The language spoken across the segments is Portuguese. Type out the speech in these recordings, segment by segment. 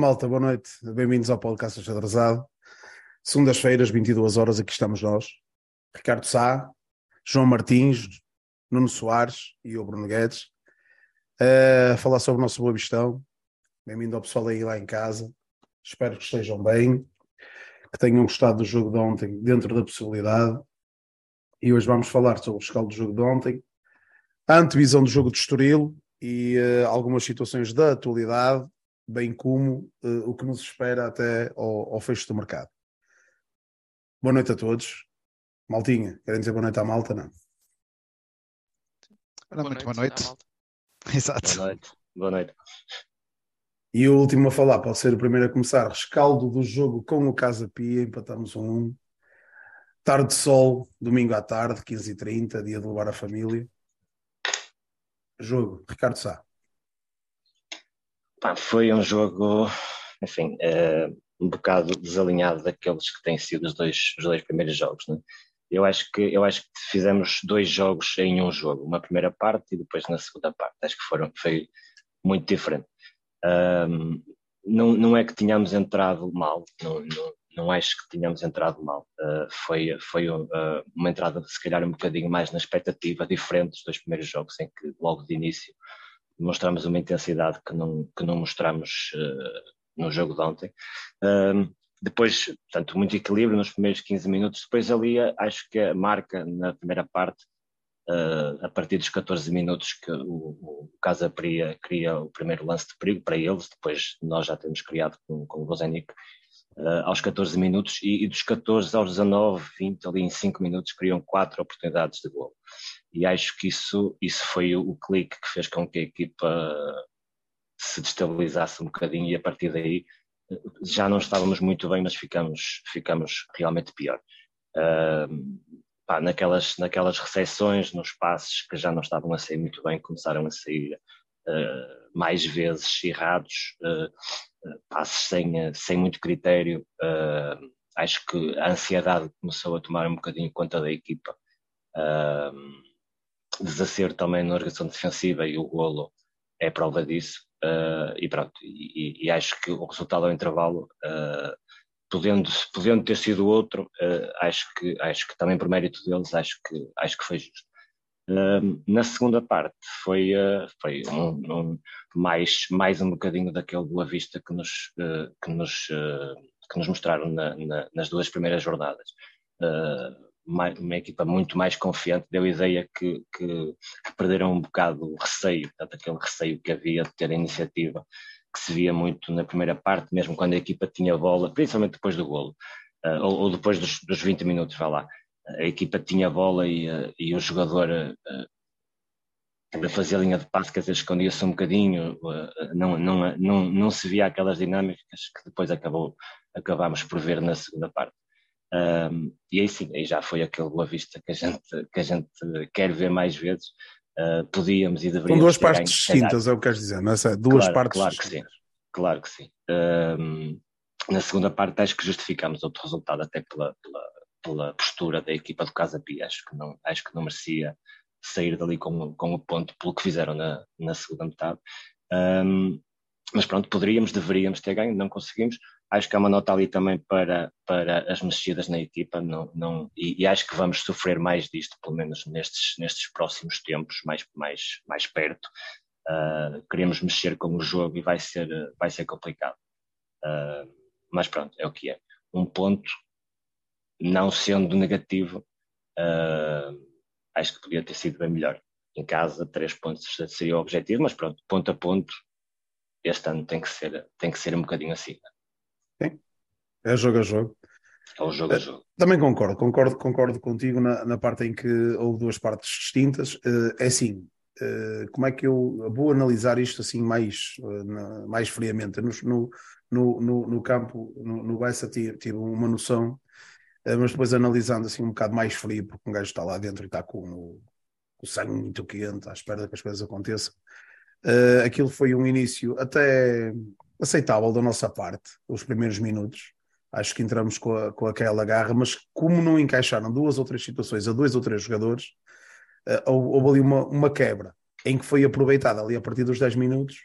malta, boa noite. Bem-vindos ao podcast Xadrezado. Segundas-feiras, 22 horas, aqui estamos nós. Ricardo Sá, João Martins, Nuno Soares e o Bruno Guedes. A falar sobre o nosso Boa Vistão. Bem-vindo ao pessoal aí lá em casa. Espero que estejam bem, que tenham gostado do jogo de ontem, dentro da possibilidade. E hoje vamos falar sobre o rescaldo do jogo de ontem, a antevisão do jogo de Estoril e uh, algumas situações da atualidade bem como uh, o que nos espera até ao, ao, fecho do mercado. Boa noite a todos. Maltinha, querem dizer boa noite à malta? Não. Boa muito boa noite. Exato. Boa noite. Boa noite. E o último a falar, pode ser o primeiro a começar. Rescaldo do jogo com o Casa Pia, empatamos um 1. Tarde de sol, domingo à tarde, 15h30, dia de levar a família. Jogo, Ricardo Sá. Pá, foi um jogo, enfim, uh, um bocado desalinhado daqueles que têm sido os dois, os dois primeiros jogos. Né? Eu, acho que, eu acho que fizemos dois jogos em um jogo, uma primeira parte e depois na segunda parte. Acho que foram, foi muito diferente. Não, não é que tínhamos entrado mal, não, não, não acho que tínhamos entrado mal. Uh, foi foi uh, uma entrada, se calhar, um bocadinho mais na expectativa, diferente dos dois primeiros jogos, em que logo de início mostramos uma intensidade que não, que não mostramos uh, no jogo de ontem. Uh, depois, portanto, muito equilíbrio nos primeiros 15 minutos. Depois ali, acho que a marca na primeira parte, uh, a partir dos 14 minutos que o, o Casa Pria cria o primeiro lance de perigo para eles, depois nós já temos criado com, com o Bozenic, aos 14 minutos, e, e, dos 14 aos 19, 20, ali em 5 minutos, criam quatro oportunidades de gol e acho que isso, isso foi o, clique que fez com que a equipa se destabilizasse um bocadinho e a partir daí já não estávamos muito bem, mas ficamos, ficamos realmente pior. Uh, pá, naquelas, naquelas recepções, nos passes que já não estavam a sair muito bem, começaram a sair uh, mais vezes errados, uh, passes sem, sem muito critério. acho que a ansiedade começou a tomar um bocadinho conta da equipa. Uh, desacerto também na organização defensiva e o golo é prova disso. Uh, e pronto, e, e, acho que o resultado ao intervalo, uh, podendo, podendo ter sido outro, uh, acho, que, acho que também por mérito deles, acho que, acho que foi justo. na segunda parte foi, foi um, um, mais, mais um bocadinho daquele Boa Vista que nos, que nos, que nos mostraram na, na, nas duas primeiras jornadas. Uma equipa muito mais confiante, deu a ideia que, que, que, perderam um bocado o receio, portanto, aquele receio que havia de ter a iniciativa, que se via muito na primeira parte, mesmo quando a equipa tinha bola, principalmente depois do golo, uh, ou, ou, depois dos, dos 20 minutos, vá lá. A equipa tinha bola e, uh, e o jogador uh, fazia a linha de passe, quer dizer, escondia-se um bocadinho, não, não, não, não se via aquelas dinâmicas que depois acabou, acabámos por ver na segunda parte. Um, e aí sim, aí já foi aquele Boa Vista que a gente, que a gente quer ver mais vezes. Uh, podíamos e deveríamos. São duas partes distintas, é o que queres dizer, não é? Duas claro, partes claro distintas. Que sim, claro que sim. Um, na segunda parte, acho que justificamos outro resultado, até pela, pela, pela postura da equipa do Casa Pia. Acho que não, acho que não merecia sair dali com, com o ponto pelo que fizeram na, na segunda metade. Um, mas pronto, poderíamos, deveríamos ter ganho, não conseguimos acho que há uma nota ali também para, para as mexidas na equipa não, não, e, e, acho que vamos sofrer mais disto, pelo menos nestes, nestes próximos tempos, mais, mais, mais perto. Uh, queremos mexer com o jogo e vai ser, vai ser complicado. Uh, mas pronto, é o que é. Um ponto, não sendo negativo, uh, acho que podia ter sido bem melhor. Em casa, três pontos seria o objetivo, mas pronto, ponto a ponto, este ano tem que ser, tem que ser um bocadinho assim. Sim. É jogo a jogo. É um jogo a jogo. Também concordo, concordo, concordo contigo na, na parte em que houve duas partes distintas. Eh, é assim, eh, como é que eu vou analisar isto assim mais, eh, mais friamente? No, no, no, no campo, no, no Bessa tive, uma noção, mas depois analisando assim um bocado mais frio, porque um gajo está lá dentro e está com o, o sangue muito quente, à espera que as coisas aconteçam. Aquilo foi um início até aceitável da nossa parte, os primeiros minutos. Acho que entramos com, a, com aquela garra, mas como não encaixaram duas ou três situações a dois ou três jogadores, uh, houve ali uma, uma quebra em que foi aproveitada ali a partir dos 10 minutos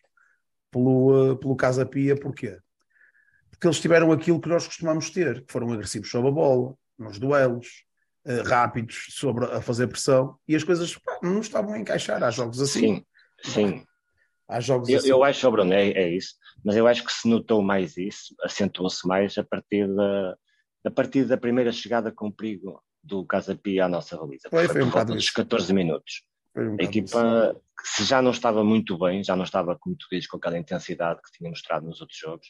pelo, uh, pelo Casa Pia. Porquê? Porque eles tiveram aquilo que nós costumamos ter, que foram agressivos sobre a bola, nos duelos, uh, rápidos sobre a fazer pressão, e as coisas pá, não estavam a encaixar. Há jogos assim. Sim, sim. Há jogos eu, assim. eu acho, Bruno, é, é isso, mas eu acho que se notou mais isso, acentuou-se mais a partir da, a partir da primeira chegada com perigo do Casa Pia à nossa baliza. Foi, foi um volta dos 14 minutos. Um a equipa, se já não estava muito bem, já não estava, como tu dizes, com aquela intensidade que tinha mostrado nos outros jogos,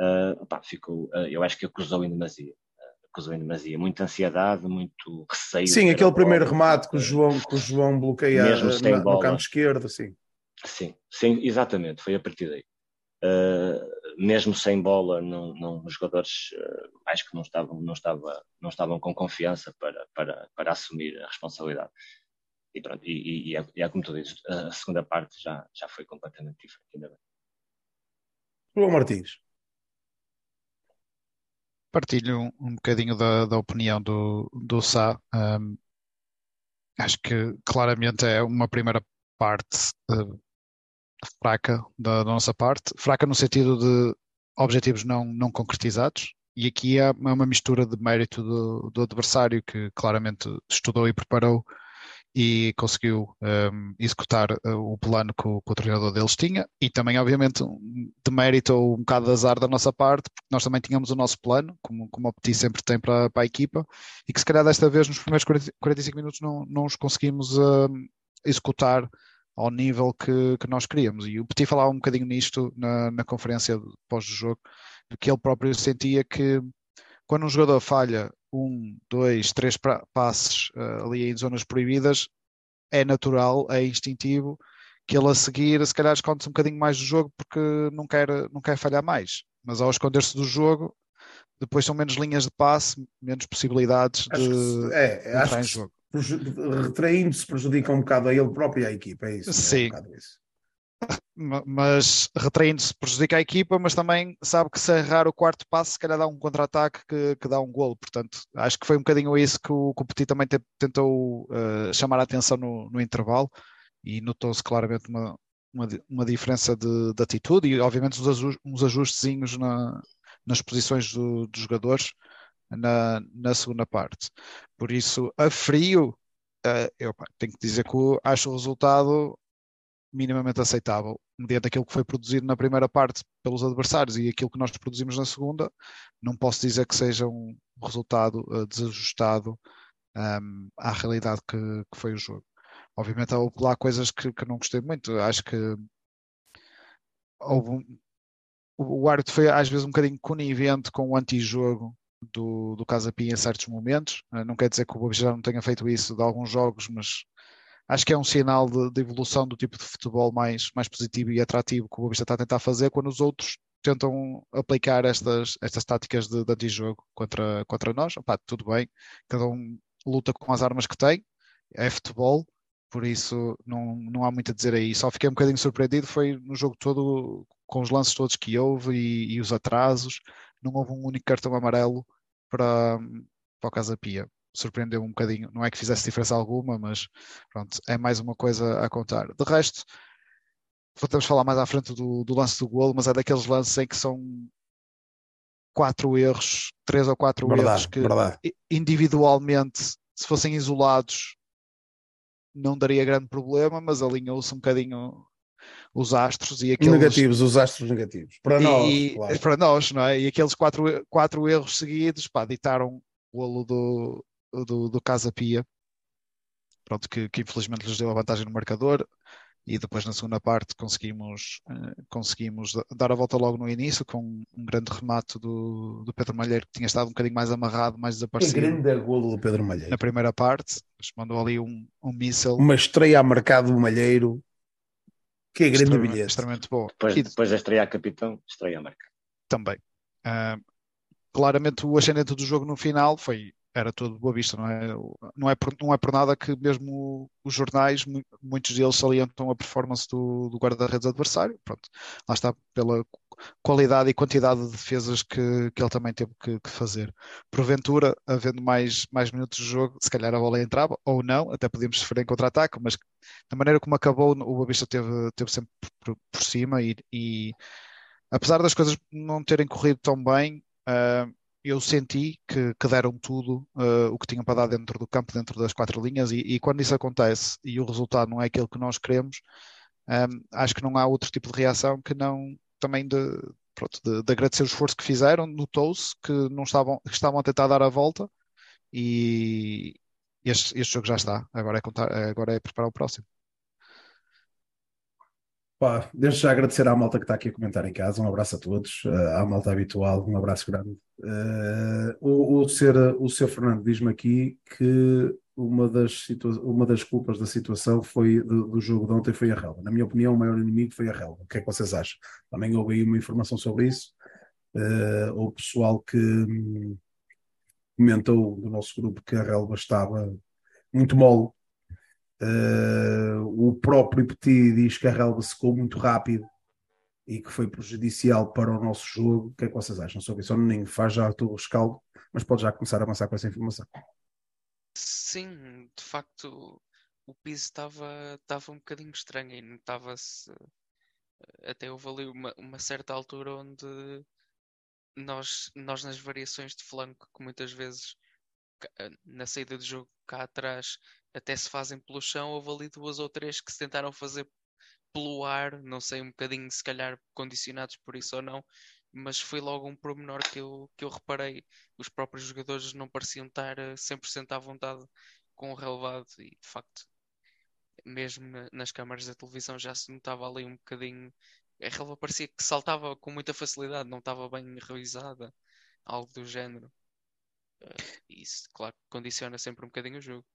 uh, pá, ficou, uh, eu acho que acusou em demasia. Acusou em demasia. Muita ansiedade, muito receio. Sim, aquele primeiro remate que o João, que o João bloqueia na, no canto esquerdo, sim. Sim, sim, exatamente, foi a partir daí. Uh, mesmo sem bola, não, não, os jogadores uh, acho que não estavam, não, estava, não estavam com confiança para, para, para assumir a responsabilidade. E, pronto, e, e, e, é, e é como tu dizes, a segunda parte já, já foi completamente diferente, ainda bem. João Martins. Partilho um, um bocadinho da, da opinião do, do Sá. Um, acho que claramente é uma primeira parte uh, fraca da, nossa parte, fraca no sentido de objetivos não, não concretizados, e aqui é uma mistura de mérito do, do adversário que claramente estudou e preparou e conseguiu um, executar uh, o plano que o, que o, treinador deles tinha. E também obviamente de mérito ou um bocado de azar da nossa parte porque nós também tínhamos o nosso plano como, como o Petit sempre tem para, para, a equipa e que se calhar desta vez nos primeiros 40, 45 minutos não, não os conseguimos uh, executar ao nível que, que, nós queríamos. E o Petit falava um bocadinho nisto na, na conferência pós-jogo, que ele próprio sentia que quando um jogador falha um, dois, três passes uh, ali em zonas proibidas, é natural, é instintivo que ele a seguir se calhar esconde-se um bocadinho mais do jogo porque não quer, não quer falhar mais. Mas ao esconder-se do jogo, depois são menos linhas de passe, menos possibilidades acho de, que, é, de entrar em jogo retraindo-se prejudica um bocado a ele próprio e à equipa, é isso? Sim. É um isso. Mas retraindo-se prejudica a equipa, mas também sabe que se errar o quarto passo, se calhar dá um contra-ataque que, que, dá um golo. Portanto, acho que foi um bocadinho isso que o, que o Petit também te, tentou uh, chamar a atenção no, no intervalo e notou-se claramente uma, uma, uma diferença de, de, atitude e, obviamente, uns, ajustes, uns ajustezinhos na, nas posições do, dos jogadores na, na segunda parte. Por isso, a frio, uh, eu pá, tenho que dizer que acho o resultado minimamente aceitável, mediante aquilo que foi produzido na primeira parte pelos adversários e aquilo que nós produzimos na segunda, não posso dizer que seja um resultado uh, desajustado um, ehm, à realidade que, que, foi o jogo. Obviamente houve lá coisas que, que não gostei muito, acho que houve um, o árbitro foi às vezes um bocadinho conivente com o antijogo do, do Casa Pia em certos momentos. Eh, não quer dizer que o Boa não tenha feito isso de alguns jogos, mas acho que é um sinal de, de, evolução do tipo de futebol mais, mais positivo e atrativo que o Boa está a tentar fazer quando os outros tentam aplicar estas, estas táticas de, de antijogo contra, contra nós. Opa, tudo bem, cada um luta com as armas que tem, é futebol, por isso não, não há muito a dizer aí. Só fiquei um bocadinho surpreendido, foi no jogo todo, com os lances todos que houve e, e os atrasos, não houve um único cartão amarelo para, para o Casa Pia. Surpreendeu um bocadinho. Não é que fizesse diferença alguma, mas pronto, é mais uma coisa a contar. De resto, voltamos a falar mais à frente do, do lance do golo, mas é daqueles lances em que são quatro erros, três ou quatro verdade, erros que verdade. individualmente, se fossem isolados, não daria grande problema, mas alinhou-se um bocadinho os astros e aqueles negativos, os astros negativos para nós, e, claro. para nós, não é? E aqueles quatro, quatro erros seguidos, pá, ditaram o golo do, do, do Casa Pia, pronto, que, que infelizmente lhes deu a vantagem no marcador e depois na segunda parte conseguimos, uh, conseguimos dar a volta logo no início com um grande remate do, do Pedro Malheiro que tinha estado um bocadinho mais amarrado, mais desaparecido. Que grande golo do Pedro Malheiro. Na primeira parte, mandou ali um, um míssel. Uma estreia a mercado do Malheiro que é grande extremamente, bilhete. Extremamente bom. Depois, E depois da estreia a capitão, estreia a marca. também. Ah, claramente o ascendente do jogo no final foi era tudo Boa Vista, não é? Não é por, não é por nada que mesmo os jornais, muitos deles salientam a performance do, do guarda-redes adversário. Pronto, lá está pela qualidade e quantidade de defesas que, que ele também teve que, que, fazer. Porventura, havendo mais, mais minutos de jogo, se calhar a bola entrava, ou não, até podíamos sofrer em contra-ataque, mas da maneira como acabou, o Boa Vista teve, teve sempre por, por cima e, e, apesar das coisas não terem corrido tão bem, uh, eu senti que, que deram tudo uh, o que tinham para dar dentro do campo, dentro das quatro linhas, e, e, quando isso acontece e o resultado não é aquele que nós queremos, um, ehm, acho que não há outro tipo de reação que não também de, pronto, de, de agradecer o esforço que fizeram, notou-se que não estavam, que estavam a tentar dar a volta e este, este jogo já está, agora é, contar, agora é preparar o próximo. Pá, já agradecer à malta que está aqui a comentar em casa, um abraço a todos, uh, à malta habitual, um abraço grande. Uh, o, o, ser, o seu Fernando diz-me aqui que uma das, uma das culpas da situação foi do, do, jogo de ontem foi a relva. Na minha opinião, o maior inimigo foi a relva. O que é que vocês acham? Também houve aí uma informação sobre isso. Uh, o pessoal que hum, comentou do nosso grupo que a relva estava muito mole Uh, o próprio Petit diz que a relva secou muito rápido e que foi prejudicial para o nosso jogo. O que é que vocês acham sobre isso? O faz já o rescaldo, mas pode já começar a avançar com essa informação. Sim, de facto, o piso estava, estava um bocadinho estranho e notava-se. Até houve ali uma, uma certa altura onde nós, nós, nas variações de flanco, que muitas vezes na saída do jogo cá atrás até se fazem pelo chão. Houve ali duas ou três que se tentaram fazer pelo ar, não sei, um bocadinho se calhar condicionados por isso ou não, mas foi logo um pormenor que eu, que eu reparei. Os próprios jogadores não pareciam estar 100% à vontade com o relevado e de facto, mesmo nas câmaras da televisão já se notava ali um bocadinho. A relva parecia que saltava com muita facilidade, não estava bem revisada, algo do género. Uh, isso, claro, condiciona sempre um bocadinho o jogo.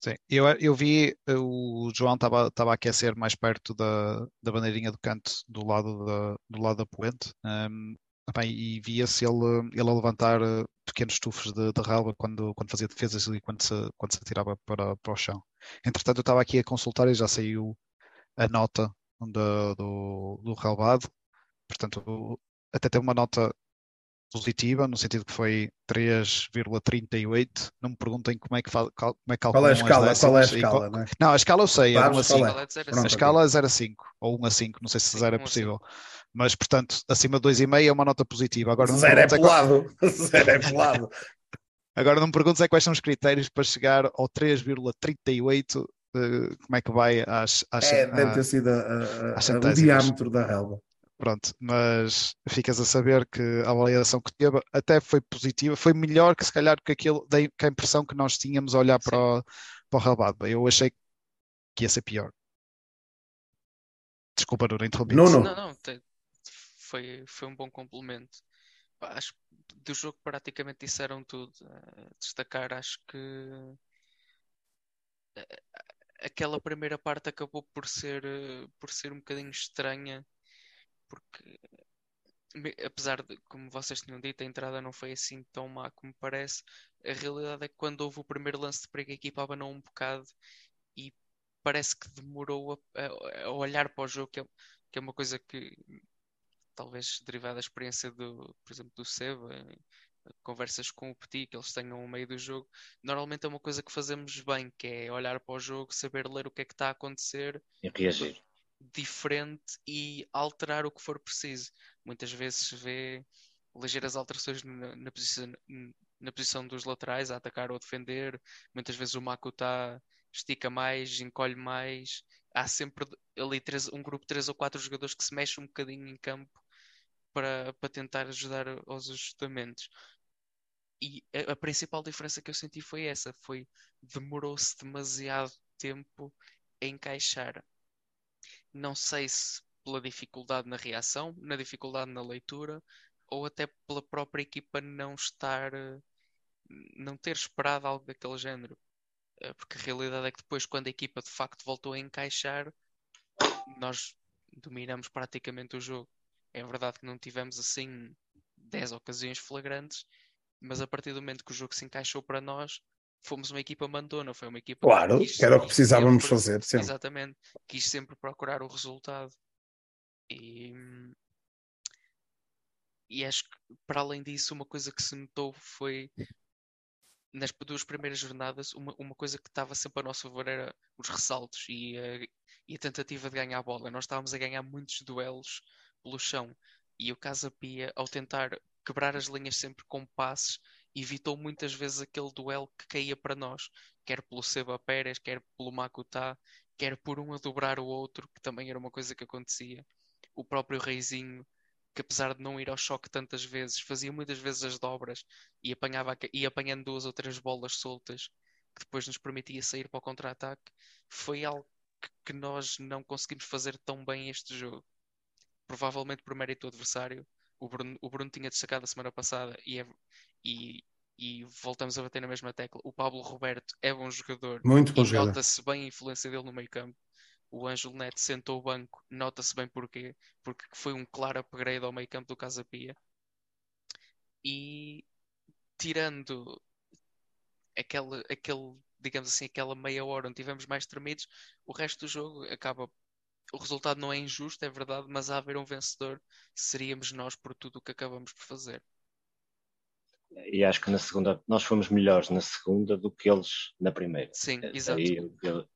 Sim, eu, eu vi eh, o João estava a aquecer mais perto da, da bandeirinha do canto do lado da, do lado da poente um, bem, e via-se ele, ele a levantar eh, pequenos tufos de, de relva quando, quando fazia defesas e quando se, quando se atirava para, para o chão. Entretanto, eu estava aqui a consultar e já saiu a nota do, do, do relevado, portanto, até tem uma nota positiva, no sentido que foi 3,38. Não me perguntem como é que, fal, como é que calculam qual é a escala, qual é a escala, não, é? não, a escala eu sei, é 1 a 5. É? A escala é 0 a 5, ou 1 a 5, não sei se 0 é possível. Mas, portanto, acima de 2,5 é uma nota positiva. Agora, 0 é pelado. 0 é pelado. Agora não me perguntes é quais são os critérios para chegar ao 3,38 como é que vai às, às É, deve ter sido a, a, a, o diâmetro da relva. Pronto, mas ficas a saber que a avaliação que teve até foi positiva, foi melhor que se calhar que aquilo, que a impressão que nós tínhamos a olhar para o, para o relevado. Eu achei que ia ser pior. Desculpa, não interrompi. Não, não. Não, não, foi, foi um bom complemento. Acho que do jogo praticamente disseram tudo. destacar, acho que aquela primeira parte acabou por ser, por ser um bocadinho estranha porque apesar de, como vocês tinham dito, a entrada não foi assim tão má como parece, a realidade é que quando houve o primeiro lance de perigo a equipa abanou um bocado e parece que demorou a, a olhar para o jogo, que é, que é, uma coisa que talvez derivada da experiência do, por exemplo, do Seba, conversas com o Petit, que eles tenham no meio do jogo, normalmente é uma coisa que fazemos bem, que é olhar para o jogo, saber ler o que é que está a acontecer e reagir diferente e alterar o que for preciso. Muitas vezes vê ligeiras alterações na, na, posição, na posição dos laterais a atacar ou defender. Muitas vezes o Mako tá, estica mais, encolhe mais. Há sempre ali três, um grupo de três ou quatro jogadores que se mexem um bocadinho em campo para, para tentar ajudar aos ajustamentos. E a, a principal diferença que eu senti foi essa: foi demorou-se demasiado tempo a encaixar não sei se pela dificuldade na reação, na dificuldade na leitura, ou até pela própria equipa não estar, não ter esperado algo daquele género. Eh, porque a realidade é que depois, quando a equipa de facto voltou a encaixar, nós dominamos praticamente o jogo. É verdade que não tivemos assim 10 ocasiões flagrantes, mas a partir do momento que o jogo se encaixou para nós, fomos uma equipa mandona, foi uma equipa Claro, quis- que era o que precisávamos sempre- fazer sempre. Exatamente, quis sempre procurar o resultado. E, e acho que, para além disso, uma coisa que se notou foi nas duas primeiras jornadas, uma, uma coisa que estava sempre a nosso favor era os ressaltos e a, e a tentativa de ganhar a bola. Nós estávamos a ganhar muitos duelos pelo chão e o Casa Pia, ao tentar quebrar as linhas sempre com passes, evitou muitas vezes aquele duelo que caía para nós, quer pelo Seba Pérez, quer pelo Makutá, quer por um a dobrar o outro, que também era uma coisa que acontecia. O próprio Reizinho, que apesar de não ir ao choque tantas vezes, fazia muitas vezes as dobras e apanhava e apanhando duas ou três bolas soltas que depois nos permitia sair para o contra-ataque, foi algo que, nós não conseguimos fazer tão bem este jogo. Provavelmente por mérito do adversário. O Bruno, o Bruno tinha destacado a semana passada e, é- e, e voltamos a bater na mesma tecla. O Pablo Roberto é bom jogador Muito bom jogador. nota-se bem a influência dele no meio campo. O Ângelo Neto sentou o banco, nota-se bem porquê, porque foi um claro upgrade ao meio campo do Casa Pia. E tirando aquele, aquele, digamos assim, aquela meia hora onde tivemos mais tremidos, o resto do jogo acaba. O resultado não é injusto, é verdade, mas a haver um vencedor, seríamos nós por tudo o que acabamos por fazer. E acho que na segunda, nós fomos melhores na segunda do que eles na primeira. Sim, Daí exato. eu- eu-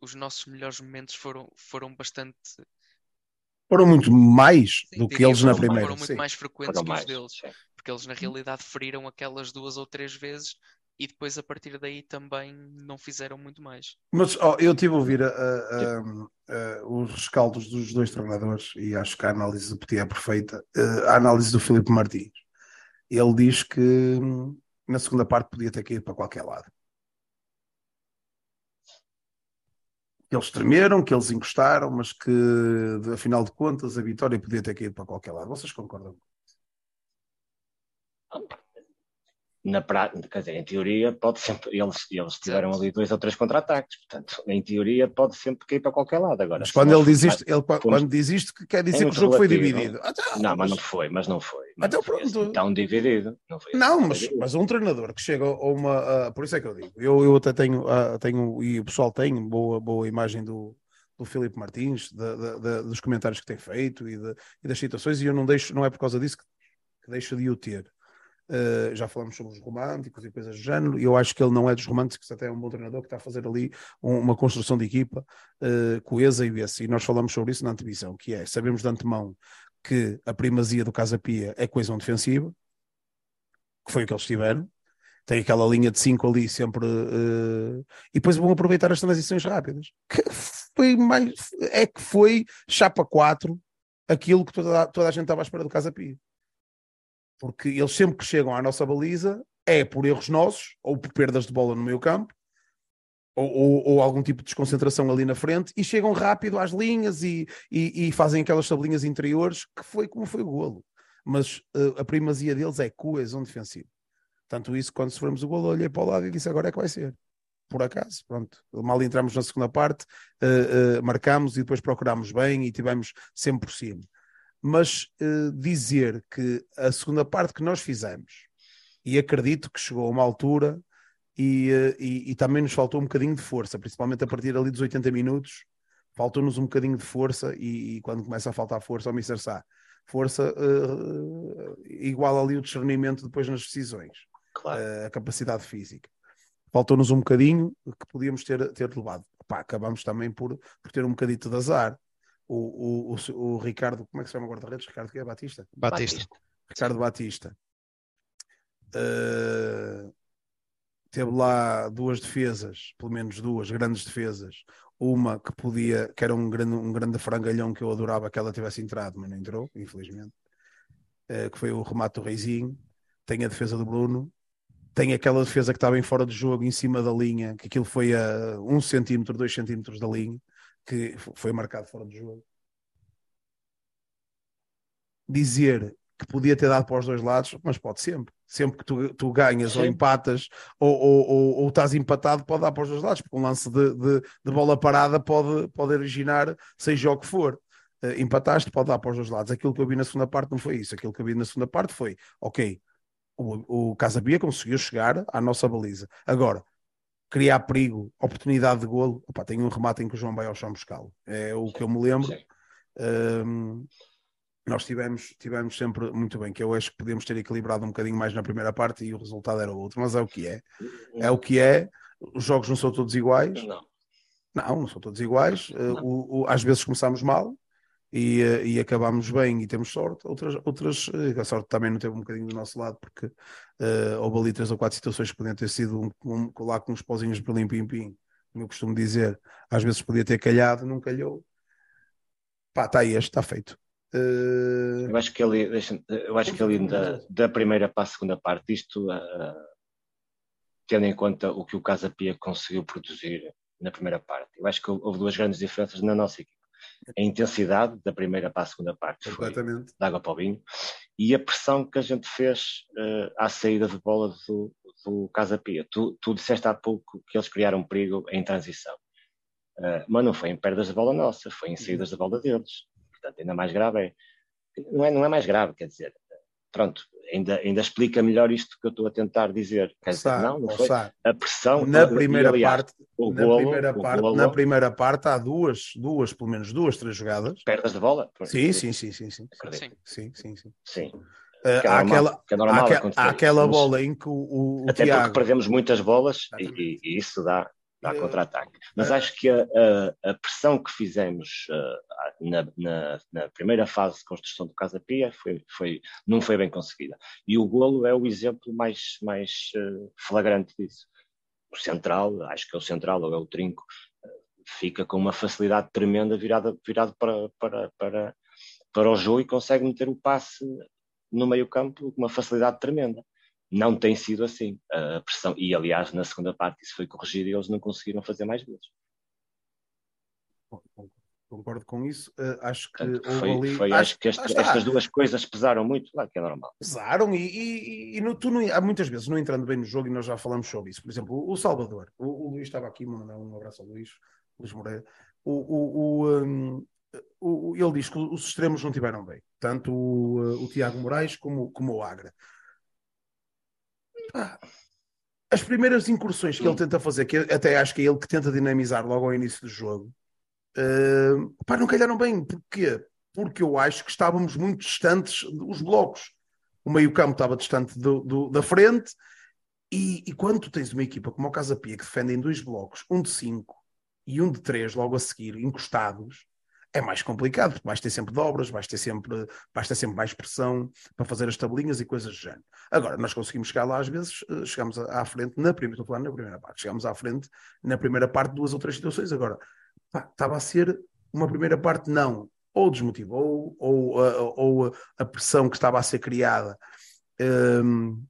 Os nossos melhores momentos foram, foram bastante. Foram muito mais sim, do que eles na primeira. Foram muito sim. mais frequentes foram que os mais. deles. sim. porque eles na realidade feriram aquelas duas ou três vezes e depois a partir daí também não fizeram muito mais. Mas ó, eu estive a ouvir a- a- a- a- os rescaldos dos dois treinadores e acho que a análise do Petit é perfeita. Eh, a análise do Filipe Martins. Ele diz que hum, na segunda parte podia ter caído para qualquer lado. Que eles tremeram, que eles encostaram, mas que afinal de contas a vitória podia ter caído para qualquer lado. Vocês concordam? Na prática, quer dizer, em teoria, pode sempre. Eles, eles tiveram ali dois ou três contra-ataques, portanto, em teoria, pode sempre cair para qualquer lado. Agora, Mas quando ele diz isto, ele, fomos- quando diz isto, que quer dizer É que o jogo foi relativo. dividido. Ah, tá, Não, mas não foi, mas não foi. Mas Então não foi pronto. assim tão dividido. Não, foi Não, assim mas, dividido. mas um treinador que chega a uma. a- por isso é que eu digo. Eu, eu até tenho, ah, tenho, e o pessoal tem boa, boa imagem do, do Filipe Martins, da- da- da- dos comentários que tem feito e, de- e das situações, e eu não deixo, não é por causa disso que, que deixo de o ter. Uh, já falamos sobre os românticos e coisas do género, e eu acho que ele não é dos românticos, até é um bom treinador que está a fazer ali um- uma construção de equipa uh, coesa e esse. E nós falamos sobre isso na antevisão, que é, sabemos de antemão que a primazia do Casa Pia é coesão defensiva, que foi o que eles tiveram. Tem aquela linha de 5 ali sempre. uh, e depois vão aproveitar as transições rápidas. Que foi mais. É que foi chapa 4 aquilo que toda, toda a gente estava à espera do Casa Pia. Porque eles sempre que chegam à nossa baliza é por erros nossos, ou por perdas de bola no meio campo, ou, ou, ou algum tipo de desconcentração ali na frente, e chegam rápido às linhas e, e, e fazem aquelas tabelinhas interiores, que foi como foi o golo. Mas uh, a primazia deles é coesão defensiva. Tanto isso, quando sofremos o golo, olhei para o lado e disse agora é que vai ser. Por acaso, pronto. Mal entramos na segunda parte, uh, uh, marcamos e depois procurámos bem e tivemos sempre por cima. Mas uh, dizer que a segunda parte que nós fizemos, e acredito que chegou a uma altura e, e, e, também nos faltou um bocadinho de força, principalmente a partir ali dos 80 minutos, faltou-nos um bocadinho de força e, e, quando começa a faltar força ao Mr. Sá, força uh, igual ali o discernimento depois nas decisões, claro. uh, a capacidade física. Faltou-nos um bocadinho que podíamos ter, ter levado. Pá, acabamos também por, por ter um bocadito de azar. O, o, o, o, Ricardo, como é que se chama o guarda-redes? Ricardo que é Batista? Batista. Batista. Ricardo Batista. Uh, teve lá duas defesas, pelo menos duas grandes defesas. Uma que podia, que era um grande, um grande frangalhão que eu adorava que ela tivesse entrado, mas não entrou, infelizmente. Uh, que foi o remate do Reizinho. Tem a defesa do Bruno. Tem aquela defesa que estava em fora de jogo, em cima da linha, que aquilo foi a um centímetro, dois centímetros da linha, que foi marcado fora de jogo. Dizer que podia ter dado para os dois lados, mas pode sempre. Sempre que tu, tu ganhas Sim. ou empatas ou, ou, ou, ou, estás empatado, pode dar para os dois lados, porque um lance de, de, de bola parada pode, pode originar, seja o que for. Uh, empataste, pode dar para os dois lados. Aquilo que eu vi na segunda parte não foi isso. Aquilo que eu vi na segunda parte foi, ok, o, o Casabia conseguiu chegar à nossa baliza. Agora, criar perigo, oportunidade de golo, opa, tem um remate em que o João vai ao chão buscá-lo. É o que eu me lembro. Um, nós tivemos, tivemos sempre muito bem, que eu acho que podemos ter equilibrado um bocadinho mais na primeira parte e o resultado era outro, mas é o que é. É o que é. Os jogos não são todos iguais. Não. Não, não são todos iguais. Uh, o, o, às vezes começamos mal e, uh, e acabamos bem e temos sorte. Outras, outras uh, a sorte também não teve um bocadinho do nosso lado, porque uh, houve ali três ou quatro situações que podiam ter sido um, um, lá com uns pozinhos de pim-pim-pim, como eu costumo dizer. Às vezes podia ter calhado, não calhou. Pá, está aí, está feito. Uh... Eu acho que ali, eu acho que ali da, da, primeira para a segunda parte, isto uh, tendo em conta o que o Casa Pia conseguiu produzir na primeira parte, eu acho que houve duas grandes diferenças na nossa equipe. A intensidade da primeira para a segunda parte foi de água para o vinho e a pressão que a gente fez uh, à saída de bola do, do Casa Pia. Tu, tu disseste há pouco que eles criaram perigo em transição. Uh, mas não foi em perdas de bola nossa, foi em saídas de bola deles portanto, ainda mais grave é. Não é, não é mais grave, quer dizer, pronto, ainda, ainda explica melhor isto que eu estou a tentar dizer. Quer dizer, não, não foi. A pressão. Na primeira aliás, parte, na, golo, primeira parte golo, na primeira parte há duas, duas, pelo menos duas, três jogadas. Perdas de bola? Sim, sim, sim, sim, sim. Sim, sim, sim. sim. Uh, aquela, é normal, há, aquela bola em que o, o Até Tiago... porque perdemos muitas bolas e, e, isso dá, dá contra-ataque. Mas acho que a, a, a, pressão que fizemos uh, na, na, na, primeira fase de construção do Casa Pia foi, foi, não foi bem conseguida. E o golo é o exemplo mais, mais uh, flagrante disso. O central, acho que é o central ou é o trinco, uh, fica com uma facilidade tremenda virado, virado para, para, para, para o jogo e consegue meter o passe no meio campo com uma facilidade tremenda não tem sido assim a pressão. E, aliás, na segunda parte isso foi corrigido e eles não conseguiram fazer mais vezes. Concordo com isso. Uh, acho que Portanto, foi, ali... foi, acho, acho que este, estas duas coisas pesaram muito, claro que é normal. Pesaram e, e, e no, tu não, há muitas vezes, não entrando bem no jogo, e nós já falamos sobre isso. Por exemplo, o Salvador, o, o Luís estava aqui, mandar um abraço ao Luís, Luís Moreira. O, o, um, ele diz que os extremos não tiveram bem, tanto o, o Tiago Moraes como, como o Agra as primeiras incursões que ele tenta fazer, que até acho que é ele que tenta dinamizar logo ao início do jogo, uh, pá, não calharam bem. Porquê? Porque eu acho que estávamos muito distantes dos blocos. O meio-campo estava distante do, do, da frente, e, e, quando tu tens uma equipa como o Casa Pia que defende em dois blocos, um de cinco e um de três logo a seguir, encostados, é mais complicado, porque vais ter sempre dobras, vais ter sempre, vais ter sempre mais pressão para fazer as tabelinhas e coisas do género. Agora, nós conseguimos chegar lá às vezes, eh, chegamos à frente na primeira, estou falando na primeira parte, chegamos à frente na primeira parte duas ou três situações. Agora, pá, estava a ser uma primeira parte não, ou desmotivou, ou, ou, ou a pressão que estava a ser criada um, ehm,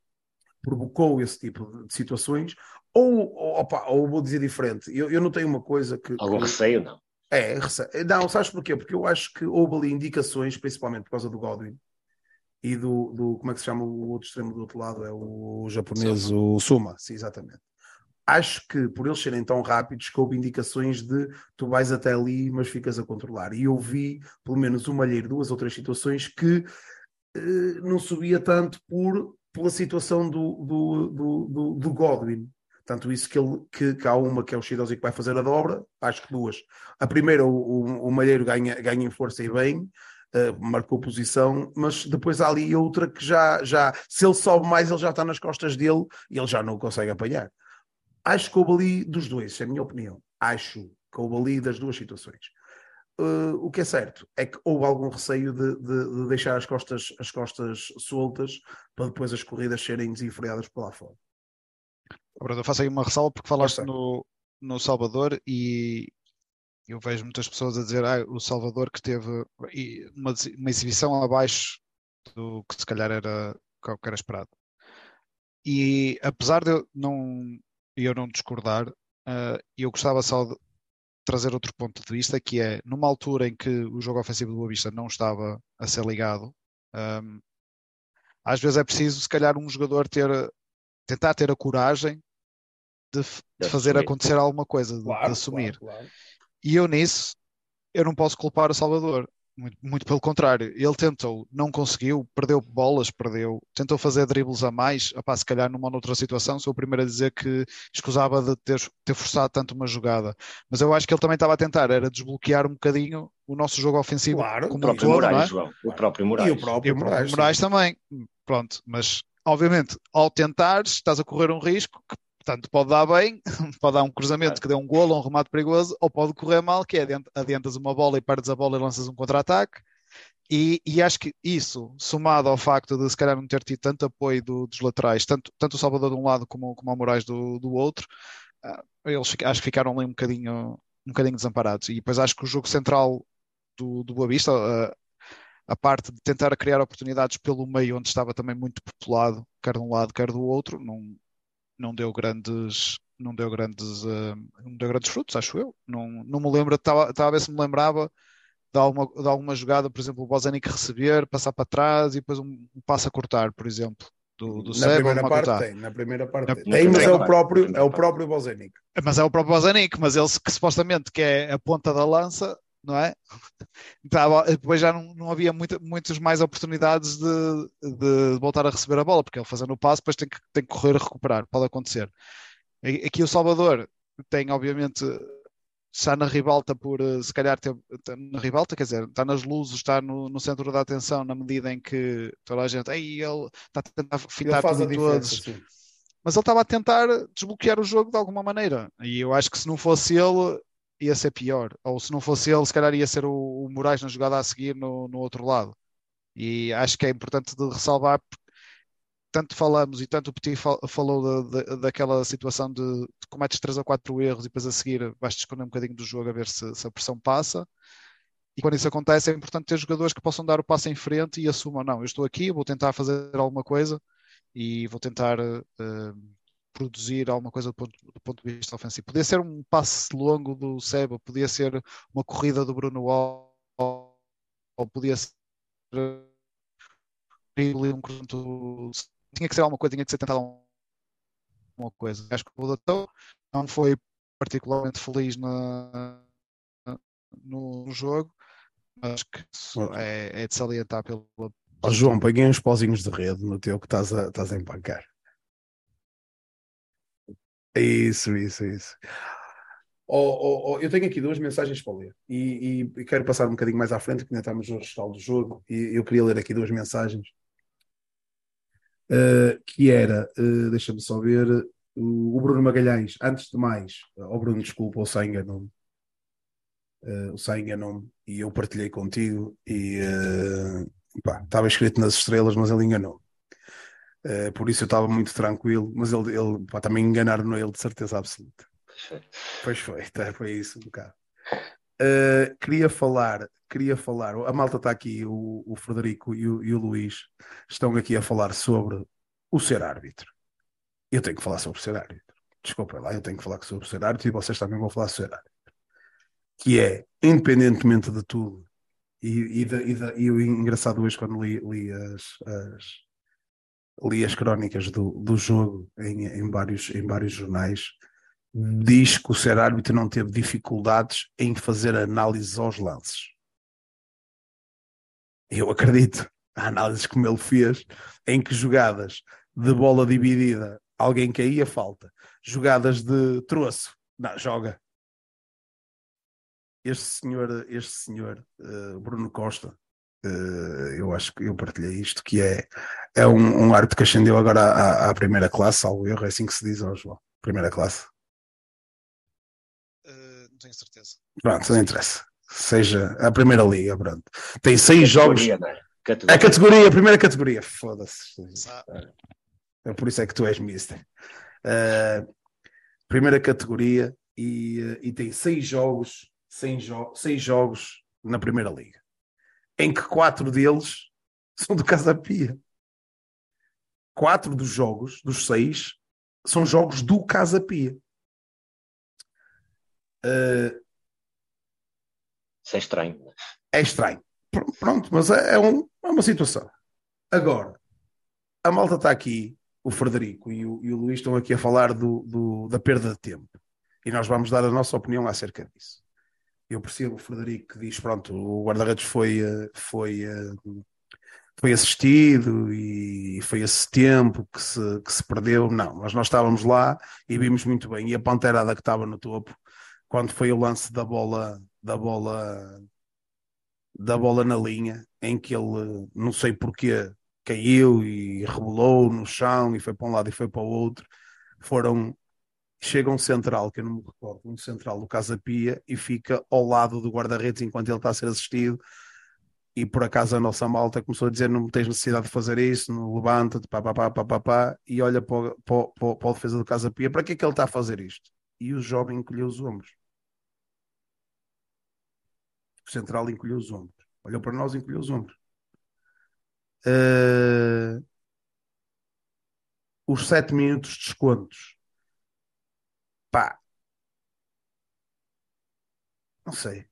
provocou esse tipo de situações, ou, ou, opa, ou vou dizer diferente, eu, eu não tenho uma coisa que... Algum que... receio, não? É, não, sabes porquê? Porque eu acho que houve ali indicações, principalmente por causa do Godwin e do, do como é que se chama o outro extremo do outro lado? É o japonês, Suma. o Suma, sim, exatamente. Acho que por eles serem tão rápidos, que houve indicações de tu vais até ali, mas ficas a controlar. E eu vi, pelo menos, uma malheiro, duas ou três situações que eh, não subia tanto por, pela situação do, do, do, do, do Godwin. Tanto isso que, ele, que, que há uma que é o Shidozi que vai fazer a dobra, acho que duas. A primeira, o, o, o Malheiro ganha, ganha em força e bem, uh, marcou posição, mas depois há ali outra que já, já, se ele sobe mais, ele já está nas costas dele e ele já não consegue apanhar. Acho que houve ali dos dois, é a minha opinião. Acho que houve ali das duas situações. Uh, o que é certo é que houve algum receio de, de, de, deixar as costas, as costas soltas para depois as corridas serem desenfreadas por lá fora. Bruno, eu faço aí uma ressalva porque falaste no, no Salvador e eu vejo muitas pessoas a dizer ah, o Salvador que teve uma, uma exibição abaixo do que se calhar era que era esperado. E apesar de eu não, eu não discordar, uh, eu gostava só de trazer outro ponto de vista, que é numa altura em que o jogo ofensivo do Boa Vista não estava a ser ligado, um, às vezes é preciso, se calhar, um jogador ter tentar ter a coragem de, de fazer acontecer alguma coisa, de, claro, de assumir. Claro, claro. E eu nisso, eu não posso culpar o Salvador. Muito, muito, pelo contrário, ele tentou, não conseguiu, perdeu bolas, perdeu, tentou fazer dribles a mais, apá, se calhar numa outra situação, sou o primeiro a dizer que escusava de ter, ter forçado tanto uma jogada, mas eu acho que ele também estava a tentar, era desbloquear um bocadinho o nosso jogo ofensivo claro, como o próprio todo, Moraes, é? João, o próprio Moraes. E o próprio, e o próprio Moraes, Moraes também, pronto, mas obviamente ao tentar estás a correr um risco que Portanto, pode dar bem, pode dar um cruzamento que dê um golo, um remate perigoso, ou pode correr mal, que é adiantas uma bola e perdes a bola e lanças um contra-ataque. E, e, acho que isso, somado ao facto de se calhar não ter tido tanto apoio do, dos laterais, tanto, tanto o Salvador de um lado como, como o Moraes do, do outro, uh, eles acho que ficaram ali um bocadinho, um bocadinho desamparados. E depois acho que o jogo central do, do Boa Vista, uh, a parte de tentar criar oportunidades pelo meio, onde estava também muito populado, quer de um lado, quer do outro, não, não deu grandes não deu grandes uh, não deu grandes frutos, acho eu. Não, não me lembro, estava a ver se me lembrava de alguma, de alguma jogada, por exemplo, o Bozanic receber, passar para trás e depois um, um passo a cortar, por exemplo. Do, do na Seba, primeira parte tem, na primeira parte na, tem, na mas é o próprio, é o próprio Bozanic. Mas é o próprio Bozanic, mas ele que supostamente que é a ponta da lança, não é? depois já não, não havia muita, muitas mais oportunidades de, de, voltar a receber a bola, porque ele fazendo o passo, depois tem que, tem que correr a recuperar, pode acontecer. Aqui o Salvador tem, obviamente, está na ribalta por, eh, se calhar, ter, na ribalta, quer dizer, está nas luzes, está no, no, centro da atenção, na medida em que toda a gente, Ei, ele está a tentar fitar tudo todos. Mas ele estava a tentar desbloquear o jogo de alguma maneira. E eu acho que se não fosse ele, ia ser pior. Ou se não fosse ele, se calhar ia ser o, o Moraes na jogada a seguir no, no outro lado. E acho que é importante de ressalvar, tanto falamos e tanto o Petit falou de, de, daquela situação de, de cometes 3 ou 4 erros e depois a seguir vais-te esconder um bocadinho do jogo a ver se, se, a pressão passa. E quando isso acontece, é importante ter jogadores que possam dar o passo em frente e assumam: não, eu estou aqui, vou tentar fazer alguma coisa e vou tentar uh, produzir alguma coisa do ponto, do ponto, de vista ofensivo. Podia ser um passe longo do Seba, podia ser uma corrida do Bruno Wall, ou podia ser um cruzamento. Tinha que ser alguma coisa, tinha que ser tentado alguma coisa. Acho que o Doutor não foi particularmente feliz na, no jogo, mas que é, é de salientar pelo. Oh, João, peguei uns pozinhos de rede no teu que estás a, estás a empancar. Isso, isso, isso. Oh, oh, oh, eu tenho aqui duas mensagens para ler e, e, e, quero passar um bocadinho mais à frente, que ainda estamos no restal do jogo, e eu queria ler aqui duas mensagens. Uh, que era, uh, deixa-me só ver, uh, o Bruno Magalhães, antes de mais, o Bruno, desculpa, o Sai enganou-me. o Sai enganou-me e eu partilhei contigo e estava escrito nas estrelas, mas ele enganou-me. Uh, por isso eu estava muito tranquilo, mas ele, ele pá, também enganaram ele de certeza absoluta. Pois foi, tá, foi isso um bocado. Uh, queria falar, queria falar, a malta está aqui, o, o Frederico e o, e o, Luís estão aqui a falar sobre o ser árbitro. Eu tenho que falar sobre o ser árbitro. Desculpa lá, eu tenho que falar sobre o ser árbitro e vocês também vão falar sobre o ser árbitro. Que é, independentemente de tudo, e, e, de, e, e o engraçado hoje quando li, li as, as li as crónicas do, do jogo em, em, vários, em vários jornais, diz que o ser árbitro não teve dificuldades em fazer análises aos lances. Eu acredito. Há análises como ele fez, em que jogadas de bola dividida alguém caía, falta. Jogadas de troço, não, joga. Este senhor, este senhor uh, Bruno Costa, eu acho que eu partilhei isto, que é é um, um árbitro que ascendeu agora à, à, primeira classe, salvo erro, é assim que se diz, oh, João. Primeira classe. Uh, não tenho certeza. Pronto, não interessa. Seja a primeira liga, pronto. Tem seis jogos. Né? Categoria. A categoria, a primeira categoria. Foda-se. É por isso é que tu és mister. Uh, primeira categoria e, e tem seis jogos, seis, jo seis jogos na primeira liga. Em que quatro deles são do Casa Pia quatro dos jogos, dos seis, são jogos do Casa Pia. Uh, Isso é estranho. É estranho. Pronto, mas é, é, um, é, uma situação. Agora, a malta está aqui, o Frederico e o, e o Luís estão aqui a falar do, do, da perda de tempo. E nós vamos dar a nossa opinião acerca disso. Eu percebo o Frederico que diz: pronto, o guarda-redes foi, eh, foi, eh, foi assistido e foi esse tempo que se, que se perdeu. Não, mas nós estávamos lá e vimos muito bem. E a panterada que estava no topo, quando foi o lance da bola, da bola, da bola na linha, em que ele, não sei porquê, caiu e rebolou no chão e foi para um lado e foi para o outro. Foram chega um central, que eu não me recordo, um central do Casa Pia e fica ao lado do guarda-redes enquanto ele está a ser assistido. E por acaso a nossa malta começou a dizer: Não tens necessidade de fazer isso, levanta-te, pá, pá, pá, pá, pá, pá, e olha para, para, para, para a defesa do Casa Pia: Para que é que ele está a fazer isto? E o jovem encolheu os ombros. O central encolheu os ombros. Olhou para nós e encolheu os ombros. Uh, os sete minutos de descontos. Pá. Não sei.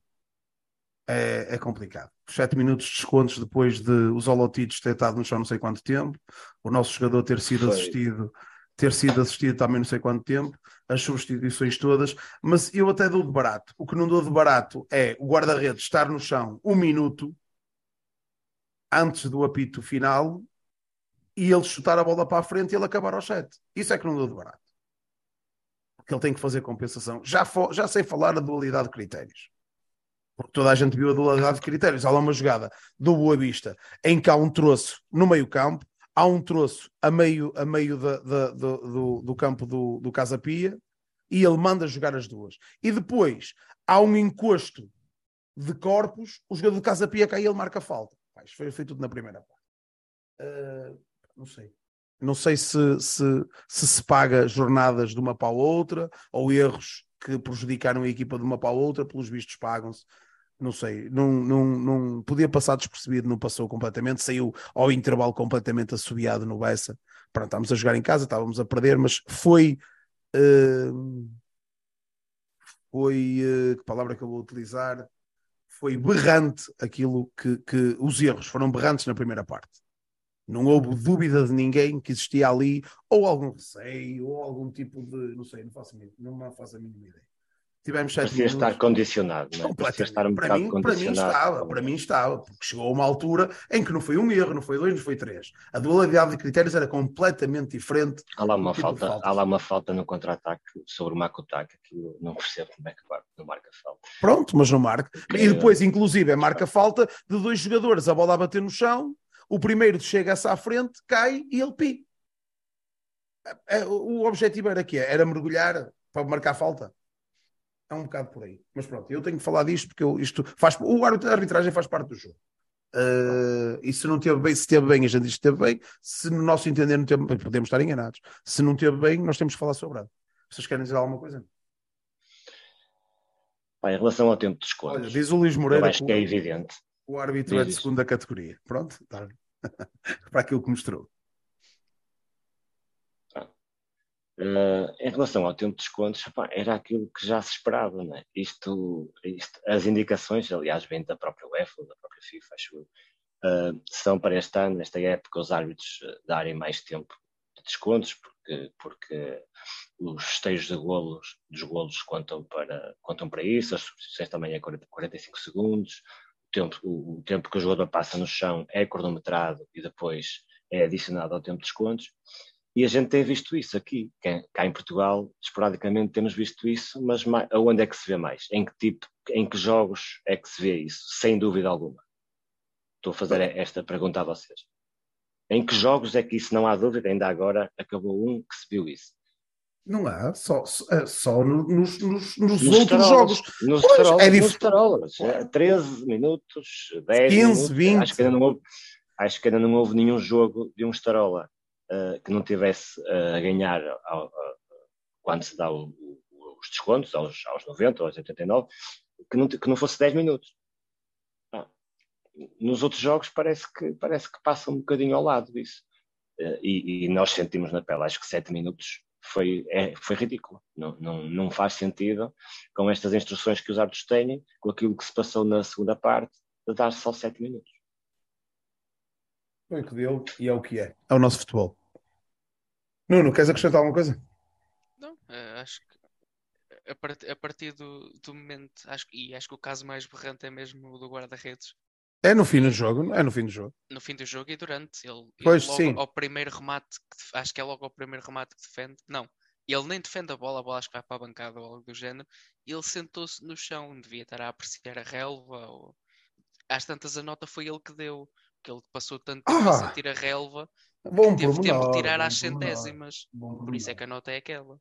É, é complicado. Sete minutos de descontos depois de os holotitos ter estado no chão não sei quanto tempo, o nosso jogador ter sido Foi. assistido ter sido assistido também não sei quanto tempo, as substituições todas, mas eu até dou de barato. O que não dou de barato é o guarda-redes estar no chão um minuto antes do apito final e ele chutar a bola para a frente e ele acabar ao sete. Isso é que não deu de barato. Porque ele tem que fazer compensação. Já, já sei falar a dualidade de critérios. Porque toda a gente viu a dualidade de critérios. Há lá uma jogada do Boa Vista em que há um troço no meio campo, há um troço a meio, a meio da, da, do, do, do, campo do, do Casa Pia e ele manda jogar as duas. E depois há um encosto de corpos, o jogador do Casa Pia cai e ele marca falta. Isto foi, foi tudo na primeira parte. Uh, não sei. Não sei se, se, se se paga jornadas de uma para a outra ou erros que prejudicaram a equipa de uma para a outra, pelos vistos pagam-se. Não sei, não, não, não podia passar despercebido, não passou completamente, saiu ao intervalo completamente assobiado no Bessa. Pronto, estávamos a jogar em casa, estávamos a perder, mas foi. Uh, foi. Uh, que palavra que eu vou utilizar? foi berrante aquilo que, que os erros foram berrantes na primeira parte. Não houve dúvida de ninguém que existia ali ou algum receio ou algum tipo de. Não sei, não faço, não faço a mínima ideia. Tivemos sete Parecia estar condicionado, não é? Parecia estar um para, mim, para mim estava, para mim estava, porque chegou a uma altura em que não foi um erro, não foi dois, não foi três. A dualidade de critérios era completamente diferente. Há lá uma, tipo falta, há lá uma falta no contra-ataque sobre o Makutaka que eu não percebo como é que não marca falta. Pronto, mas não marca. E depois, inclusive, é marca falta de dois jogadores, a bola a bater no chão, o primeiro chega-se à frente, cai e ele pi. É, é, o objetivo era que Era mergulhar para marcar falta é um bocado por aí. Mas pronto, eu tenho que falar disto porque eu, isto faz, o árbitro da arbitragem faz parte do jogo. Uh, e se não teve bem, se teve bem, a gente diz que teve bem. Se no nosso entender não teve bem, podemos estar enganados. Se não teve bem, nós temos que falar sobre ela. Vocês querem dizer alguma coisa? em relação ao tempo de escolha, Olha, diz o Luís Moreira. Eu acho que é evidente. O árbitro diz é de segunda categoria. Pronto, tá. para aquilo que mostrou. Uh, em relação ao tempo de descontos, era aquilo que já se esperava, né? isto, isto, as indicações, aliás, vêm da própria UEFA, da própria FIFA, acho eu, uh, são para este ano, nesta época, os árbitros ah, darem mais tempo de descontos, porque, porque os esteios de golos, dos golos contam para, contam para isso, as substituições também é 40, 45 segundos, tempo, o, o tempo que o jogador passa no chão é cronometrado e depois é adicionado ao tempo de descontos. E a gente tem visto isso aqui, cá em Portugal, esporadicamente temos visto isso, mas aonde é que se vê mais? Em que tipo, em que jogos é que se vê isso? Sem dúvida alguma. Estou a fazer esta pergunta a vocês. Em que jogos é que isso não há dúvida? Ainda agora acabou um que se viu isso. Não há, só, só nos, nos, nos, nos outros jogos. Nos pois, tarolas, é nos tarolas. 13 minutos, 10 15, minutos. 20. Acho que, ainda não houve, acho que ainda não houve nenhum jogo de um Starola uh, que não tivesse uh, a ganhar ao, ao, quando se dá o, o, os descontos, aos, aos 90 aos 89, que não, que não fosse 10 minutos. Ah, nos outros jogos parece que, parece que passa um bocadinho ao lado disso. Uh, e, e, nós sentimos na pele, acho que 7 minutos foi, é, foi ridículo. Não, não, não faz sentido com estas instruções que os árbitros têm, com aquilo que se passou na segunda parte, de dar só 7 minutos. Foi o que deu e é o que é. É o nosso futebol. Nuno, queres acrescentar alguma coisa? Não, é, acho que a, part- a partir do, do momento, acho, e acho que o caso mais berrante é mesmo o do guarda-redes. É no fim do jogo, não é no fim do jogo. No fim do jogo e durante, ele, ele Pois, logo sim. ao primeiro remate, que acho que é logo ao primeiro remate que defende. Não, ele nem defende a bola, a bola acho que vai para a bancada ou algo do género. Ele sentou-se no chão, devia estar a apreciar a relva. Ou... Às tantas a nota foi ele que deu, que ele passou tanto tempo a Ah! sentir a relva Bom teve tempo de tirar às centésimas. bom Por isso é que a nota é aquela.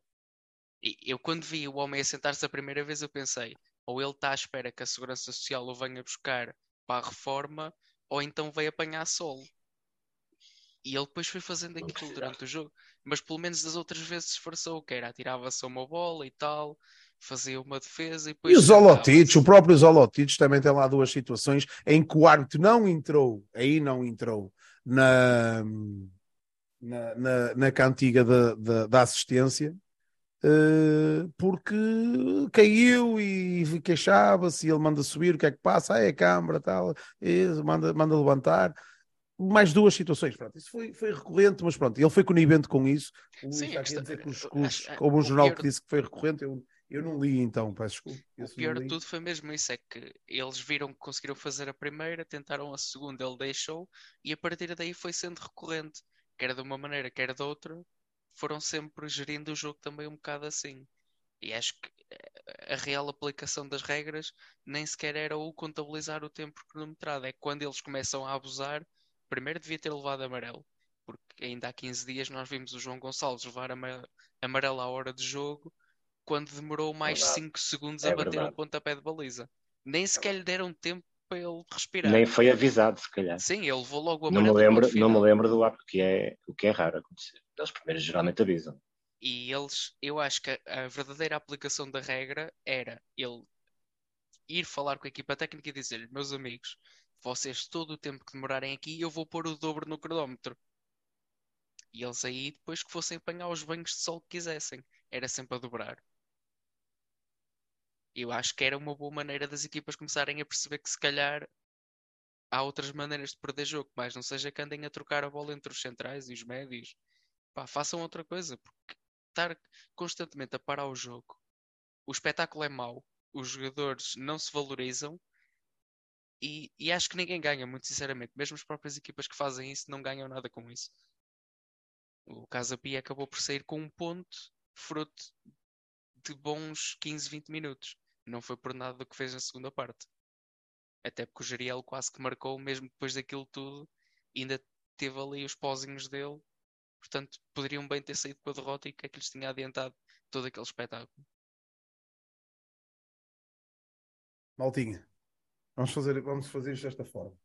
E eu, quando vi o homem a sentar-se a primeira vez, eu pensei: ou ele está à espera que a Segurança Social o venha buscar para a reforma, ou então veio apanhar sol. E ele depois foi fazendo aquilo durante o jogo. Mas pelo menos das outras vezes esforçou, que era atirava-se a uma bola e tal, fazia uma defesa e depois. E o o próprio Zolotic também tem lá duas situações em que o árbitro não entrou, aí não entrou na, na, na, na cantiga da, da, da assistência, porque caiu e queixava-se, e ele manda subir, o que é que passa? Ah, é a câmara, tal, e manda, manda levantar. Mais duas situações, pronto. Isso foi, foi recorrente, mas pronto, ele foi conivente com isso. Sim, está aqui a dizer que os, que os- houve um o jornal pior- que disse que foi recorrente, eu, eu não li então, peço desculpa. O pior de tudo foi mesmo isso, é que eles viram que conseguiram fazer a primeira, tentaram a segunda, ele deixou, e a partir daí foi sendo recorrente, quer de uma maneira, quer de outra, foram sempre gerindo o jogo também um bocado assim. E acho que eh, a real aplicação das regras nem sequer era o contabilizar o tempo cronometrado, é quando eles começam a abusar, primeiro devia ter levado amarelo, porque ainda há 15 dias nós vimos o João Gonçalves levar ama- amarelo à hora de jogo quando demorou mais Verdade. 5 segundos É a bater um verdade. pontapé de baliza. Nem sequer lhe deram tempo para ele respirar. Nem foi avisado, se calhar. Sim, ele levou logo o Não me lembro, não me lembro do ato que é, o que é raro acontecer. Eles primeiros geralmente avisam. E eles, eu acho que a, a verdadeira aplicação da regra era ele ir falar com a equipa técnica e dizer meus amigos, vocês todo o tempo que demorarem aqui, eu vou pôr o dobro no cronómetro. E eles aí, depois que fossem apanhar os banhos de sol que quisessem, era sempre a dobrar. Eu acho que era uma boa maneira das equipas começarem a perceber que se calhar há outras maneiras de perder jogo, mas não seja que andem a trocar a bola entre os centrais e os médios. Pá, façam outra coisa, porque estar constantemente a parar o jogo, o espetáculo é mau, os jogadores não se valorizam e, e acho que ninguém ganha, muito sinceramente. Mesmo as próprias equipas que fazem isso não ganham nada com isso. O Casa Pia acabou por sair com um ponto, fruto de bons 15, 20 minutos. Não foi por nada do que fez na segunda parte. Até porque o Geriel quase que marcou, mesmo depois daquilo tudo, ainda teve ali os pozinhos dele. Portanto, poderiam bem ter saído com a derrota e que é que lhes tinha adiantado todo aquele espetáculo. Maltinha, vamos fazer, vamos fazer isto desta forma.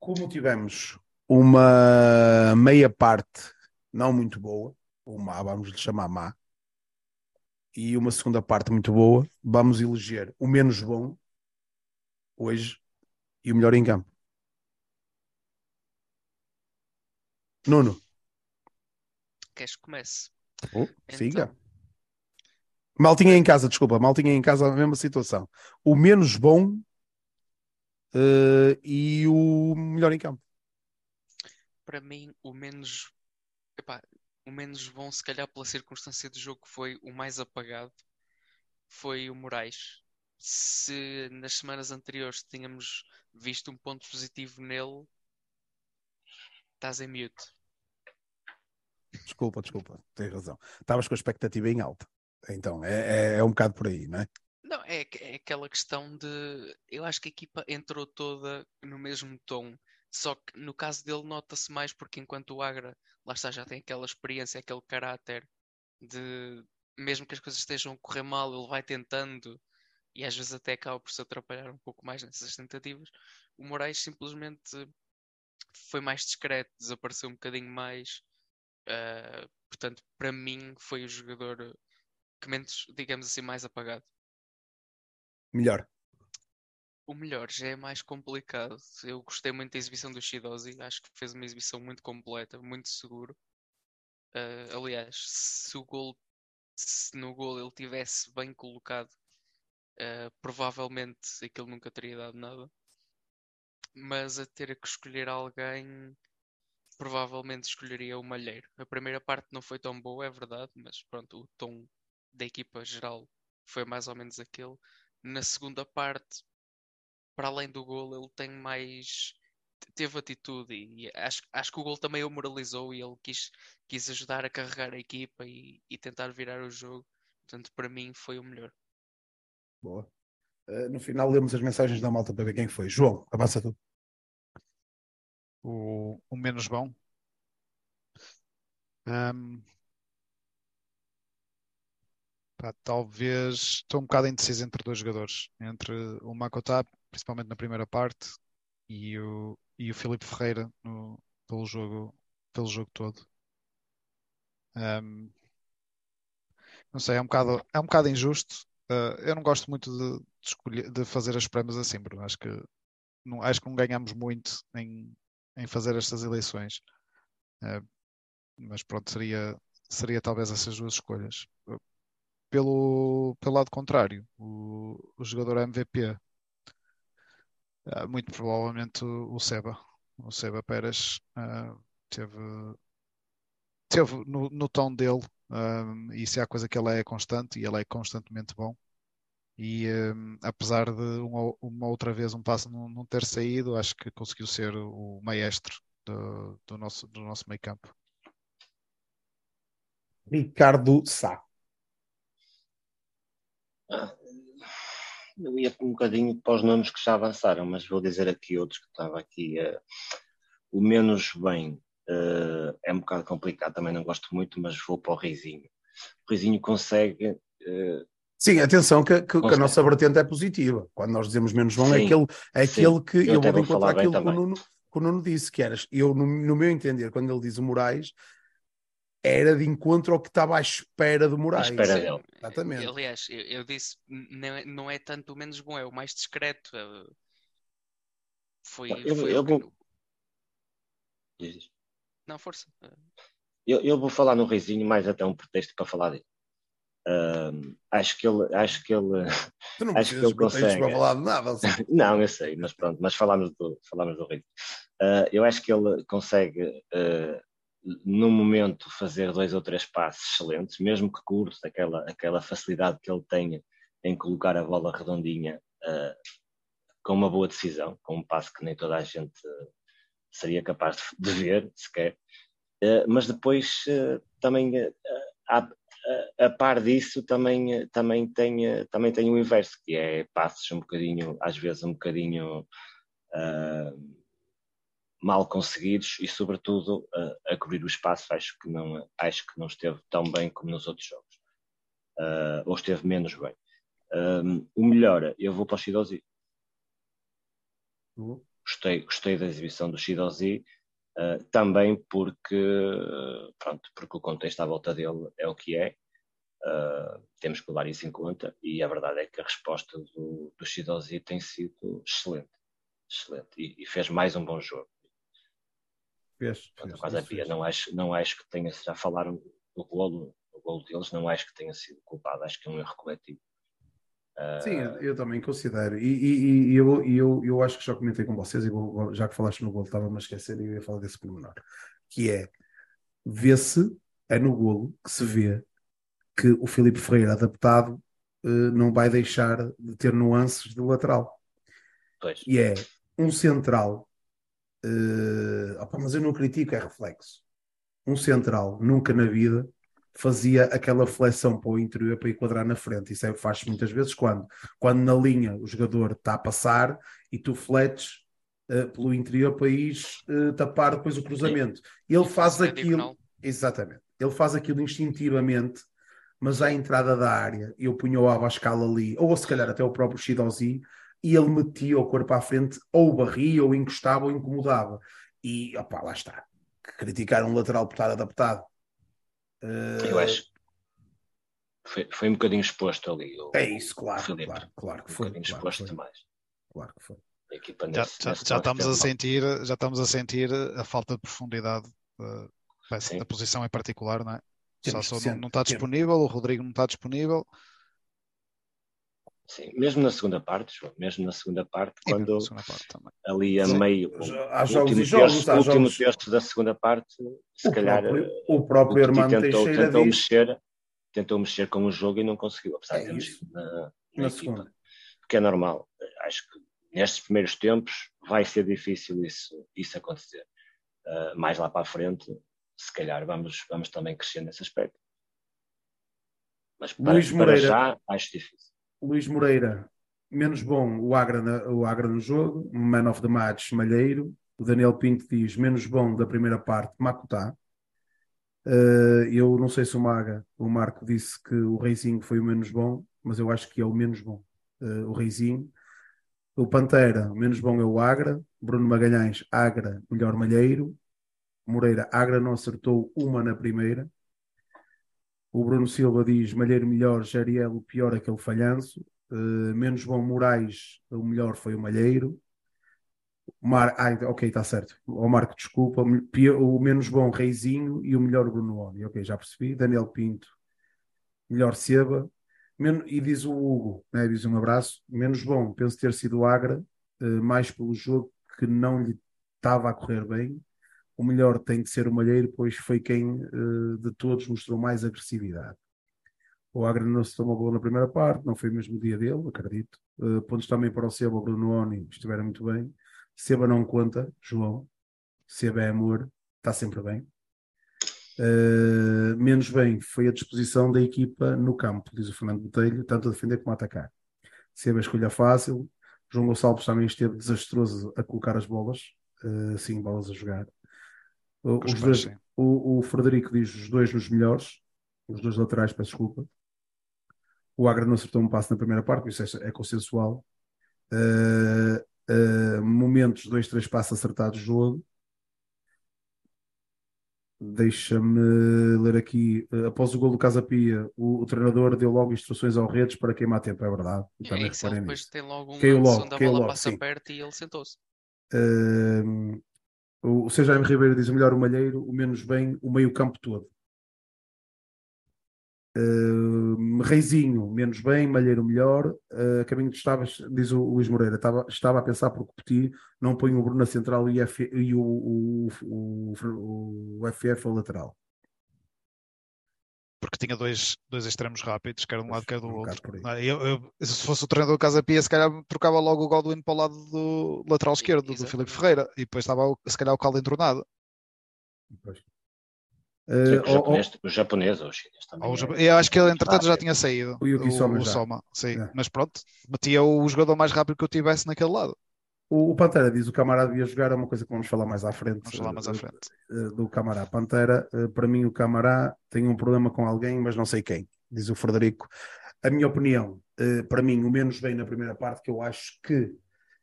Como tivemos uma meia parte não muito boa, ou má, vamos lhe chamar má, e uma segunda parte muito boa, vamos eleger o menos bom hoje e o melhor em campo. Nuno, Queres que comece? oh, Então. siga. Maltinha em casa, desculpa, maltinha em casa, a mesma situação. O menos bom eh, e o melhor em campo. Para mim, o menos. O menos bom, se calhar pela circunstância do jogo que foi o mais apagado, foi o Moraes. Se nas semanas anteriores tínhamos visto um ponto positivo nele, estás em mute. Desculpa, desculpa, tens razão. Estavas com a expectativa em alta. Então, é, é, é um bocado por aí, não é? Não, é, é aquela questão de. Eu acho que a equipa entrou toda no mesmo tom. Só que no caso dele nota-se mais porque enquanto o Agra, lá está, já tem aquela experiência, aquele caráter de mesmo que as coisas estejam a correr mal, ele vai tentando e às vezes até acaba por se atrapalhar um pouco mais nessas tentativas. O Moraes simplesmente foi mais discreto, desapareceu um bocadinho mais. ah, portanto, para mim, foi o jogador que menos, digamos assim, mais apagado. Melhor. O melhor já é mais complicado. Eu gostei muito da exibição do Shidozi. Acho que fez uma exibição muito completa, muito seguro. Ah, aliás, se gol, se no gol ele tivesse bem colocado, ah, provavelmente aquilo nunca teria dado nada. Mas a ter que escolher alguém, provavelmente escolheria o Malheiro. A primeira parte não foi tão boa, é verdade, mas pronto, o tom da equipa geral foi mais ou menos aquele. Na segunda parte, para além do gol, ele tem mais. Teve atitude e acho, acho que o gol também o moralizou e ele quis, quis ajudar a carregar a equipa e, e tentar virar o jogo. Portanto, para mim, foi o melhor. Boa. Uh, no final, lemos as mensagens da malta para ver quem foi. João, avança tu. O, o menos bom. Um, pá, talvez estou um bocado indeciso entre dois jogadores, entre o Makota, principalmente na primeira parte, e o, e o Filipe Ferreira no, pelo, jogo, pelo jogo todo. Um, não sei, é um bocado, é um bocado injusto. Uh, eu não gosto muito de, de, escolher, de fazer as prémios assim, Bruno. Acho que não, acho que não ganhamos muito em, em fazer estas eleições. Uh, mas pronto, seria, seria talvez essas duas escolhas. Pelo, pelo lado contrário, o, o jogador MVP, muito provavelmente o, Seba. O Seba Pérez teve, teve no, no tom dele um, e se há coisa que ele é constante, e ele é constantemente bom. E um, apesar de uma, uma, outra vez um passo não, não, ter saído, acho que conseguiu ser o maestro do, do nosso, do nosso meio campo. Ricardo Sá. Ah, eu ia um bocadinho para os nomes que já avançaram, mas vou dizer aqui outros que estava aqui. Uh, o menos bem Uh, é um bocado complicado, também não gosto muito, mas vou para o Rizinho. O Rizinho consegue. Uh, Sim, atenção que, que, que, a nossa vertente é positiva. Quando nós dizemos menos bom, é aquele, é aquele que eu, eu vou encontrar aquilo que o, Nuno, que o Nuno disse, que eras, eu, no, no, meu entender, quando ele diz o Moraes, era de encontro ao que estava à espera do Moraes. À espera dele. Exatamente. Aliás, eu, eu disse, não é, não é tanto o menos bom, é o mais discreto. Foi, eu, foi eu, vou... Não, força. Eu, eu vou falar no Reizinho mais até um pretexto para falar dele. Uh, acho que ele acho que ele tu não acho que ele consegue para falar de nada assim. não eu sei mas pronto mas falamos do falamos do Rio uh, eu acho que ele consegue uh, no momento fazer dois ou três passos excelentes mesmo que curtos aquela aquela facilidade que ele tenha em colocar a bola redondinha ah, com uma boa decisão com um passo que nem toda a gente seria capaz de ver, sequer. Uh, mas depois uh, também uh, a, a, par disso também, também, tem, também tem o inverso, que é passos um bocadinho, às vezes um bocadinho mal conseguidos e sobretudo a cobrir o espaço acho que não, acho que não esteve tão bem como nos outros jogos. ou esteve menos bem. o melhor, eu vou para o Shidozi. Uhum gostei, gostei da exibição do Shidozi, uh, também porque, pronto, porque o contexto à volta dele é o que é, uh, temos que levar isso em conta, e a verdade é que a resposta do, do Shidozi tem sido excelente, excelente, e, e fez mais um bom jogo. Fez, fez, fez, fez. Não, acho, não acho que tenha, já falaram do golo, o golo deles, não acho que tenha sido culpado, acho que é um erro coletivo. Sim, eu, eu, também considero. E, e, e eu, eu, eu acho que já comentei com vocês, e vou, já que falaste no golo, estava-me a esquecer e eu ia falar desse pormenor. Que é, vê-se, é no golo que se vê que o Filipe Ferreira adaptado uh, não vai deixar de ter nuances de lateral. Pois. E é um central, uh, opa, mas eu não critico, é reflexo. Um central, nunca na vida fazia aquela flexão para o interior para enquadrar na frente. Isso é, faz muitas vezes quando? Quando na linha o jogador está a passar e tu fletes uh, pelo interior para ir uh, tapar depois o cruzamento. Ele faz aquilo. Exatamente. Ele faz aquilo instintivamente, mas à entrada da área, eu punha o Abascal ali, ou se calhar até o próprio Shidozi, e ele metia o corpo à frente, ou barria, ou encostava, ou incomodava. E opá, lá está. Criticar um lateral por estar adaptado eu acho que foi, foi um bocadinho exposto ali. O, é isso, claro, claro, claro que foi. Um bocadinho claro exposto demais. Claro que foi. já, já, já estamos a sentir, já estamos a sentir a falta de profundidade uh, da posição em particular, não é? Temos Só, só não, não, está disponível, o Rodrigo não está disponível. Sim, mesmo na segunda parte, João, mesmo na segunda parte, e quando segunda parte ali a Sim. meio, há jogos último, jogos, terço, último terço da segunda parte, se o calhar próprio, o próprio Armando tentou, tentou mexer. tentou mexer com o jogo e não conseguiu, apesar É de ter mexido na, na Na segunda. Porque é normal. Acho que nestes primeiros tempos vai ser difícil isso, isso acontecer. Uh, mais lá para a frente, se calhar vamos, vamos também crescer nesse aspecto. Mas para, para já acho difícil. Luís Moreira, menos bom o Agra, o Agra no jogo, man of the match, Malheiro. O Daniel Pinto diz menos bom da primeira parte, Makutá. Eh, eu não sei se o Maga, o Marco disse que o Reizinho foi o menos bom, mas eu acho que é o menos bom, eh, o Reizinho. O Pantera, o menos bom é o Agra. Bruno Magalhães, Agra, melhor Malheiro. Moreira, Agra não acertou uma na primeira. O Bruno Silva diz Malheiro melhor, Jariel o pior aquele falhanço. Uh, menos bom Moraes, o melhor foi o Malheiro. Mar... Ai, ok, está certo. O Marco, desculpa. O menos bom Reizinho e o melhor Bruno Oni. Ok, já percebi. Daniel Pinto, melhor Seba. Men... E diz o Hugo, né? diz um abraço. Menos bom, penso ter sido o Agra, uh, mais pelo jogo que não lhe estava a correr bem. O melhor tem de ser o Malheiro, pois foi quem uh, de todos mostrou mais agressividade. O Agra não se tomou bola na primeira parte, não foi mesmo o dia dele, acredito. Uh, pontos também para o Seba, Bruno Oni, estiveram muito bem. Seba não conta, João. Seba é amor, está sempre bem. Uh, menos bem foi a disposição da equipa no campo, diz o Fernando Botelho, tanto a defender como a atacar. Seba escolha fácil. João Gonçalves também esteve desastroso a colocar as bolas, uh, sim, bolas a jogar. O, os dois, o, o, Frederico diz os dois nos melhores, os dois laterais, peço desculpa. O Agra não acertou um passo na primeira parte, isso é, é consensual. Uh, uh, momentos, dois, três passos acertados do jogo. Deixa-me ler aqui. Uh, após o gol do Casa Pia, o, o, treinador deu logo instruções ao Redes para queimar tempo, é verdade. E também é depois tem logo uma caiu logo, caiu bola logo, passa sim. perto e ele sentou-se. Uh, o CJM Ribeiro diz o melhor o Malheiro, o menos bem o meio campo todo. Uh, Reizinho, menos bem, Malheiro melhor. Uh, caminho de estavas, diz o Luís Moreira, estava, estava a pensar por repetir, não põe o Bruno na central e, F, e o, o, o, o, FF a lateral. Porque tinha dois, dois extremos rápidos, quer de um lado, quer do um outro. Ah, Eu, eu, se fosse o treinador do Casa Pia, se calhar trocava logo o Godwin para o lado do lateral esquerdo, do. Filipe Ferreira, e depois estava se calhar o caldo entornado. Pois. Uh, o, japonês, o japonês ou o chinês também. Ou o é- Eu acho que ele, entretanto, já rápido. tinha saído. O Yuki Soma o já. Soma, sim. É. Mas pronto, metia o jogador mais rápido que eu tivesse naquele lado. O, o Pantera diz o Camará devia jogar, é uma coisa que vamos falar mais à frente. Vamos falar mais à uh, frente. uh, do Camará. Pantera, uh, para mim, o Camará tem um problema com alguém, mas não sei quem, diz o Frederico. A minha opinião, para mim, o menos bem na primeira parte, que eu acho que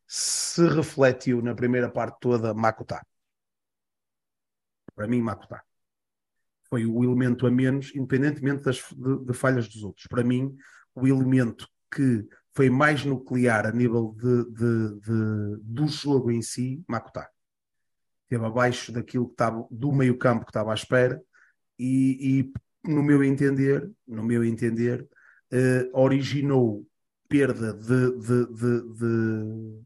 se refletiu na primeira parte toda, Makutá. Para mim, Makutá. Foi o elemento a menos, independentemente das, de, de falhas dos outros. Para mim, o elemento que foi mais nuclear a nível de, de, de- do jogo em si, Makutá. Esteve abaixo daquilo que estava, do meio campo que estava à espera e, e, no meu entender, no meu entender, eh, originou perda de, de, de, de,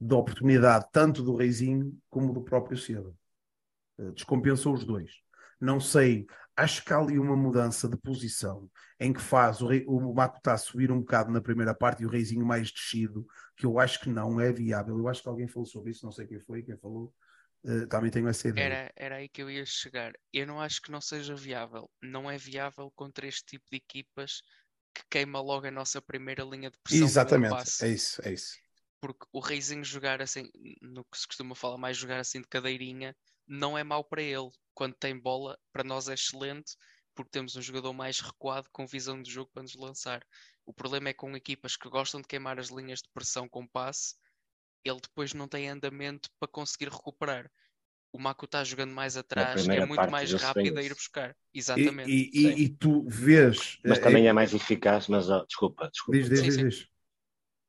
de oportunidade tanto do Reizinho como do próprio Cedo. Eh, descompensou os dois. Não sei, acho que há ali uma mudança de posição em que faz o, rei, o Makutá subir um bocado na primeira parte e o Reizinho mais descido, que eu acho que não é viável. Eu acho que alguém falou sobre isso, não sei quem foi, quem falou. Eh, também tenho essa ideia. Era, era aí que eu ia chegar. Eu não acho que não seja viável. Não é viável contra este tipo de equipas que queima logo a nossa primeira linha de pressão. Exatamente, é isso, é isso. Porque o Reizinho jogar assim, no que se costuma falar mais, jogar assim de cadeirinha, não é mau para ele. Quando tem bola, para nós é excelente, porque temos um jogador mais recuado com visão de jogo para nos lançar. O problema é com equipas que gostam de queimar as linhas de pressão com passe, ele depois não tem andamento para conseguir recuperar. O Mako está jogando mais atrás, é muito mais rápido a ir buscar. E, Exatamente. e, e, e tu vês. Mas eh, também eh, é mais eficaz, mas ó, desculpa, desculpa. Diz, diz, Sim, diz, sim. diz.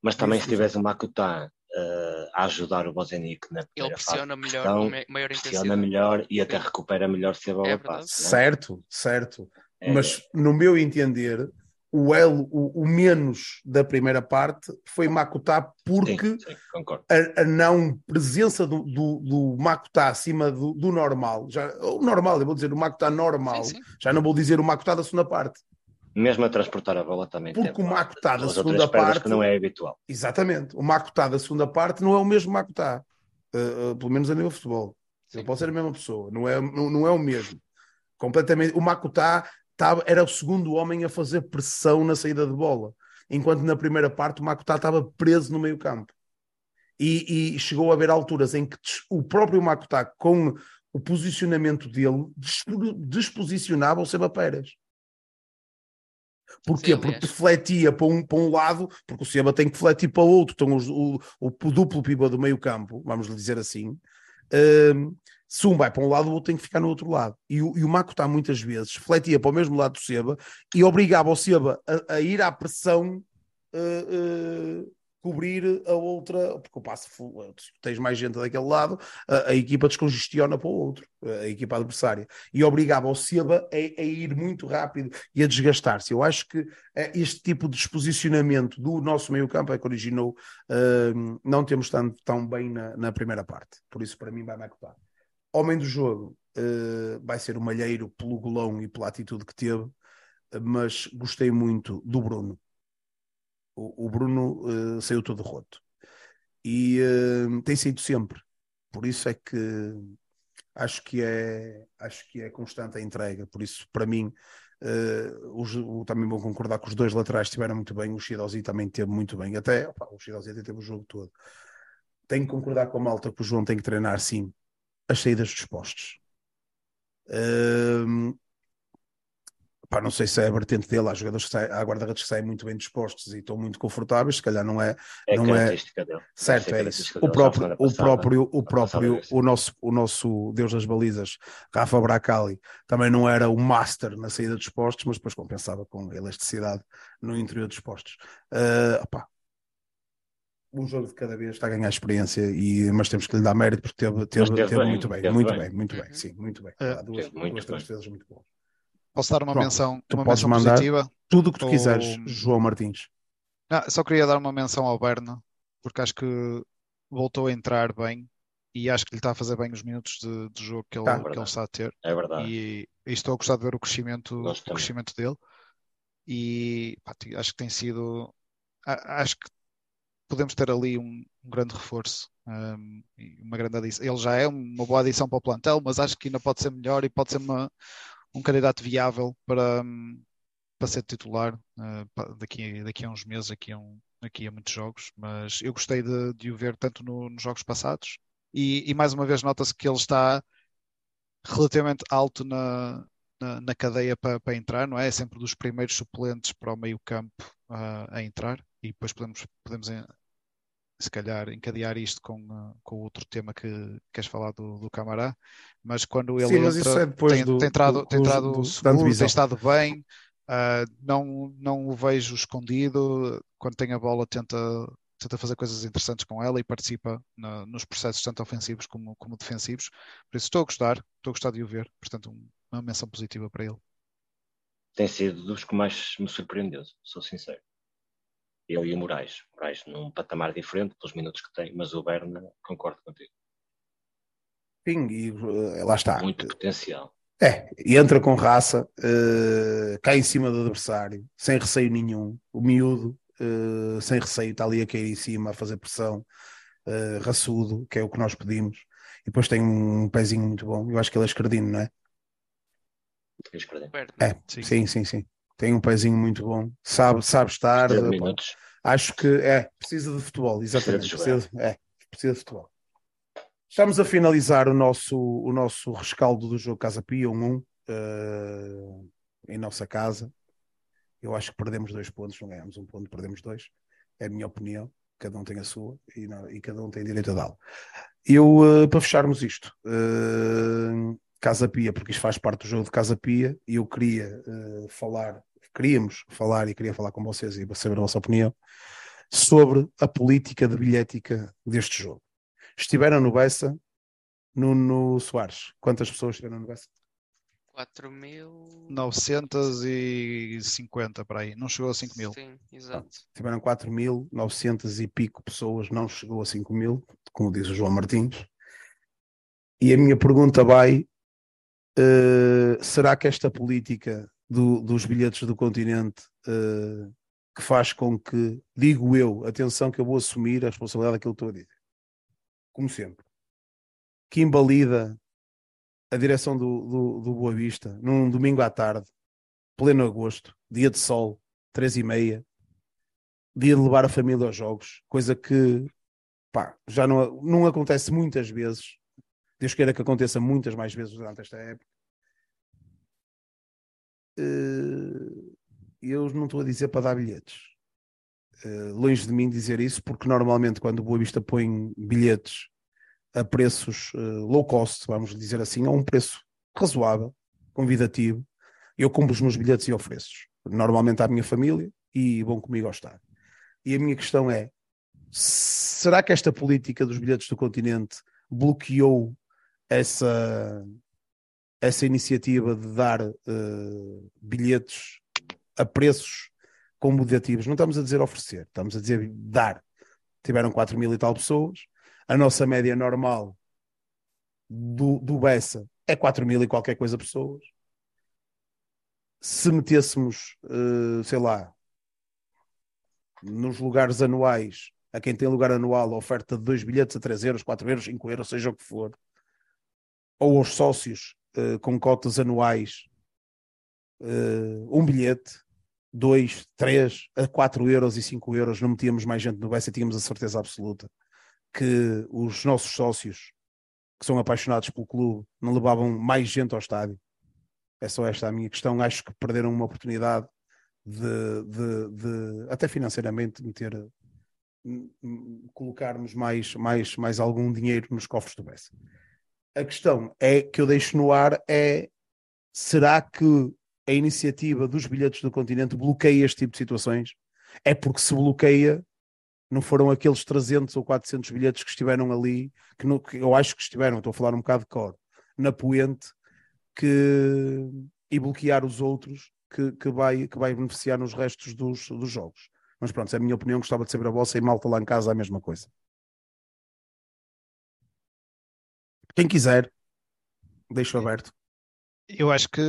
Mas também Diz, se tivesse o Makutá eh, a ajudar o Bozenic na Ele primeira fase pressiona de melhor, maior pressiona intensidade. melhor e até Sim. recupera melhor se a bola É passa. não é? Certo, certo. É, Mas no meu entender, o elo, o, o menos da primeira parte foi Makutá porque sim, sim, a, a não presença do, do, do Makutá acima do, do normal, já, o normal, eu vou dizer o Makutá normal, Sim, sim. já não vou dizer o Makutá da segunda parte. Mesmo a transportar a bola também Porque teve o lá Macutá da segunda parte- que não é habitual. Exatamente. O Macutá da segunda parte não é o mesmo Macutá. Uh, uh, pelo menos a nível de futebol. Sim. Ele pode ser a mesma pessoa, não é, não, não é o mesmo. Completamente. O Macutá tava, era o segundo homem a fazer pressão na saída de bola, enquanto na primeira parte o Macutá estava preso no meio campo. E, e chegou a haver alturas em que o próprio Macutá, com o posicionamento dele, despo- desposicionava o Seba Pérez. Porquê? Sim, porque defletia para um, para um lado, porque o Seba tem que defletir para o outro. Então, os- o, o, duplo pivô do meio campo, vamos lhe dizer assim, hum, se um vai para um lado, o outro tem que ficar no outro lado. E, o- e o Maco está muitas vezes, fletia para o mesmo lado do Seba e obrigava o Seba a, a ir à pressão eh, eh, cobrir a outra, porque o se tens mais gente daquele lado, a, a equipa descongestiona para o outro, a equipa adversária, e obrigava o Seba a, a ir muito rápido e a desgastar-se. Eu acho que eh, este tipo de posicionamento do nosso meio campo é que originou eh, não temos tanto tão bem na, na primeira parte. Por isso, para mim, vai me acotar. Homem do jogo eh, vai ser o Malheiro pelo golão e pela atitude que teve, mas gostei muito do Bruno. O, Bruno eh, saiu todo roto e eh, tem saído sempre. Por isso é que acho que é acho que é constante a entrega. Por isso, para mim, eh, os- o- também vou concordar que os dois laterais estiveram muito bem. O Shidozi também teve muito bem. Até opa, o Shidozi até teve o jogo todo. Tenho que concordar com a malta que o João tem que treinar sim as saídas dos postos. Hum, pá, não sei se é a vertente dele. Há jogadores que saem, há guarda-redes que saem muito bem dispostos e estão muito confortáveis. Se calhar não é É Não é- dele. Certo, ser é isso. O próprio, o próprio, o próprio, o nosso, o nosso Deus das balizas, Rafa Bracali, também não era o master na saída dos postos, mas depois compensava com elasticidade no interior dos postos. Ah, opá, um jogo de cada vez está a ganhar experiência, e, mas temos que lhe dar mérito porque teve, teve, teve teve bem, muito bem, teve muito bem. bem, muito bem, Uhum. sim, muito bem. É, Há duas, muito duas três bem. defesas muito boas. Posso dar uma João, menção, uma menção mandar. positiva? Tudo o que tu Ou- quiseres, João Martins. Ah, só queria dar uma menção ao Berna, porque acho que voltou a entrar bem e acho que lhe está a fazer bem os minutos de, de jogo que ele, Tá. que ele está a ter. É verdade. E, e estou a gostar de ver o crescimento, o crescimento dele. E pá, acho que tem sido. Acho que podemos ter ali um, um grande reforço, um, uma grande adição. Ele já é uma boa adição para o plantel, mas acho que ainda pode ser melhor e pode ser uma, um candidato viável para, para ser titular uh, pa- daqui, daqui a uns meses, daqui a, um, daqui a muitos jogos. Mas eu gostei de, de o ver tanto no- nos jogos passados e, e mais uma vez nota-se que ele está relativamente alto na, na, na cadeia para, para entrar, não é? É sempre dos primeiros suplentes para o meio campo ah, a entrar e depois podemos, podemos eh, se calhar encadear isto com, ah, com outro tema que queres falar do, do Camará, mas quando ele Sim, mas isso entra é tem, do- tem entrado, do- tem do- entrado do- seguro, tem estado bem, ah, não, não o vejo escondido, quando tem a bola tenta, tenta fazer coisas interessantes com ela e participa na- nos processos tanto ofensivos como, como defensivos. Por isso estou a gostar, estou a gostar de o ver, portanto um- uma menção positiva para ele. Tem sido dos que mais me surpreendeu, sou sincero. Ele e o Moraes. Moraes num patamar diferente pelos minutos que tem, mas o Berna, concordo contigo. Sim, e eh, lá está. Muito potencial. É, e entra com raça, eh, cai em cima do adversário, sem receio nenhum. O miúdo, eh, sem receio, está ali a cair em cima, a fazer pressão, eh, raçudo, que é o que nós pedimos. E depois tem um pezinho muito bom. Eu acho que ele é escardino, não é? Perder? Perto, É, Sim. sim, sim, sim. Tem um pezinho muito bom. Sabe, sabe estar. Minutos. Acho que é, precisa de futebol, exatamente. Precisa é, precisa de futebol. Estamos a finalizar o nosso, o nosso rescaldo do jogo Casa Pia, 1-1, eh, em nossa casa. Eu acho que perdemos dois pontos, não ganhamos um ponto, perdemos dois. É a minha opinião, cada um tem a sua e, não- e cada um tem direito a dá-la. Eu, eh, para fecharmos isto, eh, Casa Pia, porque isto faz parte do jogo de Casa Pia, e eu queria eh, falar, queríamos falar e queria falar com vocês e saber a vossa opinião sobre a política de bilhética deste jogo. Estiveram no Bessa, Nuno Soares. Quantas pessoas estiveram no Bessa? 4 mil. 950 para aí, não chegou a 5 mil. Sim, exato. Tiveram 4.900 e pico pessoas, não chegou a 5 mil, como diz o João Martins. E a minha pergunta vai: eh, será que esta política do, dos bilhetes do continente uh, que faz com que, digo eu, atenção que eu vou assumir a responsabilidade daquilo que estou a dizer. Como sempre. Que invalida a direção do, do, do Boa Vista num domingo à tarde, pleno agosto, dia de sol, três e meia, dia de levar a família aos jogos, coisa que pá, já não, não acontece muitas vezes. Deus queira que aconteça muitas mais vezes durante esta época. Eh, eu não estou a dizer para dar bilhetes. Eh, longe de mim dizer isso, porque normalmente quando o Boa Vista põe bilhetes a preços uh, low cost, vamos dizer assim, a um preço razoável, convidativo. Eu compro os meus bilhetes e ofereço. Normalmente à minha família e vão comigo ao estádio. E a minha questão é: será que esta política dos bilhetes do continente bloqueou essa, essa iniciativa de dar uh, bilhetes a preços convidativos? Não estamos a dizer oferecer, estamos a dizer dar. Tiveram 4 mil e tal pessoas, a nossa média normal do, do Bessa é 4 mil e qualquer coisa pessoas. Se metêssemos, uh, sei lá, nos lugares anuais, a quem tem lugar anual, a oferta de dois bilhetes a 3 euros, 4 euros, 5 euros, seja o que for, ou aos sócios uh, com cotas anuais, uh, um bilhete, 2, 3 a 4 euros e 5 euros, não metíamos mais gente no Bessa, tínhamos a certeza absoluta que os nossos sócios, que são apaixonados pelo clube, não levavam mais gente ao estádio. É só esta a minha questão. Acho que perderam uma oportunidade de, de, de até financeiramente, meter, colocarmos mais, mais, mais algum dinheiro nos cofres do Bessa. A questão é que eu deixo no ar é será que a iniciativa dos bilhetes do continente bloqueia este tipo de situações? É porque se bloqueia, não foram aqueles 300 ou 400 bilhetes que estiveram ali, que, no, que eu acho que estiveram, estou a falar um bocado de cor, na poente, que, e bloquear os outros que, que, vai, que vai beneficiar nos restos dos, dos jogos. Mas pronto, é a minha opinião, gostava de saber a vossa e malta lá em casa a mesma coisa. Quem quiser, deixo aberto. Eu acho que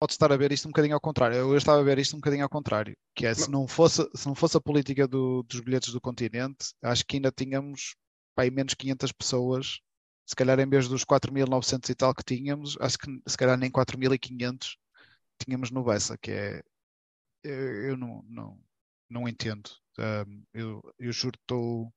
pode estar a ver isto um bocadinho ao contrário. Eu estava a ver isto um bocadinho ao contrário, que é se não fosse, se não fosse a política do, dos bilhetes do continente, acho que ainda tínhamos bem, menos 500 pessoas. Se calhar em vez dos 4.900 e tal que tínhamos, acho que se calhar nem 4.500 tínhamos no Bessa, que é eu, eu não, não, não entendo. Um, eu, eu juro que estou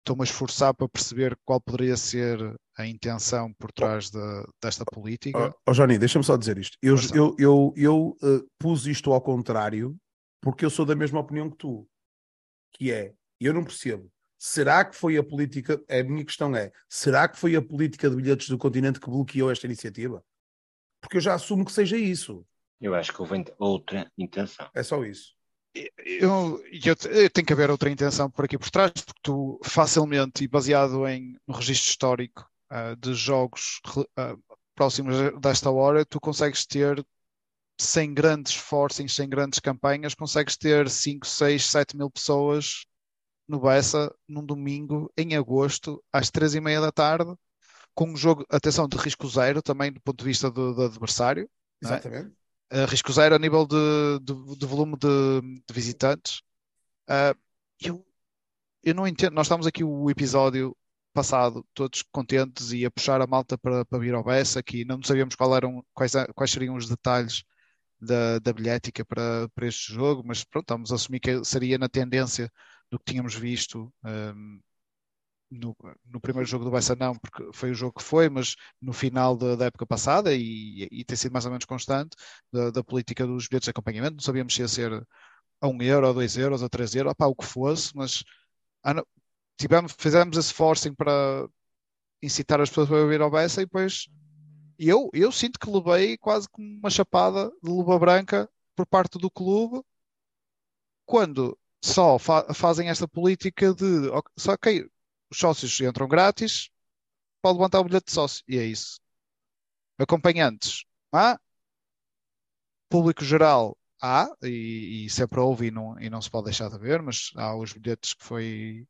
estou-me a esforçar para perceber qual poderia ser a intenção por trás de, desta política. Oh, oh Johnny, deixa-me só dizer isto. Eu, eu, eu, eu uh, pus isto ao contrário porque eu sou da mesma opinião que tu, que é, eu não percebo. Será que foi a política, a minha questão é, será que foi a política de bilhetes do continente que bloqueou esta iniciativa? Porque eu já assumo que seja isso. Eu acho que houve outra intenção. É só isso eu, eu, eu, tenho que haver outra intenção por aqui por trás, porque tu facilmente e baseado em no registro histórico uh, de jogos uh, próximos desta hora, tu consegues ter sem grandes esforços, sem grandes campanhas, consegues ter 5, 6, 7 mil pessoas no Bessa num domingo em agosto às três e meia da tarde com um jogo, atenção, de risco zero também do ponto de vista do, do adversário. É? Exatamente. Uh, risco zero a nível de, de, de volume de, de visitantes. Uh, eu, eu não entendo. Nós estamos aqui o episódio passado todos contentes e a puxar a malta para, para vir ao Bessa, aqui não sabíamos qual eram, quais, quais seriam os detalhes da, da bilhética para, para este jogo, mas pronto, estamos a assumir que seria na tendência do que tínhamos visto um, no, no, primeiro jogo do Bessa não, porque foi o jogo que foi, mas no final da, época passada e, e, tem sido mais ou menos constante da, da, política dos bilhetes de acompanhamento, não sabíamos se ia ser a um euro, a dois euros, a três euros, opá, o que fosse, mas ah, tivemos, fizemos esse forcing para incitar as pessoas para vir ao Bessa e depois eu, eu sinto que levei quase como uma chapada de luva branca por parte do clube quando só fa fazem esta política de só ok, os sócios entram grátis, pode levantar o bilhete de sócio. E é isso. Acompanhantes, há. Público geral, há. E, e sempre houve e não, e não se pode deixar de ver, mas há os bilhetes que foi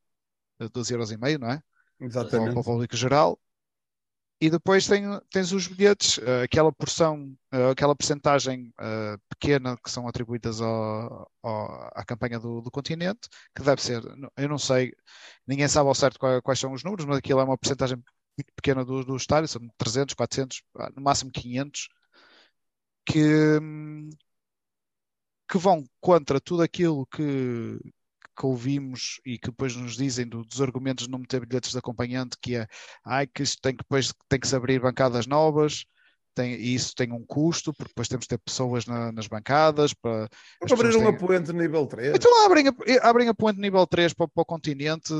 12,5€, não é? Exatamente. Para o público geral. E depois tem, tens os bilhetes, uh, aquela porção, uh, aquela porcentagem uh, pequena que são atribuídas ao, ao, à campanha do, do, continente, que deve ser, eu não sei, ninguém sabe ao certo quais, são os números, mas aquilo é uma porcentagem muito pequena do, do estádio, são 300, 400, no máximo 500, que, que vão contra tudo aquilo que, que ouvimos e que depois nos dizem do, dos argumentos de não meter bilhetes de acompanhante, que é ai, que isto tem que depois tem que se abrir bancadas novas, tem, e isso tem um custo, porque depois temos que ter pessoas na, nas bancadas para. Abrir uma têm... poente nível 3. Então abrem a, abrem a poente nível 3 para, para o continente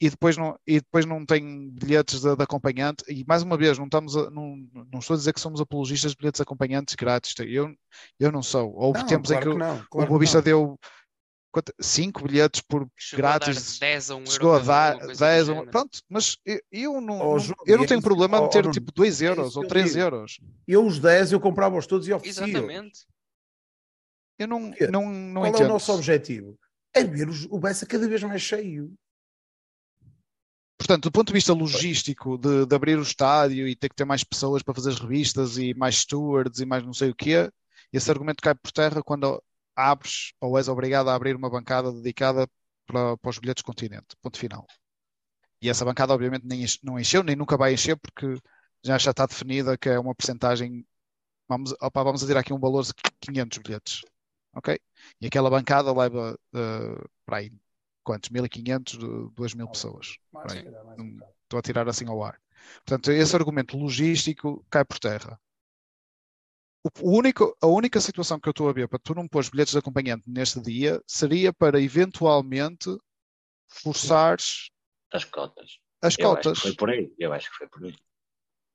e depois não, e depois não tem bilhetes de, de, acompanhante. E mais uma vez, não, estamos a, não, não estou a dizer que somos apologistas de bilhetes acompanhantes grátis. Eu, eu não sou. Houve não, tempos claro em que, que não, claro o Bobista deu 5 bilhetes por chegou grátis. A 10 a 1 chegou a dar 10 a 1 Pronto, mas eu, eu não, oh, não, eu não tenho problema a meter oh, tipo 2 é euros é ou 3 euros. Eu os 10 eu comprava-os todos e oferecia. Exatamente. Eu não, não, não Qual entendo. é o nosso objetivo? É ver o Bessa cada vez mais cheio. Portanto, do ponto de vista logístico, de, de, abrir o estádio e ter que ter mais pessoas para fazer as revistas e mais stewards e mais não sei o quê, esse argumento cai por terra quando abres ou és obrigado a abrir uma bancada dedicada para, para os bilhetes continente. Ponto final. E essa bancada, obviamente, nem, não encheu, nem nunca vai encher, porque já, já está definida que é uma porcentagem. Vamos, opa, vamos a dizer aqui um valor de 500 bilhetes. Ok? E aquela bancada leva uh, para aí quantos? 1500, 2000 pessoas. Mais, mais Estou a tirar assim ao ar. Portanto, esse argumento logístico cai por terra o único, a única situação que eu estou a ver para tu não pôr bilhetes de acompanhante neste dia seria para eventualmente forçares as cotas. As eu cotas. Acho que foi por aí. Eu acho que foi por aí.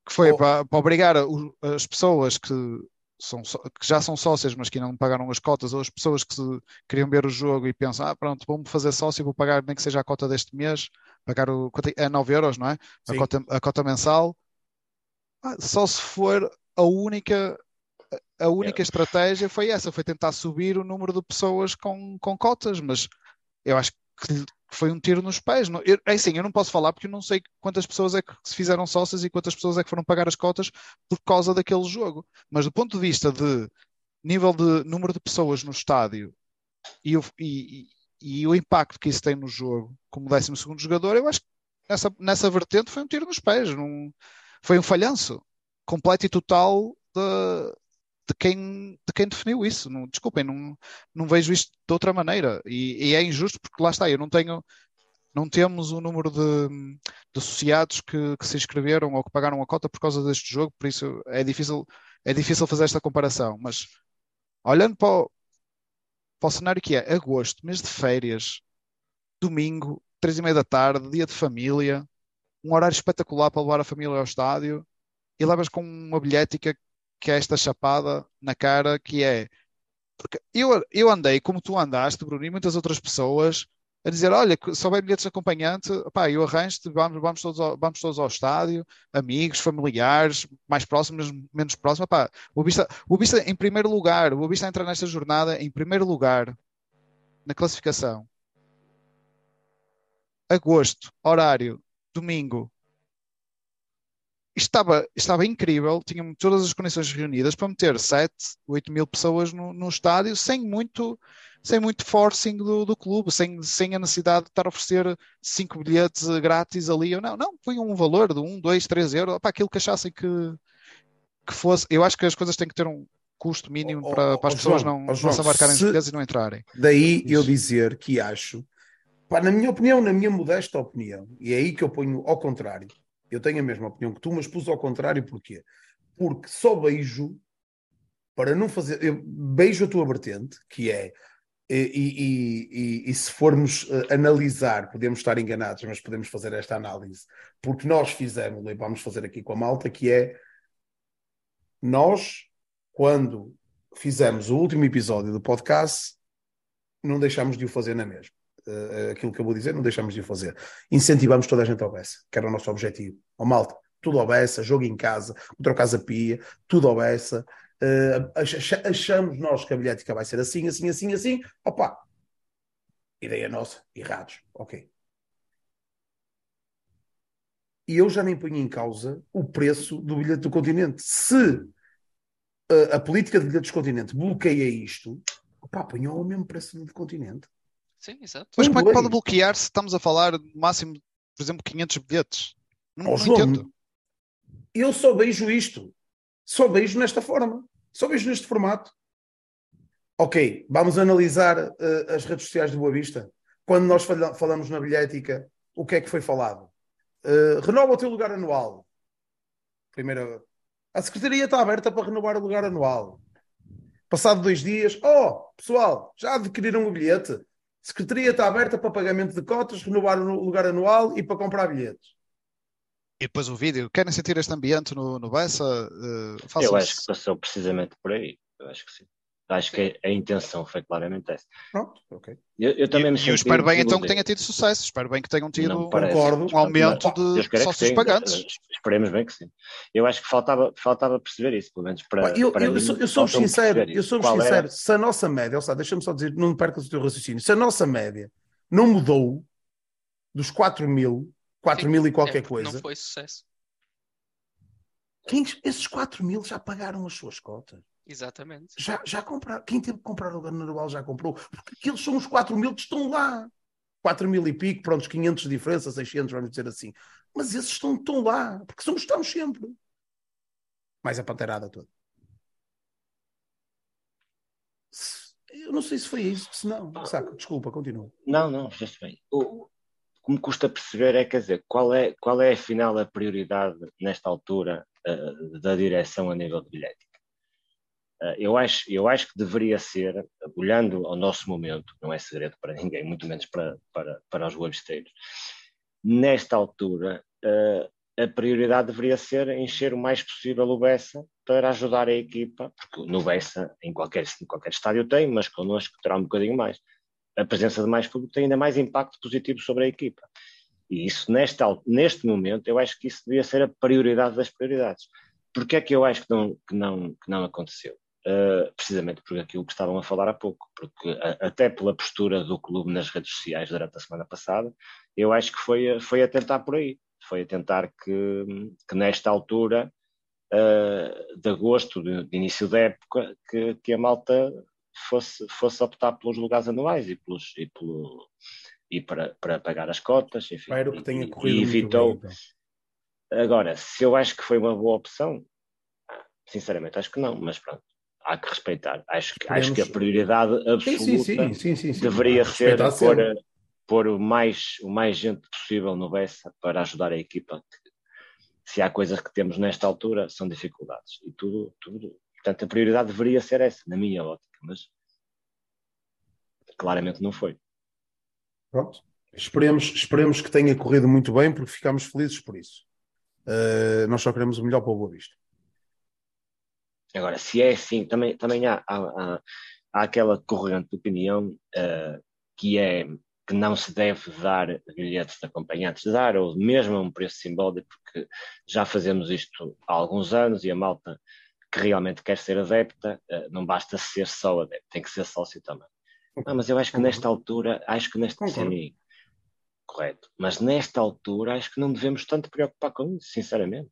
Que foi oh. para, para, obrigar as pessoas que, são, que já são sócias, mas que não pagaram as cotas, ou as pessoas que queriam ver o jogo e pensam, ah, pronto, vou-me fazer sócio, vou pagar nem que seja a cota deste mês, pagar o, é 9 euros, não é? A cota, a cota mensal. Ah, só se for a única a única estratégia foi essa, foi tentar subir o número de pessoas com, com cotas, mas eu acho que foi um tiro nos pés. Eu, é assim, eu não posso falar porque eu não sei quantas pessoas é que se fizeram sócias e quantas pessoas é que foram pagar as cotas por causa daquele jogo. Mas do ponto de vista de nível de número de pessoas no estádio e o, e, e, o impacto que isso tem no jogo como 12 jogador, eu acho que nessa, nessa vertente foi um tiro nos pés. Não, foi um falhanço completo e total de quem, de quem definiu isso. Não, desculpem, não, não vejo isto de outra maneira. E, e é injusto porque lá está, eu não tenho, não temos o número de, de associados que, que, se inscreveram ou que pagaram a cota por causa deste jogo, por isso é difícil, é difícil fazer esta comparação. Mas olhando para o, para o cenário que é agosto, mês de férias, domingo, três e meia da tarde, dia de família, um horário espetacular para levar a família ao estádio e levas com uma bilhética que é esta chapada na cara que é porque eu, eu andei como tu andaste, Bruno, e muitas outras pessoas a dizer, olha, se houver bilhetes de acompanhante, pá, eu arranjo-te, vamos, vamos, todos ao, vamos todos ao estádio, amigos, familiares, mais próximos, menos próximos, pá, o Vista, o Vista em primeiro lugar, o Vista entra nesta jornada em primeiro lugar na classificação. Agosto, horário, domingo, estava, estava incrível, tinha todas as condições reunidas para meter 7, 8 mil pessoas no, no estádio sem muito, sem muito forcing do, do clube, sem, sem a necessidade de estar a oferecer 5 bilhetes grátis ali ou não. Não, foi um valor de 1, 2, 3 euros, para aquilo que achassem que, que fosse. Eu acho que as coisas têm que ter um custo mínimo oh, para, para as oh, pessoas João, não, oh, João, não se embarcarem se... bilhetes e não entrarem. Daí Isso. eu dizer que acho, pá, na minha opinião, na minha modesta opinião, e é aí que eu ponho ao contrário eu tenho a mesma opinião que tu, mas pus ao contrário, porquê? Porque só beijo para não fazer. Eu beijo a tua vertente, que é. E, e, e, e, se formos uh, analisar, podemos estar enganados, mas podemos fazer esta análise, porque nós fizemos, e vamos fazer aqui com a malta, que é nós, quando fizemos o último episódio do podcast, não deixámos de o fazer na mesma uh, aquilo que eu vou dizer, não deixamos de o fazer. Incentivamos toda a gente ao Bessa, que era o nosso objetivo. Ao malta, tudo ao Bessa, jogo em casa, contra Casa Pia, tudo ao. Uh, achamos nós que a bilhética vai ser assim, assim, assim, assim. Opa, ideia nossa, errados, ok. e eu já nem ponho em causa o preço do bilhete do continente. Se a, a política de bilhetes do continente bloqueia isto, opá, ponham o mesmo preço do continente. Sim, exato. Mas como é que pode bloquear se estamos a falar no máximo, por exemplo, 500 bilhetes? Não, Ó, não João, entendo. Eu só vejo isto. Só vejo nesta forma. Só vejo neste formato. Ok, vamos analisar eh, as redes sociais do Boa Vista. Quando nós fala- falamos na bilhética, o que é que foi falado? Eh, renova o teu lugar anual. Primeira. A secretaria está aberta para renovar o lugar anual. Passado dois dias, oh, pessoal, já adquiriram o bilhete? Secretaria está aberta para pagamento de cotas, renovar o lugar anual e para comprar bilhetes. E depois o vídeo. Querem sentir este ambiente no, no Bessa? Uh, Eu acho que passou precisamente por aí. Eu acho que sim. Acho que a intenção foi claramente essa. Pronto, ok. Eu, eu também E- me e eu espero bem então que tenha tido sucesso. Espero bem que tenham tido parece. Concordo. um aumento Mas, de sócios sim. pagantes. Eh, Esperemos bem que sim. Eu acho que faltava, faltava perceber isso, pelo menos para, Eu, para eu, mim, sou, eu sou sincero, eu sou sincero. era- Se a nossa média, ou seja, deixa-me só dizer, não percas o teu raciocínio. Se a nossa média não mudou dos 4 mil, 4 mil e É qualquer porque coisa, Não foi sucesso. quem, esses 4 mil já pagaram as suas cotas. Exatamente. Já, já compraram. Quem teve que comprar o lugar anual já comprou. Porque aqueles são os 4 mil que estão lá. 4 mil e pico, pronto, 500 de diferença, 600, vamos dizer assim. Mas esses estão, estão lá, porque somos, estamos sempre. Mais a panteirada toda. Eu não sei se foi isso, se não. Saca, desculpa, continua. Não, não, fizeste bem. O, o que me custa perceber é, quer dizer, qual é, qual é afinal a prioridade nesta altura eh, da direção a nível de bilhética? Eh, eu, acho, eu acho que deveria ser, olhando ao nosso momento, não é segredo para ninguém, muito menos para, para, para os websteiros, nesta altura, eh, a prioridade deveria ser encher o mais possível o Bessa para ajudar a equipa, porque no Bessa, em qualquer, em qualquer estádio tem, mas connosco terá um bocadinho mais a presença de mais público tem ainda mais impacto positivo sobre a equipa. E isso, neste, neste momento, eu acho que isso devia ser a prioridade das prioridades. Porquê é que eu acho que não, que não, que não aconteceu? Uh, precisamente por aquilo que estavam a falar há pouco, porque a- até pela postura do clube nas redes sociais durante a semana passada, eu acho que foi, a- foi a tentar por aí, foi a tentar que, que nesta altura uh, de agosto, de, de início da época, que, que a malta fosse, fosse optar pelos lugares anuais e, pelos, e, pelo, e para, para pagar as cotas. Enfim, Espero que tenha corrido e evitou. bem. então. Agora, se eu acho que foi uma boa opção, ah, sinceramente acho que não, mas pronto, há que respeitar. Acho que, acho que a prioridade absoluta sim, sim, sim, deveria ser pôr, pôr o, mais, o mais gente possível no Bessa para ajudar a equipa. Se há coisas que temos nesta altura, são dificuldades. E tudo, tudo. Portanto, a prioridade deveria ser essa, na minha ótica, mas claramente não foi. Pronto. Esperemos, esperemos que tenha corrido muito bem, porque ficamos felizes por isso. Uh, nós só queremos o melhor para o Boa Vista. Agora, se é assim, também, também há, há, há, há aquela corrente de opinião uh, que é que não se deve dar bilhetes de acompanhantes, dar ou mesmo a um preço simbólico, porque já fazemos isto há alguns anos e a malta que realmente quer ser adepta, uh, não basta ser só adepto, tem que ser sócio também. Não, mas eu acho que nesta altura, acho que neste Concordo. sim, correto, mas nesta altura acho que não devemos tanto preocupar com isso, sinceramente.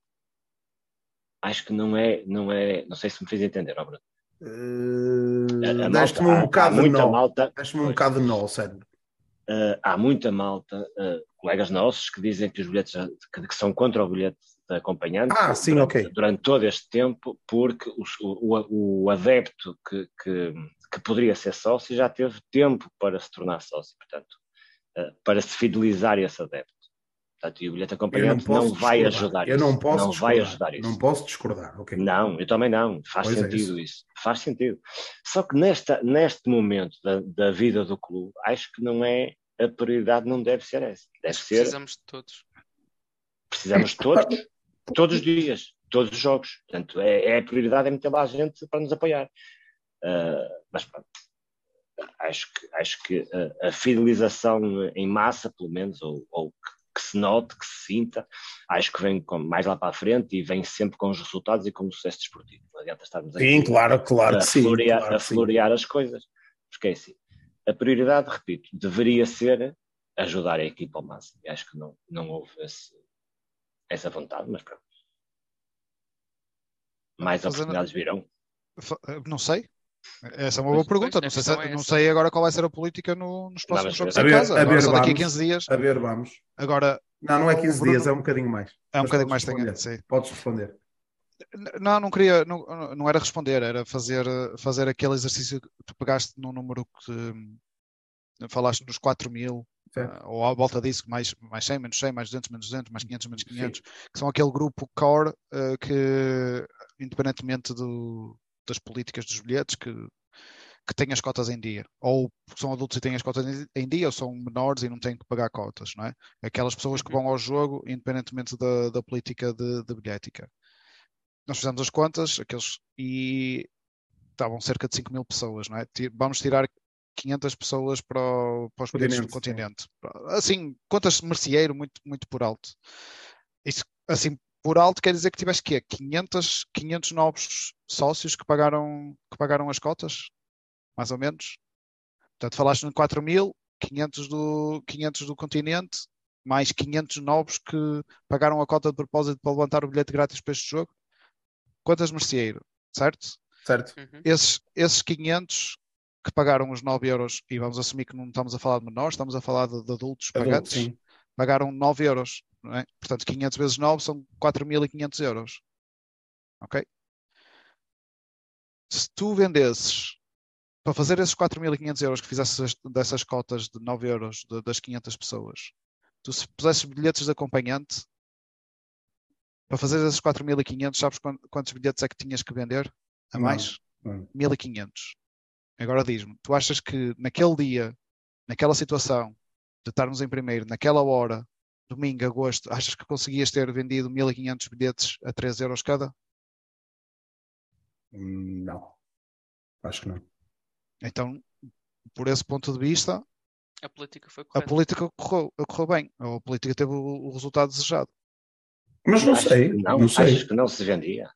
Acho que não é, não é, não sei se me fiz entender, ó Bruno. Uh, a Deste-me um bocado de nó. malta, Deste-me um bocado de nó, sério. Uh, há muita malta, uh, colegas nossos, que dizem que os bilhetes que, que são contra o bilhete de acompanhante Ah, sim, durante, ok. durante todo este tempo, porque os- o, o- o adepto que, que, que poderia ser sócio já teve tempo para se tornar sócio, portanto, uh, para se fidelizar esse adepto. Portanto, e o bilhete Eu não acompanhante posso não, vai discordar. ajudar Eu isso. não posso não vai discordar. ajudar isso. Não posso discordar, ok. Não, eu também não. Faz Pois é sentido isso. Faz sentido. Só que nesta, neste momento da, da vida do clube, acho que não é a prioridade, não deve ser essa. Deve Mas ser, precisamos de todos. precisamos de todos, todos os dias, todos os jogos. Portanto, é, é a prioridade é meter lá a gente para nos apoiar. Ah, mas pronto, acho que, acho que a, a fidelização em massa, pelo menos, ou, ou que, que se note, que se sinta, acho que vem com, mais lá para a frente e vem sempre com os resultados e com o sucesso desportivo. Não adianta estarmos aqui Sim, claro, claro a, que sim. florear, claro a florear as coisas. Porque é assim, a prioridade, repito, deveria ser ajudar a equipa ao máximo. E acho que não, não houve esse, essa vontade, mas pronto. Mais oportunidades virão. Fa- Não sei. Essa é uma boa Pois, pergunta. Não sei, se- questão é não sei agora qual vai ser a política no- nos próximos jogos a em ver- casa. a Agora ver, só daqui a vamos. 15 dias. A ver, vamos. Agora Não, não é O 15 Bruno- dias, é um bocadinho mais. é um Mas bocadinho mais tenho. responder. Sim. Podes responder. Não, não queria, não, não era responder, era fazer, fazer aquele exercício que tu pegaste num número que hum, falaste nos 4 mil, Certo. ah, ou à volta disso, mais, mais 100, menos 100, mais 200, menos 200, mais 500, menos 500, que são aquele grupo core ah, que, independentemente do, das políticas dos bilhetes, que, que têm as cotas em dia. Ou são adultos e têm as cotas em- dia, ou são menores e não têm que pagar cotas, não é? Aquelas pessoas que Uhum. vão ao jogo, independentemente da, da política de, de bilhética. Nós fizemos as contas, aqueles, e estavam cerca de 5 mil pessoas, não é? Vamos tirar 500 pessoas para, o- para os bilhetes do Continente, sim. Assim, contas merceeiro muito, muito por alto. Isso, assim, por alto quer dizer que tiveste quê? 500, 500 novos sócios que pagaram, que pagaram as cotas? Mais ou menos? Portanto, falaste em 4 mil, 500 do, 500 do continente, mais 500 novos que pagaram a cota de propósito para levantar o bilhete grátis para este jogo. Quantas merceeiro, certo? Certo? Uhum. Esses, esses 500 que pagaram os 9 euros, e vamos assumir que não estamos a falar de menores, estamos a falar de, de adultos Adulto, pagantes, sim. Pagaram 9 euros. Não é? Portanto, 500 vezes 9 são 4.500 euros. Ok? Se tu vendesses, para fazer esses 4.500 euros que fizesses dessas cotas de 9 euros de- das 500 pessoas, tu se pusesses bilhetes de acompanhante, para fazer esses 4.500, sabes quan- quantos bilhetes é que tinhas que vender? A Não. mais? Não. 1500. Agora diz-me, tu achas que naquele dia, naquela situação, de estarmos em primeiro, naquela hora, domingo, agosto, achas que conseguias ter vendido 1500 bilhetes a 3 euros cada? Não. Acho que não. Então, por esse ponto de vista, A política foi a correta. política correu, correu bem. A política teve o, o resultado desejado. Mas não sei. Não, Não, sei. achas que não se vendia?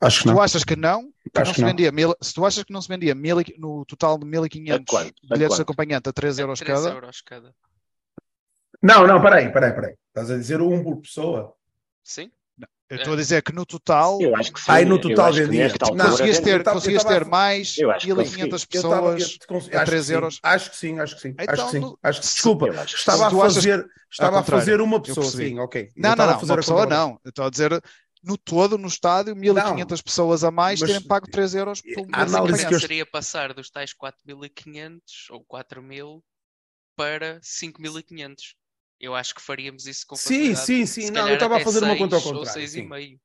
Acho que Se não. tu achas que não, que Acho não que se não. vendia mil, se tu achas que não se vendia mil, no total de 1500 A quanto? A bilhetes de acompanhante a 3 A euros 3 cada, euros cada. Não, não, peraí, peraí, peraí. Estás a dizer um por pessoa? Sim? eu estou a dizer que no total Eu acho que sim. Ai, no Eu total acho vendia. nesta Não, conseguias ter, Eu eu conseguias tava a- ter mais Eu acho que 1500 Eu estava- pessoas eu a acho 3 que sim. euros. Acho que sim, acho que sim. acho Então, que sim. no- Acho que- desculpa, Eu acho estava a fazer, estava a fazer uma eu pessoa, sim, ok. Eu Não, não, não, uma pessoa não. Eu estou a dizer no todo, no estádio, 1500 pessoas a mais Mas- terem pago 3 euros por A análise que eu- seria passar dos tais 4.500 ou 4.000 para 5.500. Eu acho que faríamos isso com Sim, sim, sim. Não, eu estava a fazer uma conta ao contrário, e.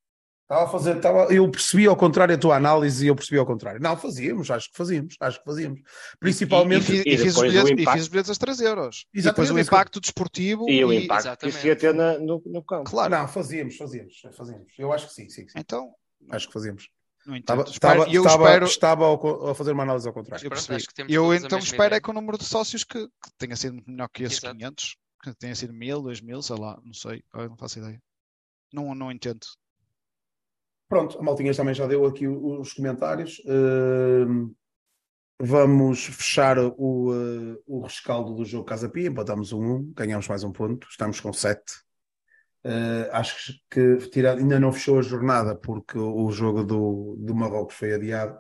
Estava a fazer, estava, eu percebi ao contrário a tua análise e eu percebi ao contrário. Não, fazíamos, acho que fazíamos, acho que fazíamos. E, e, Principalmente. fiz, E e fiz os bilhetes, e impacto- fiz os bilhetes a 3 euros. E Exatamente, depois o impacto desportivo E o e- impacto que isso exatamente. ia ter na- no, no campo. Claro. Não, fazíamos, fazíamos, fazíamos. Eu acho que sim, sim, sim. Então, Acho que fazíamos. não Estava, estava, eu estava, espero, estava ao a fazer uma análise ao contrário. eu Pronto, percebi. acho que temos Eu então espero é que o número de sócios que, que tenha sido muito melhor que esses Exato. 500, que tenha sido 1000, 2000, sei lá, não sei, não faço ideia. Não, não entendo. Pronto, a Maltinhas também já deu aqui os comentários. Hum, vamos fechar o, uh, o rescaldo do jogo Casa Pia. Empatamos um 1, ganhamos mais um ponto, estamos com 7. acho que tirado, ainda não fechou a jornada porque o jogo do, do Marrocos foi adiado.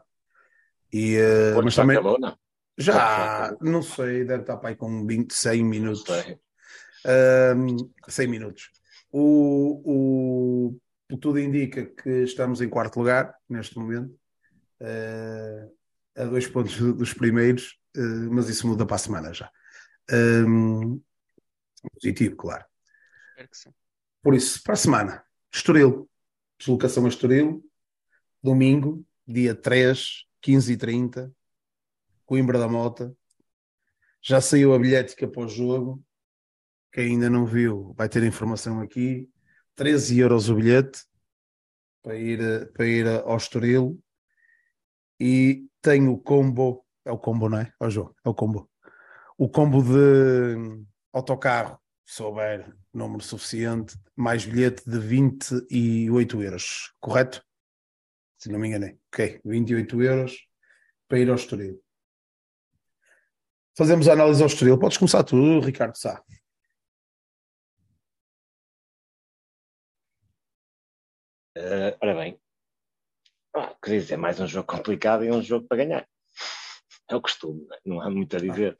E, uh, Porto mas já também acabou, não? já não sei, deve estar para aí com 20, 100 Não minutos. sei. Um, 100 minutos. O, o, tudo indica que estamos em quarto lugar neste momento, uh, a dois pontos dos primeiros, uh, mas isso muda para a semana já. Um, positivo, claro. Espero que sim. Por isso, para a semana, Estoril, deslocação a Estoril, domingo, dia 3, 15 e 30, Coimbra da Mota. Já saiu a bilhética para o jogo. Quem ainda não viu vai ter informação aqui. 13 euros o bilhete para ir, para ir ao Estoril. E tem o combo, é o combo, não é? É o jogo, é o combo. O combo de autocarro, se houver número suficiente, mais bilhete de 28 euros, correto? Se não me enganei. Ok, 28 euros para ir ao Estoril. Fazemos a análise ao Estoril. Podes começar tu, Ricardo Sá. Uh, ora bem, ah, quer dizer, é mais um jogo complicado e um jogo para ganhar. É o costume, não, é? há muito a dizer.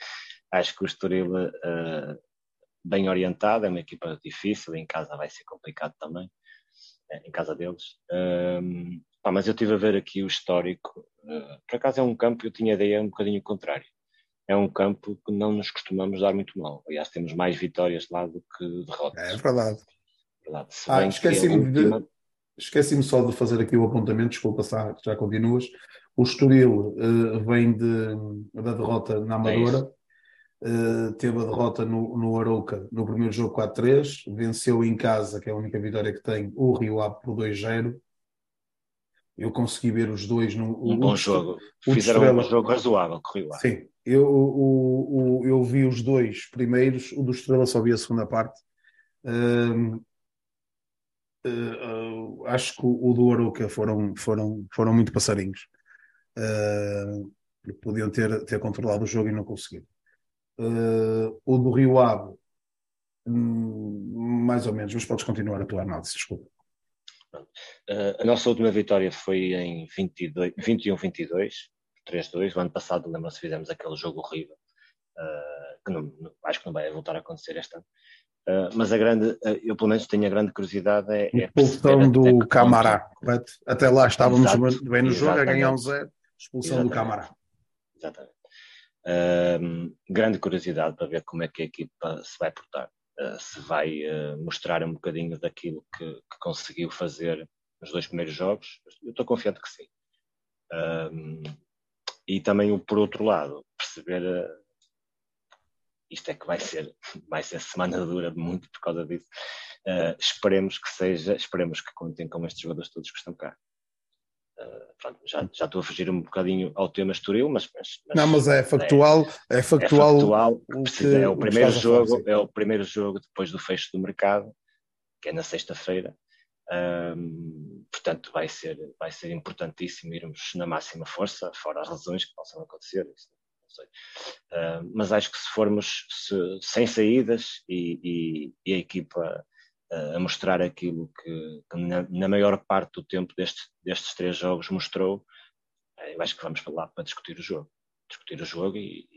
Acho que o Estoril, uh, bem orientado, é uma equipa difícil, em casa vai ser complicado também, é, em casa deles. Pá, mas eu estive a ver aqui o histórico. Uh, por acaso é um campo, eu tinha ideia um bocadinho contrário. É um campo que não nos costumamos dar muito mal. Aliás, temos mais vitórias lá do que derrotas. É verdade. verdade. Ah, esqueci-me última... Esqueci-me só de fazer aqui o apontamento, desculpa, já, já continuas. O Estoril uh, vem de, da derrota na Amadora, uh, teve a derrota no, no Arouca no primeiro jogo 4-3, venceu em casa, que é a única vitória que tem, o Rio Ave por 2-0. Eu consegui ver os dois num. Um bom jogo. Fizeram Estrela, um jogo razoável com o Rio Ave. Sim, eu, o, o, eu vi os dois primeiros, o do Estrela só vi a segunda parte. Uh, uh, acho que o, do Aruca foram, foram, foram muito passarinhos. Uh, podiam ter, ter controlado o jogo e não conseguiram. Uh, o do Rio Ave, hum, mais ou menos, mas podes continuar a tua análise, desculpa. a nossa última vitória foi em 21-22, 3-2. O ano passado, lembra-se, fizemos aquele jogo horrível, que não, acho que não vai voltar a acontecer este ano. Uh, mas a grande, uh, eu pelo menos tenho a grande curiosidade é. é expulsão do Camará, correto? Até lá estávamos Exato, bem no jogo a ganhar um zero, expulsão exatamente, do Camará. Exatamente. Uh, grande curiosidade para ver como é que a equipa se vai portar. se vai mostrar um bocadinho daquilo que, que, conseguiu fazer nos dois primeiros jogos. Eu estou confiante que sim. e também, por outro lado, perceber isto é que vai ser, vai ser semana dura muito por causa disso. Uh, esperemos que seja, esperemos que contem com estes jogadores todos que estão cá. Uh, pronto, já, já estou a fugir um bocadinho ao tema Estoril, mas, mas, mas, não, mas é factual, é, é factual. É, factual precisa, é o primeiro jogo, é o primeiro jogo depois do fecho do mercado, que é na sexta-feira. Um, portanto, vai ser, vai ser importantíssimo irmos na máxima força, fora as lesões que possam acontecer. Isso. Uh, mas acho que se formos se, sem saídas e, e, e a equipa uh, a mostrar aquilo que, que na, na, maior parte do tempo deste, destes três jogos mostrou, uh, eu acho que vamos para lá para discutir o jogo. Discutir o jogo e,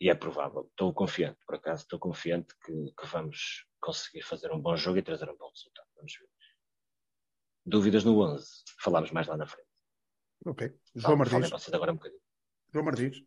e é provável. Estou confiante, por acaso, estou confiante que, que, vamos conseguir fazer um bom jogo e trazer um bom resultado. Vamos ver. Dúvidas no 11? Falámos mais lá na frente. Ok. João Martins. agora um bocadinho. João Martins.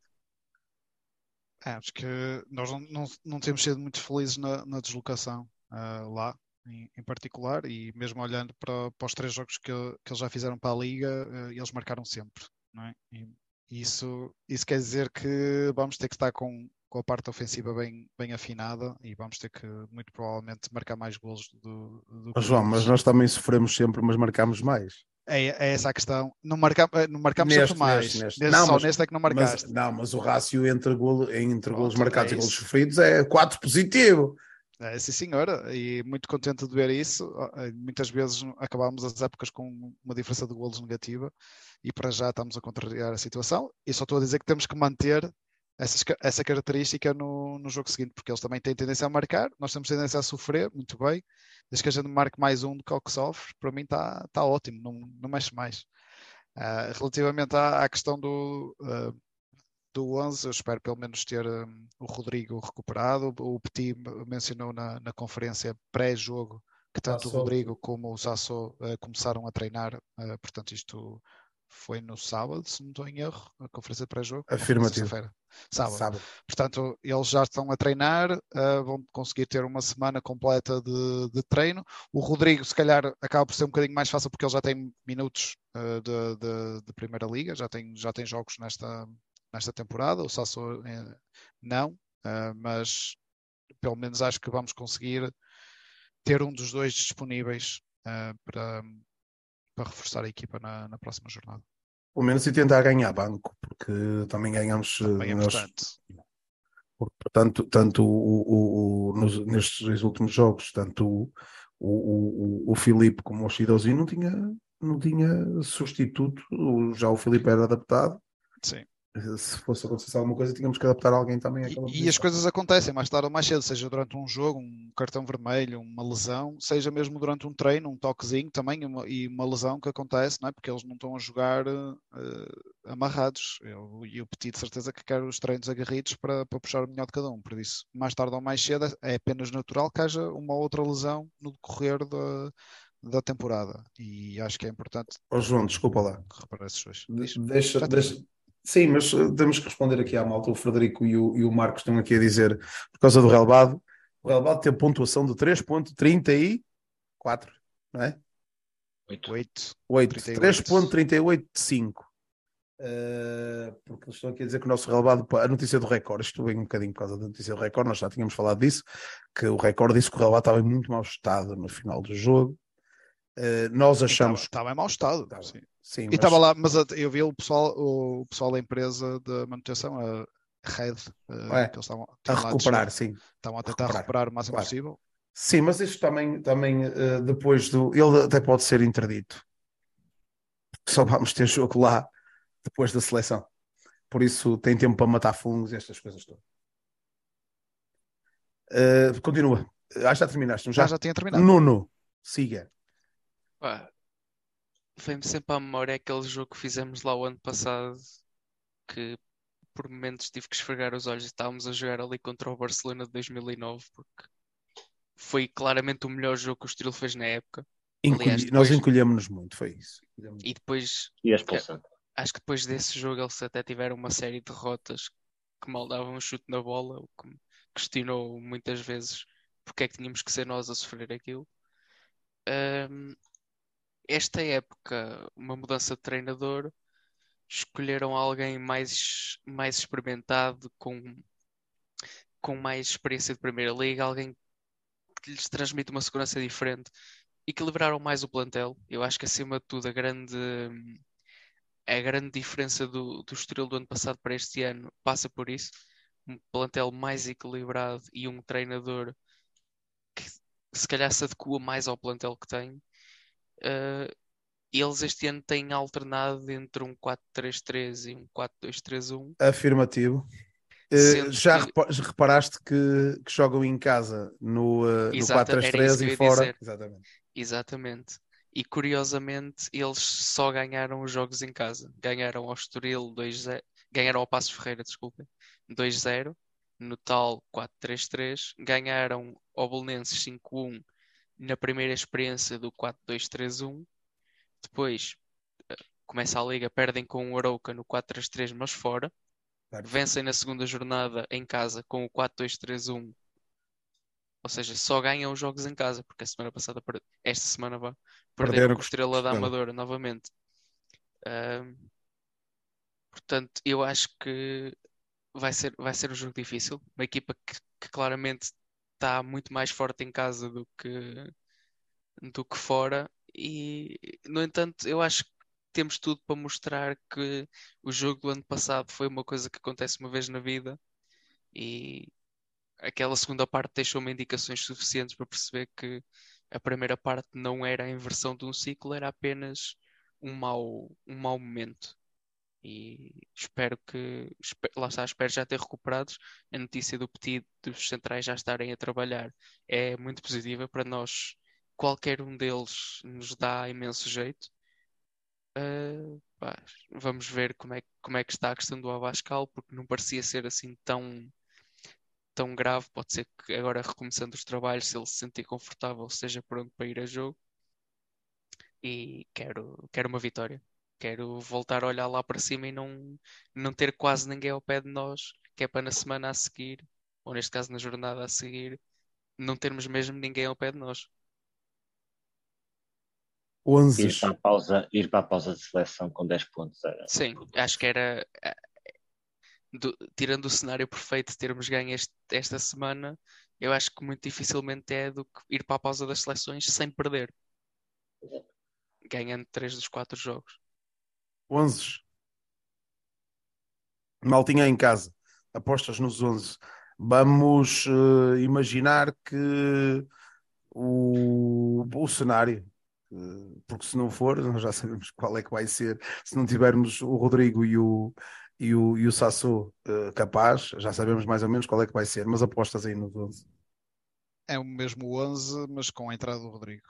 É, acho que nós não, não, não, temos sido muito felizes na, na deslocação uh, lá, em, em, particular, e mesmo olhando para, para os três jogos que, que eles já fizeram para a Liga, uh, eles marcaram sempre. É? E isso, isso quer dizer que vamos ter que estar com, com a parte ofensiva bem, bem afinada e vamos ter que, muito provavelmente, marcar mais golos do, do que João, mas nós também sofremos sempre, mas marcamos mais. É, é, essa a questão. Não, marca, eh, não marcamos neste, sempre mais. Neste, neste. neste não, só mas, neste é que não marcaste. Mas, não, mas o rácio entre, golo, entre golos marcados é e golos sofridos é 4 positivo. É, sim, senhora, e muito contente de ver isso. Eh, muitas vezes acabamos as épocas com uma diferença de golos negativa e para já estamos a contrariar a situação. E só estou a dizer que temos que manter essa, essa característica no, no jogo seguinte, porque eles também têm tendência a marcar, nós temos tendência a sofrer, muito bem. Desde que a gente marque mais um do que o que sofre, para mim está tá ótimo, não, não mexe mais. Uh, relativamente à, à, questão do, uh, do 11, eu espero pelo menos ter um, o Rodrigo recuperado. O Petit mencionou na, na conferência pré-jogo que tanto Sassou. o Rodrigo como o Sasso uh, começaram a treinar, portanto, isto foi no sábado, se não estou em erro, a conferência pré-jogo. Afirmativo. Sábado. sábado. Portanto, eles já estão a treinar, uh, vão conseguir ter uma semana completa de, de, treino. O Rodrigo, se calhar, acaba por ser um bocadinho mais fácil porque ele já tem minutos uh, de, de, de, Primeira Liga, já tem, já tem jogos nesta, nesta temporada. O Sasso uh, não, mas pelo menos acho que vamos conseguir ter um dos dois disponíveis para para reforçar a equipa na, na próxima jornada. Pelo menos e tentar ganhar banco, porque também ganhamos. Também é nós, portanto, tanto o, o, o, nos, nestes últimos jogos, tanto o, o, o, Filipe como o Chidozinho não tinha, não tinha substituto, já o Filipe era adaptado. Sim. Se fosse acontecer alguma coisa, tínhamos que adaptar alguém também àquela E, e as coisas acontecem mais tarde ou mais cedo, seja durante um jogo, um cartão vermelho, uma lesão, seja mesmo durante um treino, um toquezinho também, uma, e uma lesão que acontece, não é? Porque eles não estão a jogar uh, amarrados. Eu, e o Petit, de certeza, que quer os treinos agarridos para, para puxar o melhor de cada um. Por isso, mais tarde ou mais cedo, é apenas natural que haja uma outra lesão no decorrer da, da temporada. E acho que é importante. Ó João, desculpa lá. Reparar esses dois. Deixa, deixa, Sim, mas eh, temos que responder aqui à malta. O Frederico e o, e o Marcos estão aqui a dizer, por causa do relevado, o relevado tem pontuação de 3.34, não é? 8. 8. 8. 3.38 Uh, porque eles estão aqui a dizer que o nosso relevado, a notícia do recorde, isto vem um bocadinho por causa da notícia do recorde, nós já tínhamos falado disso, que o recorde disse que o relevado estava em muito mau estado no final do jogo. Uh, nós achamos. Estava, estava em mau estado. Estava, sim. Sim. E estava lá, mas eu vi o pessoal, o pessoal da empresa de manutenção, a Red, é, que eles estavam a recuperar, sim. Estavam a tentar recuperar, recuperar o máximo claro. possível. Sim, mas isto também, também uh, depois do. Ele até pode ser interdito. Só vamos ter jogo lá depois da seleção. Por isso tem tempo para matar fungos e estas coisas todas. Uh, continua. Ah, já terminaste, já? Já, já tinha terminado. Nuno, siga. Vem-me sempre à memória aquele jogo que fizemos lá o ano passado que por momentos tive que esfregar os olhos e estávamos a jogar ali contra o Barcelona de 2009 porque foi claramente o melhor jogo que o Estoril fez na época. Encolhi, Aliás, depois, nós encolhemos-nos muito, foi isso. E depois e acho que depois desse jogo eles até tiveram uma série de derrotas que mal davam um chute na bola, o que me questionou muitas vezes porque é que tínhamos que ser nós a sofrer aquilo. Um, esta época, uma mudança de treinador, escolheram alguém mais, mais experimentado, com, com mais experiência de Primeira Liga, alguém que lhes transmite uma segurança diferente, equilibraram mais o plantel. Eu acho que acima de tudo a grande a grande diferença do, do Estoril do ano passado para este ano passa por isso. Um plantel mais equilibrado e um treinador que se calhar se adequa mais ao plantel que tem. Uh, eles este ano têm alternado entre um 4-3-3 e um 4-2-3-1. Afirmativo. Uh, já que... reparaste que, que, jogam em casa no, uh, no 4-3-3 e fora? Dizer. Exatamente. Exatamente. E curiosamente eles só ganharam os jogos em casa. Ganharam ao Estoril 2-0, ganharam ao Passo Ferreira, desculpem, 2-0 no tal 4-3-3, ganharam ao Bolonenses 5-1 na primeira experiência do 4-2-3-1. Depois eh, começa a liga, perdem com o Arouca no 4-3-3, mas fora. Claro. Vencem na segunda jornada em casa com o 4-2-3-1. Ou seja, só ganham os jogos em casa, porque a semana passada, esta semana vá, perderam, perderam com a Estrela da Amadora novamente. Uh, portanto, eu acho que vai ser, vai ser um jogo difícil. Uma equipa que, que claramente está muito mais forte em casa do que, do que fora. E, no entanto, eu acho que temos tudo para mostrar que o jogo do ano passado foi uma coisa que acontece uma vez na vida e aquela segunda parte deixou-me indicações suficientes para perceber que a primeira parte não era a inversão de um ciclo, era apenas um mau, um mau momento e espero que lá está, espero já ter recuperados a notícia do pedido dos centrais já estarem a trabalhar. É muito positiva para nós. Qualquer um deles nos dá imenso jeito. Uh, pá, vamos ver como é, como é que está a questão do Abascal porque não parecia ser assim tão tão grave, pode ser que agora recomeçando os trabalhos se ele se sentir confortável seja pronto para ir a jogo. E quero, quero uma vitória Quero voltar a olhar lá para cima e não, não ter quase ninguém ao pé de nós, que é para na semana a seguir, ou neste caso na jornada a seguir, não termos mesmo ninguém ao pé de nós. 11. Ir para a pausa, ir para a pausa de seleção com 10 pontos. Era... Sim, acho que era. Eh, do, tirando o cenário perfeito de termos ganho este, esta semana, eu acho que muito dificilmente é do que ir para a pausa das seleções sem perder. Ganhando 3 dos 4 jogos. 11. Maltinha em casa. Apostas nos 11. Vamos uh, imaginar que o, o cenário, uh, porque se não for, nós já sabemos qual é que vai ser. Se não tivermos o Rodrigo e o, e o, e o Sassu uh, capaz, já sabemos mais ou menos qual é que vai ser, mas apostas aí no 11. É o mesmo 11, mas com a entrada do Rodrigo.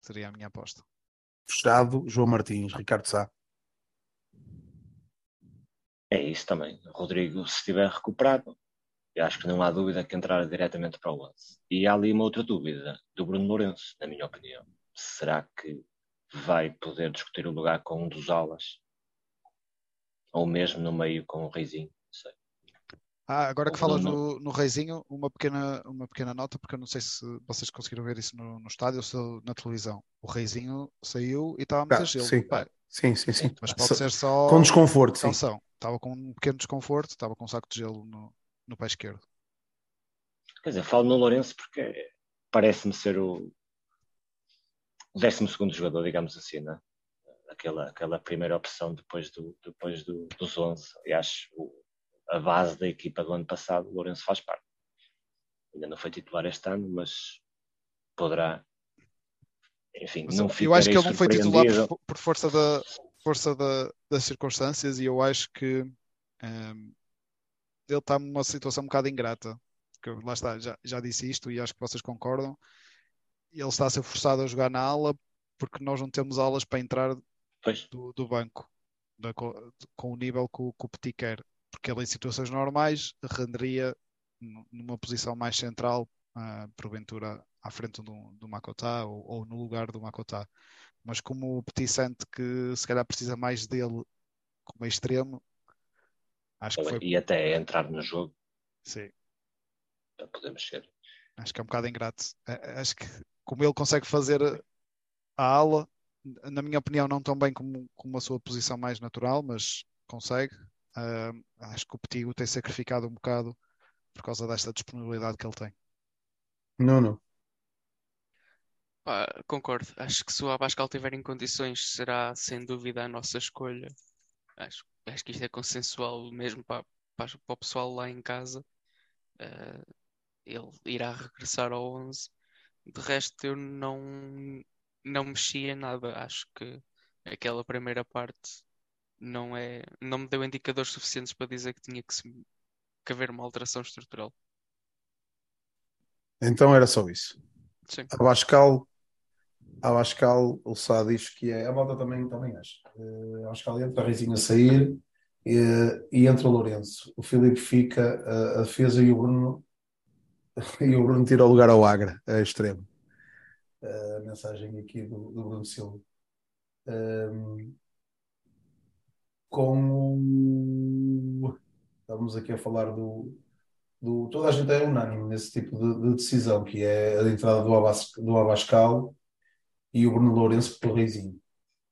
Seria a minha aposta. Fechado, João Martins, Ricardo Sá. É isso também. Rodrigo, se estiver recuperado, acho que não há dúvida que entrar diretamente para o 11. E há ali uma outra dúvida do Bruno Lourenço, na minha opinião. Será que vai poder discutir o lugar com um dos alas? Ou mesmo no meio com o Reizinho? Ah, agora que falas no, no Reizinho, uma pequena, uma pequena nota, porque eu não sei se vocês conseguiram ver isso no, no estádio ou na televisão. O Reizinho saiu e estava a meter ah, gelo. Sim. sim, sim, sim. Mas pode ser só. Com desconforto, sim. Estava com um pequeno desconforto, estava com um saco de gelo no, no pé esquerdo. Quer dizer, falo no Lourenço porque parece-me ser o 12 jogador, digamos assim, né? aquela, aquela primeira opção depois, do, depois do, dos 11. E acho o, a base da equipa do ano passado, o Lourenço faz parte. Ainda não foi titular este ano, mas poderá. Enfim, mas não Eu acho que ele não foi titular por, por força da, força da, das circunstâncias e eu acho que um, ehm, ele está numa situação um bocado ingrata. Porque, lá está, já, já disse isto e acho que vocês concordam. Ele está a ser forçado a jogar na ala porque nós não temos alas para entrar do, do, banco da, com, com, o nível que o, que o Petit quer. Porque ele, em situações normais, renderia numa posição mais central, uh, porventura à frente do, do Makota ou, ou, no lugar do Makota mas como o Petit sente que se calhar precisa mais dele como extremo, acho que foi... E até entrar no jogo. Sim. Podemos ser. Acho que é um bocado ingrato. Acho que como ele consegue fazer a ala, na minha opinião, não tão bem como, como a sua posição mais natural, mas consegue. Uh, acho que o Petit o tem sacrificado um bocado por causa desta disponibilidade que ele tem. Não, não. Pá, concordo. Acho que se o Abascal estiver em condições, será sem dúvida a nossa escolha. Acho, acho que isto é consensual mesmo para, para, para o pessoal lá em casa. Uh, ele irá regressar ao 11. De resto, eu não, não mexi em nada. Acho que aquela primeira parte não é, não me deu indicadores suficientes para dizer que tinha que, se, que haver uma alteração estrutural. Então era só isso. Sim. Abascal a Abascal, o Sá diz que é. A malta também, também acha. Uh, Abascal entra, a Reizinho a sair uh, e entra o Lourenço. O Filipe fica a, a defesa e o Bruno. e o Bruno tira o lugar ao Agra, a extremo. Uh, a mensagem aqui do, do Bruno Silva. Um, com Estamos aqui a falar do, do. Toda a gente é unânime nesse tipo de, de decisão, que é a entrada do, Abas, do Abascal e o Bruno Lourenço pelo Reizinho.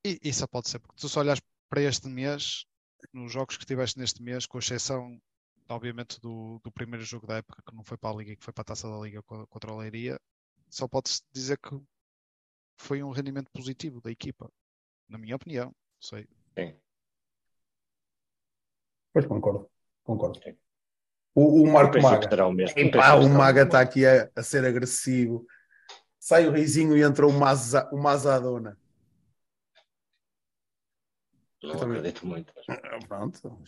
E isso pode ser, porque tu só olhas para este mês, nos jogos que tiveste neste mês, com exceção, obviamente, do, do primeiro jogo da época, que não foi para a Liga, que foi para a Taça da Liga contra a Leiria, só pode-se dizer que foi um rendimento positivo da equipa, na minha opinião. Sei. Sim. Pois concordo, concordo. Sim. O, o Marco Maga. O, o Maga está aqui a, a ser agressivo sai o Reizinho e entra o, Maza, o Mazadona. Não Eu também... acredito muito. Mas... Ah, pronto.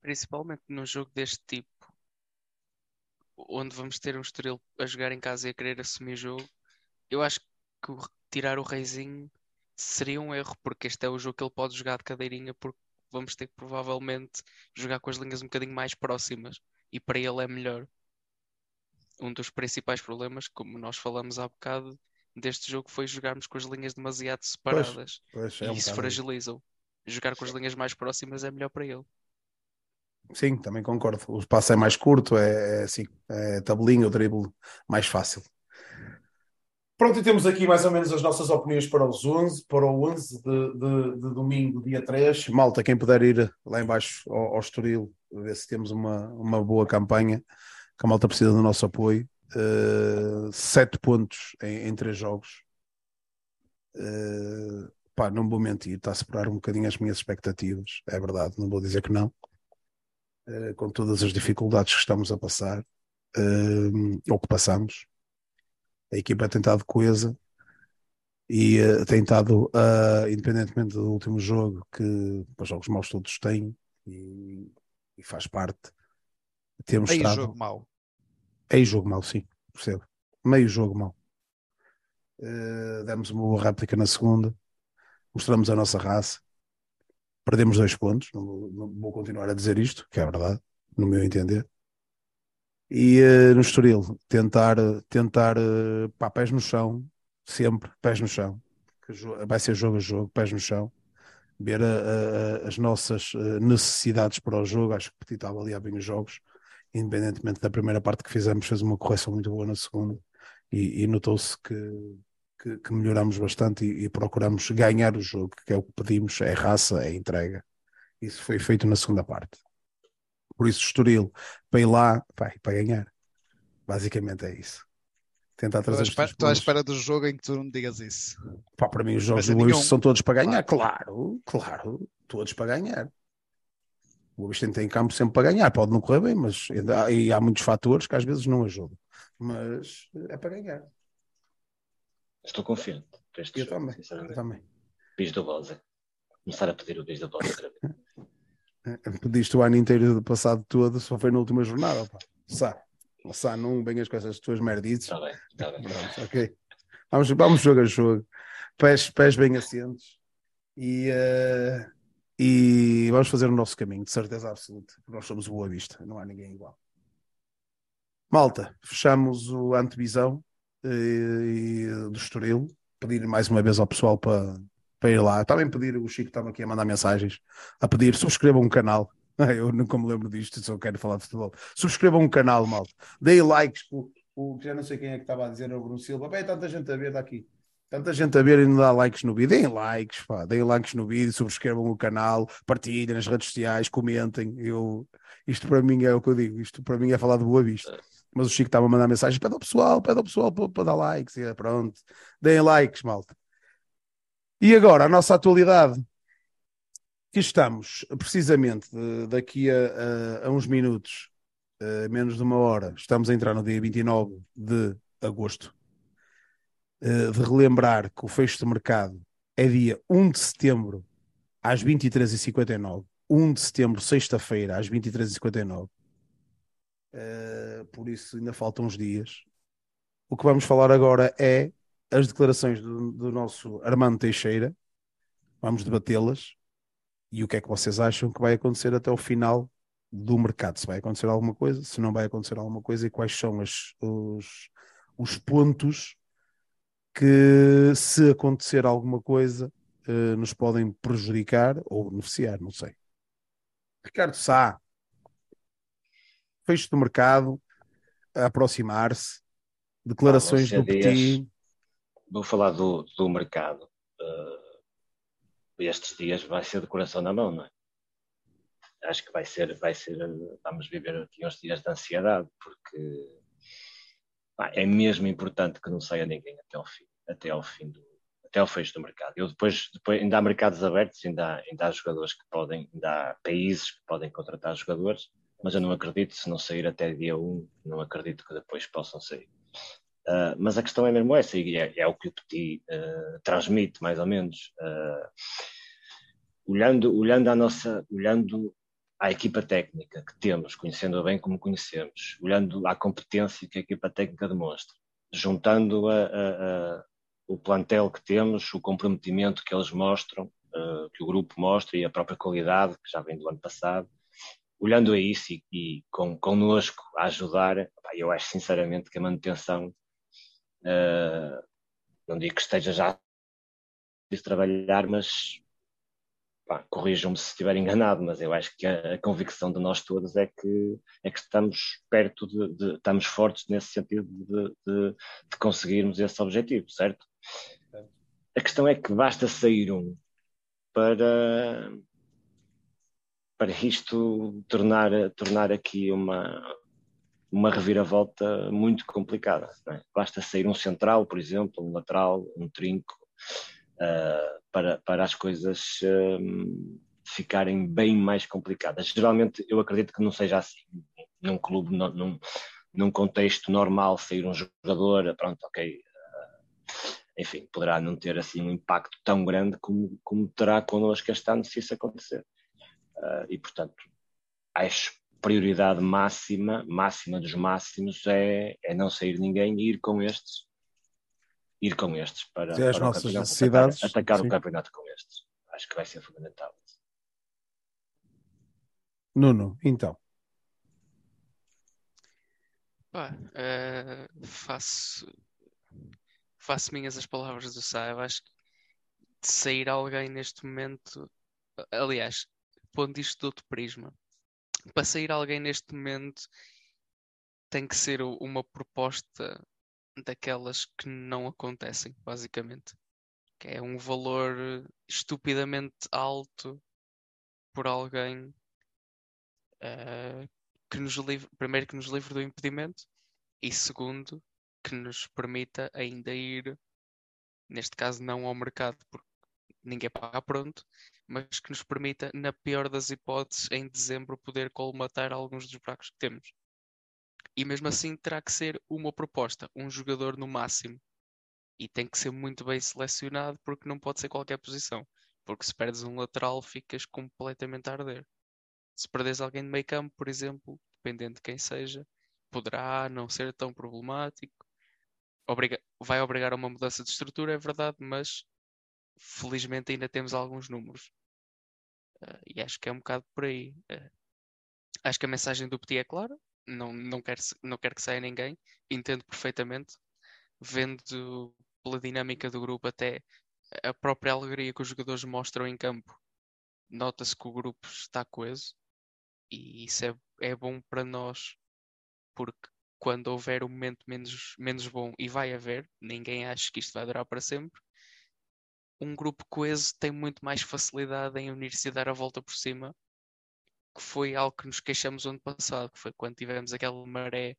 Principalmente num jogo deste tipo, onde vamos ter um Estoril a jogar em casa e a querer assumir o jogo, eu acho que tirar o Reizinho seria um erro, porque este é o jogo que ele pode jogar de cadeirinha, porque vamos ter que provavelmente jogar com as linhas um bocadinho mais próximas e para ele é melhor um dos principais problemas, como nós falamos há bocado, deste jogo foi jogarmos com as linhas demasiado separadas pois, pois, é e um isso fragilizam. Jogar com as linhas mais próximas é melhor para ele. Sim, também concordo. O espaço é mais curto, é, é assim, é tabelinho, o drible mais fácil. Pronto, e temos aqui mais ou menos as nossas opiniões para os 11, para o 11 de, de, de domingo, dia 3. Malta, quem puder ir lá embaixo ao, ao Estoril, ver se temos uma, uma boa campanha que a malta precisa do nosso apoio. Uh, sete pontos em, em três jogos. Uh, pá, não vou mentir, está a superar um bocadinho as minhas expectativas, é verdade, não vou dizer que não. Uh, com todas as dificuldades que estamos a passar, uh, ou que passamos, a equipa tem estado coesa. e uh, tem estado, uh, independentemente do último jogo, que os jogos maus todos têm e, e faz parte, temos Meio estado. jogo mau. É jogo mau, sim, percebo. Meio jogo mau. Uh, demos uma boa réplica na segunda, mostramos a nossa raça, perdemos dois pontos. Não não vou continuar a dizer isto, que é verdade, no meu entender. E uh, no Estoril, tentar, tentar uh, pá, pés no chão, sempre pés no chão. Vai ser jogo a jogo, pés no chão. Ver as nossas eh, necessidades para o jogo. Acho que Petit estava ali a bem os jogos, independentemente da primeira parte que fizemos, fez uma correção muito boa na segunda e, e notou-se que, que, que, melhoramos bastante e, e, procuramos ganhar o jogo, que é o que pedimos, é raça, é entrega. Isso foi feito na segunda parte. Por isso, Estoril, para ir lá, vai, para ganhar. Basicamente é isso tentar trazer Estou à, espera, à espera do jogo em que tu não digas isso. Pá, para mim, os jogos do Boa são todos para ganhar, claro. claro, claro, todos para ganhar. O Boa Vista tem campo sempre para ganhar, pode não correr bem, mas há, e há muitos fatores que às vezes não ajudam. Mas é para ganhar. Estou confiante. Eu, jogo, também, eu também. Bis do Bosa. Começar a pedir o bis do Bosa outra vez. Pediste o ano inteiro do passado todo, só foi na última jornada, pá. Sabe? Sá, não venhas com essas tuas merdices. Está bem, está bem. Pronto, ok. Vamos, vamos jogo a jogo. Pés, pés bem assentes. E, uh, e vamos fazer o nosso caminho, de certeza absoluta. Nós somos Boa Vista, não há ninguém igual. Malta, fechamos o antevisão uh, do Estoril. Pedir mais uma vez ao pessoal para, para ir lá. Também pedir, o Chico estava aqui a mandar mensagens, a pedir, subscrevam o canal Eu nunca me lembro disto, só quero falar de futebol. Subscrevam um canal, malta. Deem likes. O, o, já não sei quem é que estava a dizer, o Bruno Silva. Bem, tanta gente a ver daqui. Tanta gente a ver e não dá likes no vídeo. Deem likes, pá. Deem likes no vídeo, subscrevam o canal, partilhem nas redes sociais, comentem. Eu, isto para mim é o que eu digo. Isto para mim é falar de boa vista. Mas o Chico estava a mandar mensagens. Pede ao pessoal, pede ao pessoal para, para dar likes. E é, pronto. Deem likes, malta. E agora, a nossa atualidade estamos precisamente daqui a, a, a uns minutos, a menos de uma hora, estamos a entrar no dia 29 de agosto, eh, de relembrar que o fecho de mercado é dia 1 de setembro às 23h59. 1 de setembro, sexta-feira, às 23h59. Uh, eh, por isso ainda faltam uns dias. O que vamos falar agora é as declarações do, do nosso Armando Teixeira. Vamos debatê-las e o que é que vocês acham que vai acontecer até o final do mercado? Se vai acontecer alguma coisa, se não vai acontecer alguma coisa e quais são as, os, os pontos que, se acontecer alguma coisa, eh, nos podem prejudicar ou beneficiar, não sei. Ricardo Sá, fecho do mercado, a aproximar-se, declarações do Petit. Vou falar do, do mercado. Uh estes dias vai ser de coração na mão, não é? Acho que vai ser, vai ser, vamos viver aqui uns dias de ansiedade, porque pá, é mesmo importante que não saia ninguém até ao fim, até ao fim do, até ao fecho do mercado. Eu depois, depois ainda há mercados abertos, ainda há, ainda há jogadores que podem, ainda há países que podem contratar jogadores, mas eu não acredito, se não sair até dia 1, não acredito que depois possam sair. Uh, mas a questão é mesmo essa, e é, é o que o Petit uh, transmite, mais ou menos. Uh, olhando, olhando à nossa, olhando à equipa técnica que temos, conhecendo-a bem como conhecemos, olhando à competência que a equipa técnica demonstra, juntando a, a, a, o plantel que temos, o comprometimento que eles mostram, que o grupo mostra e a própria qualidade que já vem do ano passado, olhando a isso e, e com, connosco a ajudar, eu acho sinceramente que a manutenção Uh, não digo que esteja já a trabalhar, mas corrijam-me se estiver enganado, mas eu acho que a, a, convicção de nós todos é que, é que estamos perto de, de estamos fortes nesse sentido de, de, de, conseguirmos esse objetivo, certo? A questão é que basta sair um para, para isto tornar, tornar aqui uma, uma reviravolta muito complicada. É? Basta sair um central, por exemplo, um lateral, um trinco, uh, para, para as coisas uh, ficarem bem mais complicadas. Geralmente eu acredito que não seja assim. Num clube, num, num contexto normal, sair um jogador, pronto, ok. Uh, enfim, poderá não ter assim um impacto tão grande como, como terá connosco este ano se isso acontecer. Uh, e, portanto, acho prioridade máxima, máxima dos máximos, é, é não sair ninguém e ir com estes, ir com estes para, para as nossas necessidades. Atacar, atacar o campeonato com estes. Acho que vai ser fundamental. Nuno, então. Pá, uh, faço, faço minhas as palavras do. Eu acho que de sair alguém neste momento, aliás, pondo isto de outro prisma, para sair alguém neste momento tem que ser uma proposta daquelas que não acontecem, basicamente. Que é um valor estupidamente alto por alguém uh, que nos livre, primeiro que nos livre do impedimento e segundo que nos permita ainda ir, neste caso não ao mercado, porque ninguém paga pronto, mas que nos permita, na pior das hipóteses, em dezembro poder colmatar alguns dos buracos que temos. E mesmo assim terá que ser uma proposta, um jogador no máximo. E tem que ser muito bem selecionado porque não pode ser qualquer posição. Porque se perdes um lateral ficas completamente a arder. Se perdes alguém de meio campo, por exemplo, dependendo de quem seja, poderá não ser tão problemático. Obriga vai obrigar a uma mudança de estrutura, é verdade, mas felizmente ainda temos alguns números. Uh, e acho que é um bocado por aí. Uh, acho que a mensagem do Petit é clara. Não, não, quero, não quero que saia ninguém. Entendo perfeitamente. Vendo pela dinâmica do grupo até a própria alegria que os jogadores mostram em campo. Nota-se que o grupo está coeso. E isso é, é bom para nós. Porque quando houver um momento menos, menos bom, e vai haver, ninguém acha que isto vai durar para sempre, um grupo coeso tem muito mais facilidade em unir-se e dar a volta por cima, que foi algo que nos queixamos ano passado, que foi quando tivemos aquela maré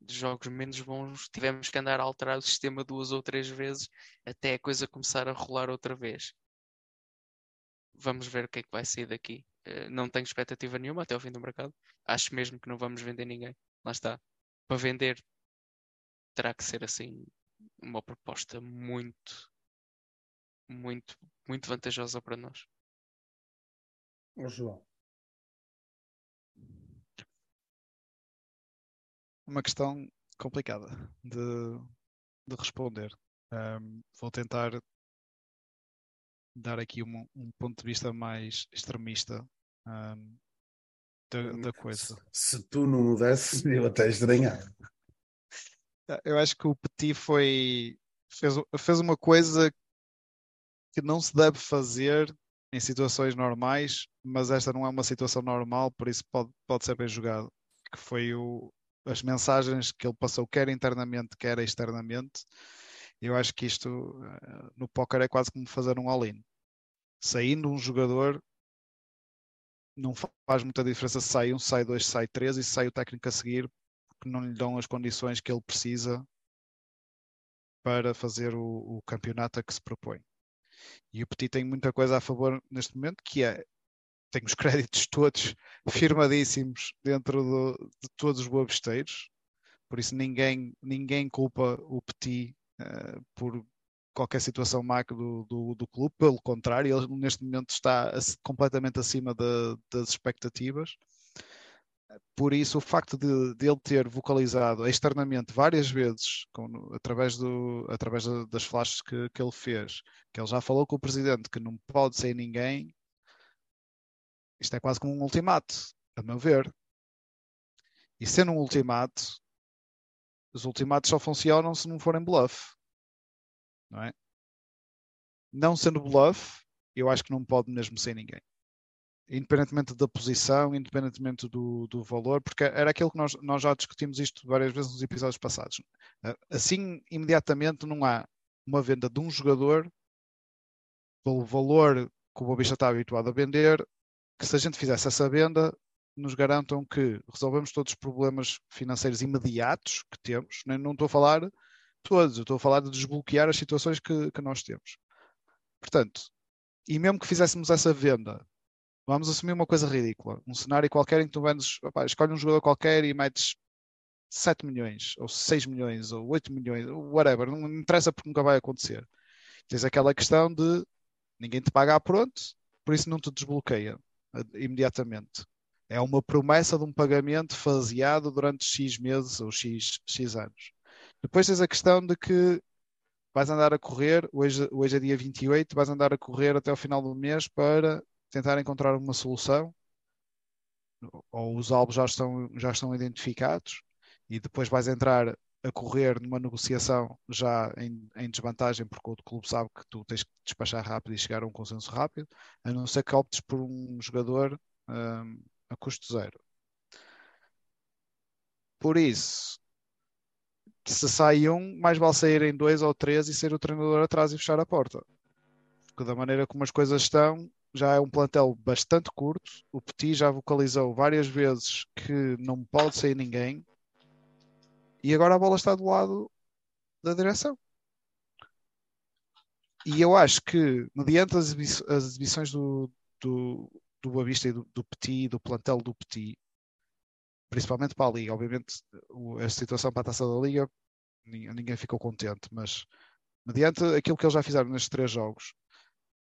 de jogos menos bons, tivemos que andar a alterar o sistema duas ou três vezes até a coisa começar a rolar outra vez. Vamos ver o que é que vai sair daqui. Eh, não tenho expectativa nenhuma até ao fim do mercado. Acho mesmo que não vamos vender ninguém. Lá está. Para vender terá que ser assim uma proposta muito muito, muito vantajosa para nós. O João. Uma questão complicada de, de responder. Um, vou tentar dar aqui um, um, ponto de vista mais extremista um, da, da, coisa. Se, se, tu não mudasses, eu até estranhar. Eu acho que o Petit foi fez, fez uma coisa que não se deve fazer em situações normais, mas esta não é uma situação normal, por isso pode, pode ser bem jogado. Que foi o, as mensagens que ele passou, quer internamente, quer externamente. Eu acho que isto eh, no póquer é quase como fazer um all-in. Saindo um jogador, não faz muita diferença se sai um, sai dois, sai três e se sai o técnico a seguir, porque não lhe dão as condições que ele precisa para fazer o, o campeonato a que se propõe. E o Petit tem muita coisa a favor neste momento, que é tem os créditos todos firmadíssimos dentro do, de todos os boabesteiros, por isso ninguém, ninguém culpa o Petit uh, por qualquer situação má do, do, do, clube, pelo contrário, ele neste momento está completamente acima de, das expectativas. Por isso, o facto de, de ele ter vocalizado externamente várias vezes, com, através, do, através das flashes que, que ele fez, que ele já falou com o presidente que não pode ser ninguém, isto é quase como um ultimato, a meu ver. E sendo um ultimato, os ultimatos só funcionam se não forem bluff. Não é? Não sendo bluff, eu acho que não pode mesmo ser ninguém independentemente da posição, independentemente do, do valor, porque era aquilo que nós, nós já discutimos isto várias vezes nos episódios passados. Assim, imediatamente, não há uma venda de um jogador pelo valor que o Bobista está habituado a vender, que se a gente fizesse essa venda, nos garantam que resolvemos todos os problemas financeiros imediatos que temos. Não estou a falar todos, estou a falar de desbloquear as situações que, que nós temos. Portanto, e mesmo que fizéssemos essa venda Vamos assumir uma coisa ridícula. Um cenário qualquer em que tu vendes, opa, escolhe um jogador qualquer e metes 7 milhões, ou 6 milhões, ou 8 milhões, whatever, não interessa porque nunca vai acontecer. Tens aquela questão de ninguém te paga a pronto, por isso não te desbloqueia eh, imediatamente. É uma promessa de um pagamento faseado durante X meses ou X, X anos. Depois tens a questão de que vais andar a correr, hoje, hoje é dia 28, vais andar a correr até o final do mês para tentar encontrar uma solução, ou os alvos já estão, já estão identificados, e depois vais entrar a correr numa negociação já em, em, desvantagem, porque o clube sabe que tu tens que despachar rápido e chegar a um consenso rápido, a não ser que optes por um jogador um, a custo zero. Por isso, se sai um, mais vale sair em dois ou três e ser o treinador atrás e fechar a porta. Porque da maneira como as coisas estão, já é um plantel bastante curto. O Petit já vocalizou várias vezes que não pode sair ninguém. E agora a bola está do lado da direção. E eu acho que, mediante as, exibições do, do, do Boa Vista e do, do Petit, do plantel do Petit, principalmente para a Liga. Obviamente, a situação para a taça da Liga, ninguém ficou contente, mas mediante aquilo que eles já fizeram nestes três jogos,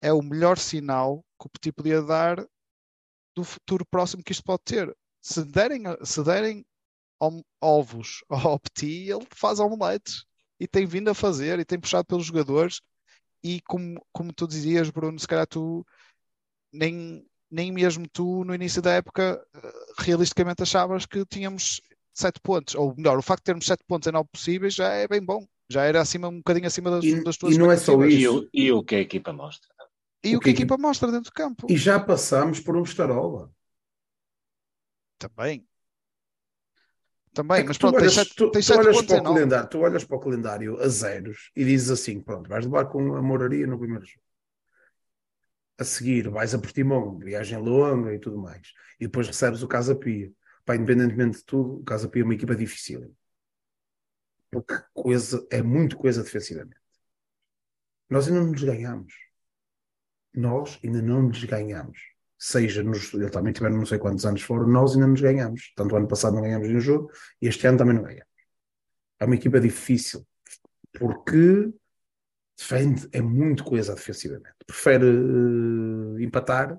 é o melhor sinal que o Petit podia dar do futuro próximo que isto pode ter. Se derem, se derem ovos ao Petit, ele faz omeletes e tem vindo a fazer e tem puxado pelos jogadores. E como, como tu dizias, Bruno, se calhar tu nem, nem mesmo tu, no início da época, eh, realisticamente achavas que tínhamos sete pontos. Ou melhor, o facto de termos sete pontos em nove possíveis já é bem bom. Já era acima, um bocadinho acima das, e, das tuas E não é só isso. E e o que a equipa mostra. E o, o que, a equipa mostra dentro do campo. E já passamos por um estarola. Também. Também, é mas pronto, olhas, tens, tu, tens tu, olhas para o calendário, tu olhas para o calendário a zeros e dizes assim: pronto, vais levar com a moraria no primeiro jogo a seguir vais a Portimão, viagem longa e tudo mais, e depois recebes o Casa Pia. Pá, independentemente de tudo, o Casa Pia é uma equipa difícil. Porque coisa, é muito coisa defensivamente. Nós ainda não nos ganhamos. Nós ainda não nos ganhamos. Seja nos. Ele também tiveram não sei quantos anos fora, nós ainda nos ganhamos. Tanto ano passado não ganhamos nenhum jogo e este ano também não ganhamos. É uma equipa difícil. Porque defende, é muito coisa defensivamente. Prefere uh, empatar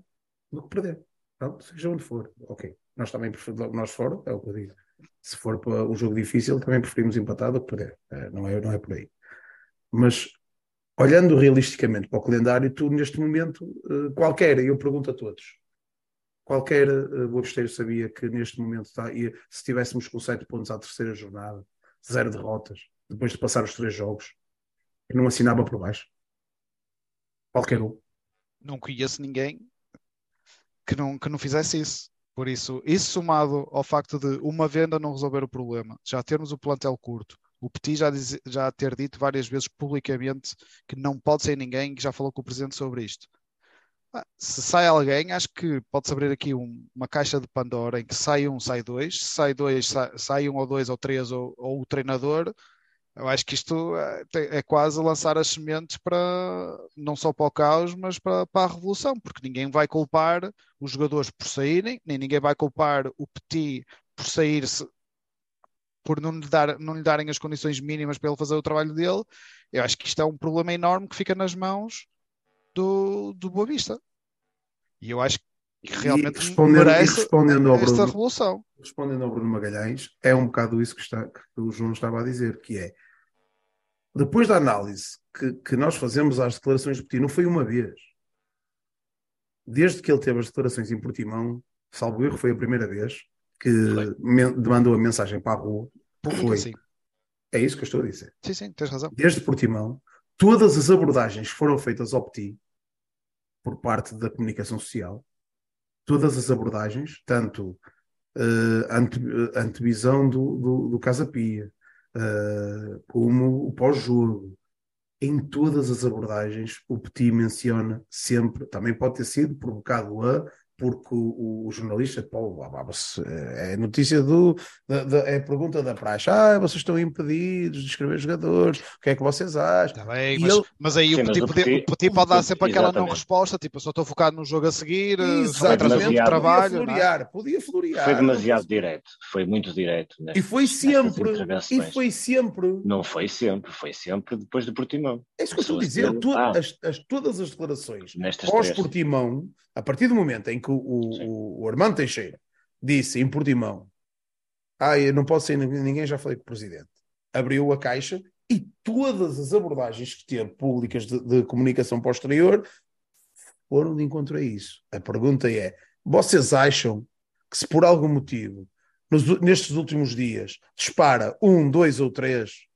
do que perder. Pronto, seja onde for. Ok. Nós também preferimos, nós fora, é o que eu digo. Se for para um jogo difícil, também preferimos empatar do que perder. Uh, não, é, não é por aí. Mas olhando realisticamente para o calendário, tu neste momento, uh, qualquer, eu pergunto a todos, qualquer uh, boavisteiro sabia que neste momento está, se estivéssemos com sete pontos à terceira jornada, zero derrotas, depois de passar os três jogos, não assinava por baixo. Qualquer um. Não conheço ninguém que não, que não fizesse isso. Por isso, isso somado ao facto de uma venda não resolver o problema, já termos o plantel curto, o Petit já, diz, já ter dito várias vezes publicamente que não pode ser ninguém, que já falou com o Presidente sobre isto. Ah, se sai alguém, acho que pode-se abrir aqui um, uma caixa de Pandora em que sai um, sai dois, sai dois, sai, sai um ou dois ou três ou, ou o treinador, eu acho que isto é, é, quase lançar as sementes para não só para o caos, mas para, para, a revolução, porque ninguém vai culpar os jogadores por saírem, nem ninguém vai culpar o Petit por sair por não lhe, dar, não lhe darem as condições mínimas para ele fazer o trabalho dele. Eu acho que isto é um problema enorme que fica nas mãos do, do Boa Vista. E eu acho que realmente respondendo, merece respondendo esta Bruno, revolução. Respondendo ao Bruno Magalhães, é um bocado isso que, está, que o João estava a dizer, que é depois da análise que, que nós fazemos às declarações de Petit, não foi uma vez. Desde que ele teve as declarações em Portimão, salvo erro, foi a primeira vez que mandou a mensagem para a rua. Foi. Sim. É isso que eu estou a dizer. Sim, sim, tens razão. Desde Portimão, todas as abordagens que foram feitas ao Petit por parte da comunicação social, todas as abordagens, tanto uh, ante, uh, antevisão do, do, do Casa Pia, uh, como o pós-jogo. Em todas as abordagens, o Petit menciona sempre, também pode ter sido provocado a porque o, o jornalista, pô, é notícia do. Da, da, é pergunta da praxe. Ah, vocês estão impedidos de escrever jogadores, o que é que vocês acham? Tá bem, mas, ele... mas, aí Sim, o, Petit, pode, o Petit pode dar sempre aquela não resposta, tipo, eu só estou focado no jogo a seguir, Exatamente, trabalho. Podia florear, é? podia florear. Foi demasiado direto, foi muito direto. E foi sempre, e foi sempre. Não foi sempre, foi sempre depois do Portimão. É isso que eu estou a dizer, tu, ah, as, as, todas as declarações pós-Portimão, a partir do momento em que o, o, o Armando Teixeira disse em Portimão: Ah, eu não posso ser ninguém, já falei com o presidente. Abriu a caixa e todas as abordagens que teve públicas de, de comunicação posterior foram de encontro a isso. A pergunta é: vocês acham que se por algum motivo, nos, nestes últimos dias, dispara um, dois ou três,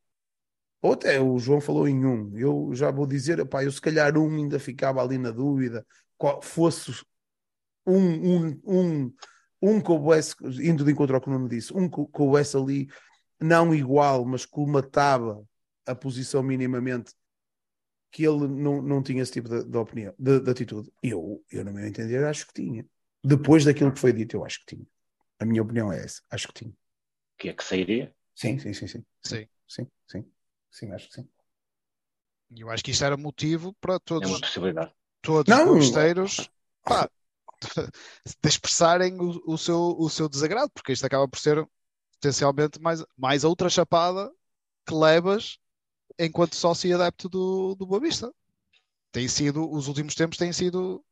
ou até o João falou em um, eu já vou dizer, pá, eu se calhar um ainda ficava ali na dúvida, fosse um, um, um, um que houvesse, indo de encontro ao que o nome disse, um que, que houvesse ali não igual, mas colmatava a posição minimamente que ele não, não tinha esse tipo de, de opinião, de, de, atitude. Eu, eu, no meu entender, acho que tinha. Depois daquilo que foi dito, eu acho que tinha. A minha opinião é essa, acho que tinha. Que é que sairia? Sim, sim, sim, sim. Sim, sim, sim. Sim, acho que sim. E eu acho que isto era motivo para todos, é uma possibilidade. Todos não. os posteiros pá, de expressarem o, o, seu, o seu desagrado, porque isto acaba por ser potencialmente mais, mais outra chapada que levas enquanto sócio e adepto do, do Boa Vista. Tem sido, os últimos tempos têm sido.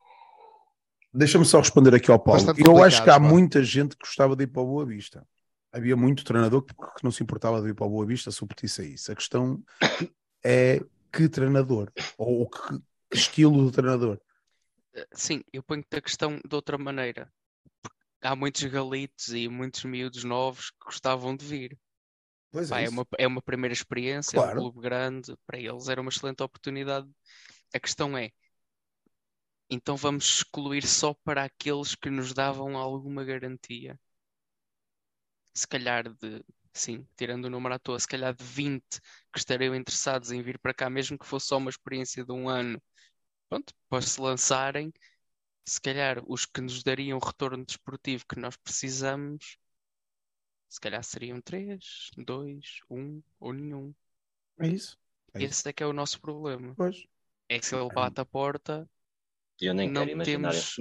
Deixa-me só responder aqui ao Paulo. Eu acho que há muita gente que gostava de ir para o Boa Vista. Havia muito treinador que, que não se importava de ir para o Boa Vista se o petisse a isso. A questão é que treinador ou que estilo de treinador. Sim, eu ponho-te a questão de outra maneira. Há muitos galitos e muitos miúdos novos que gostavam de vir. Pois Pá, é, é, uma, é uma primeira experiência, claro. é um clube grande, para eles era uma excelente oportunidade. A questão é, então vamos excluir só para aqueles que nos davam alguma garantia. Se calhar de, sim, tirando o número à toa, se calhar de 20 que estariam interessados em vir para cá, mesmo que fosse só uma experiência de um ano, pronto, para se lançarem, se calhar os que nos dariam o retorno desportivo que nós precisamos, se calhar seriam três, dois, um ou nenhum. É isso. É Esse isso. é que é o nosso problema. Pois. É que se ele bate a porta. Eu nem não quero imaginar temos...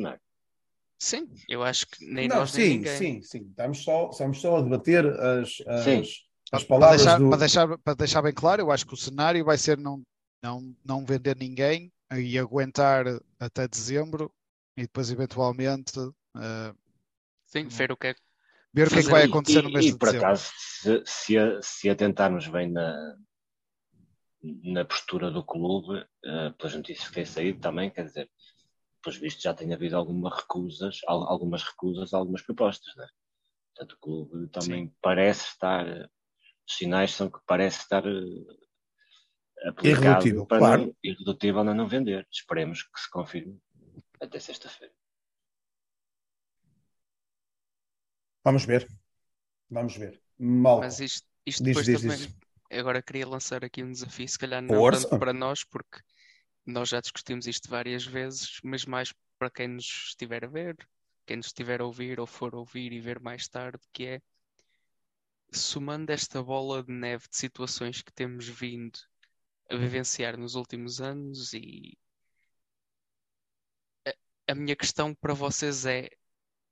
Sim, eu acho que nem não, nós sim, nem ninguém. Sim, sim, estamos só, estamos só a debater as, as, Sim. as Para palavras deixar, do... para, deixar, para deixar bem claro, eu acho que o cenário vai ser não, não, não vender ninguém e aguentar até dezembro e depois eventualmente uh, Sim, ver o que é que ver o que é que vai E- acontecer no e, mês e de por dezembro. acaso, se, se, a- se atentarmos bem na, na postura do clube, eh, pelas notícias que têm saído também, quer dizer, pelos vistos já tem havido algumas recusas, al- algumas recusas algumas propostas, né? Portanto, o clube também parece estar, os sinais são que parece estar eh, Irredutível, para claro. não, irredutível a não vender. Esperemos que se confirme até sexta-feira. Vamos ver. Vamos ver. Mal. Mas isto, isto Diz, depois diz, também. diz. Agora queria lançar aqui um desafio, se calhar não Força. tanto para nós, porque nós já discutimos isto várias vezes, mas mais para quem nos estiver a ver, quem nos estiver a ouvir ou for ouvir e ver mais tarde, que é somando esta bola de neve de situações que temos vindo a vivenciar nos últimos anos e a, a minha questão para vocês é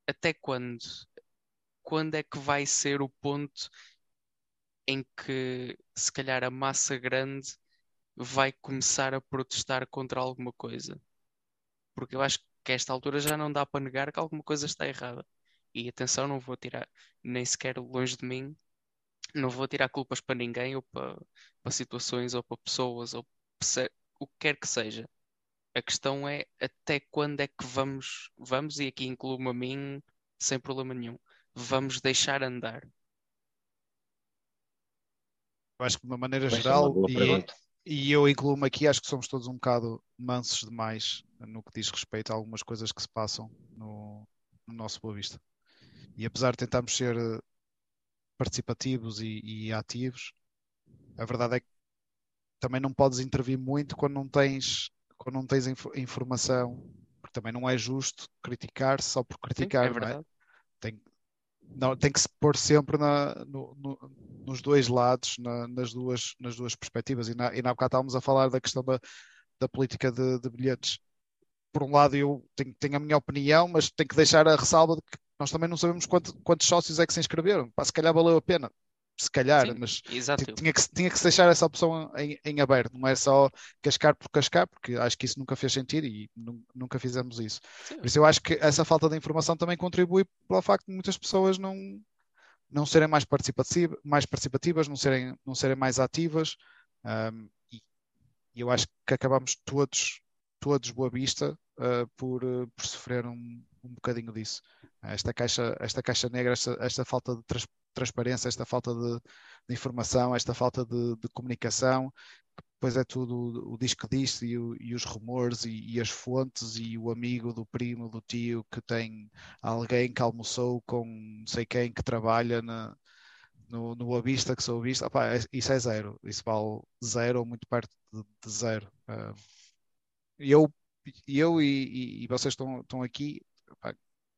até quando? Quando é que vai ser o ponto em que se calhar a massa grande vai começar a protestar contra alguma coisa? Porque eu acho que a esta altura já não dá para negar que alguma coisa está errada. E atenção, não vou tirar nem sequer longe de mim, não vou tirar culpas para ninguém ou para, para situações ou para pessoas ou se- o que quer que seja. A questão é até quando é que vamos, vamos, e aqui incluo-me a mim sem problema nenhum, vamos deixar andar. Eu acho que de uma maneira é uma geral, boa e, e eu incluo-me aqui, acho que somos todos um bocado mansos demais no que diz respeito a algumas coisas que se passam no, no nosso Boa Vista. E apesar de tentarmos ser eh, participativos e, e ativos, a verdade é que também não podes intervir muito quando não tens, quando não tens inf- informação. também não é justo criticar só por criticar, Sim, é não é? Tem, não, tem que se pôr sempre na, no- no- nos dois lados, na- nas, duas, nas duas perspectivas. E na, e na bocado estávamos a falar da questão da, da política de, de bilhetes. Por um lado, eu tenho, tenho a minha opinião, mas tenho que deixar a ressalva de que nós também não sabemos quanto- quantos sócios é que se inscreveram. Pá, se calhar valeu a pena, se calhar, Sim, mas Exato. Ti- Tinha que, se- tinha que deixar essa opção em, em aberto, não é só cascar por cascar, porque acho que isso nunca fez sentido e nu- nunca fizemos isso. Sim. Por isso eu acho que essa falta de informação também contribui para o facto de muitas pessoas não, não serem mais participativas, mais participativas, não serem, não serem mais ativas, ahm, e eu acho que acabamos todos, todos boa vista, ah, por, eh, por sofrer um, um bocadinho disso. Esta caixa, esta caixa negra, esta, esta falta de trans- transparência, esta falta de, de informação, esta falta de, de comunicação, depois é tudo o, diz que e, o- e os rumores e, e as fontes e o amigo do primo, do tio que tem alguém que almoçou com não sei quem que trabalha na, no, no Avista, que sou Avista, Opá, é- isso é zero, isso vale zero ou muito perto de, de zero. Ah, eu, eu e, e- e vocês estão, estão aqui,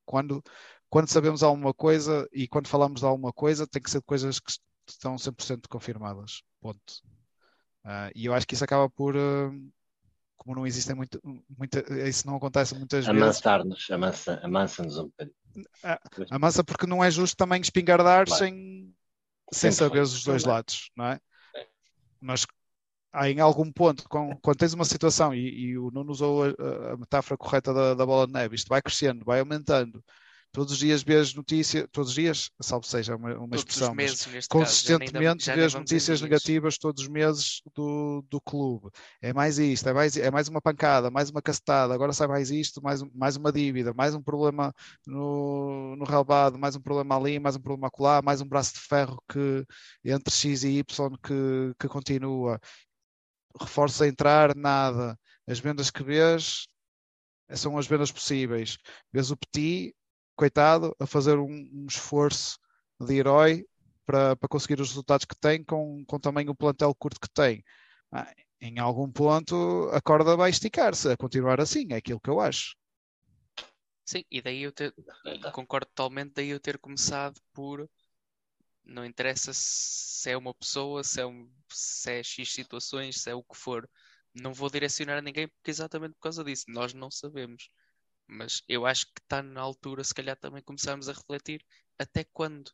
quando, quando sabemos alguma coisa e quando falamos de alguma coisa, tem que ser de coisas que estão 100% confirmadas. Ponto. Ah, e eu acho que isso acaba por, ah, como não existem muito, muita, isso não acontece muitas vezes, Amansar-nos, amansa- amansa-nos um bocadinho. amansa porque não é justo também espingardar Claro. sem, sem Sempre saber foi, os dois lados, não é? Mas há em algum ponto, com- quando tens uma situação, e, e o Nuno usou a, a- metáfora correta da, da bola de neve, isto vai crescendo, vai aumentando, todos os dias vês notícias, todos os dias, salvo seja uma, uma expressão, meses, caso. consistentemente nem vês notícias negativas todos os meses do, do clube. É mais isto, é mais, é mais uma pancada, mais uma cacetada, agora sai mais isto, mais, mais uma dívida, mais um problema no, no relvado, mais um problema ali, mais um problema acolá, mais um braço de ferro que entre X e Y que, que continua. Reforço a entrar, nada. As vendas que vês são as vendas possíveis. Vês o Petit, coitado, a fazer um, um esforço de herói para, para conseguir os resultados que tem com, com também o plantel curto que tem. Ah, em algum ponto a corda vai esticar-se, a continuar assim, é aquilo que eu acho. Sim, e daí eu ter, concordo totalmente, daí eu ter começado por não interessa se é uma pessoa, se é, um, se é X situações, se é o que for. Não vou direcionar a ninguém porque exatamente por causa disso. Nós não sabemos. Mas eu acho que está na altura, se calhar, também começarmos a refletir até quando?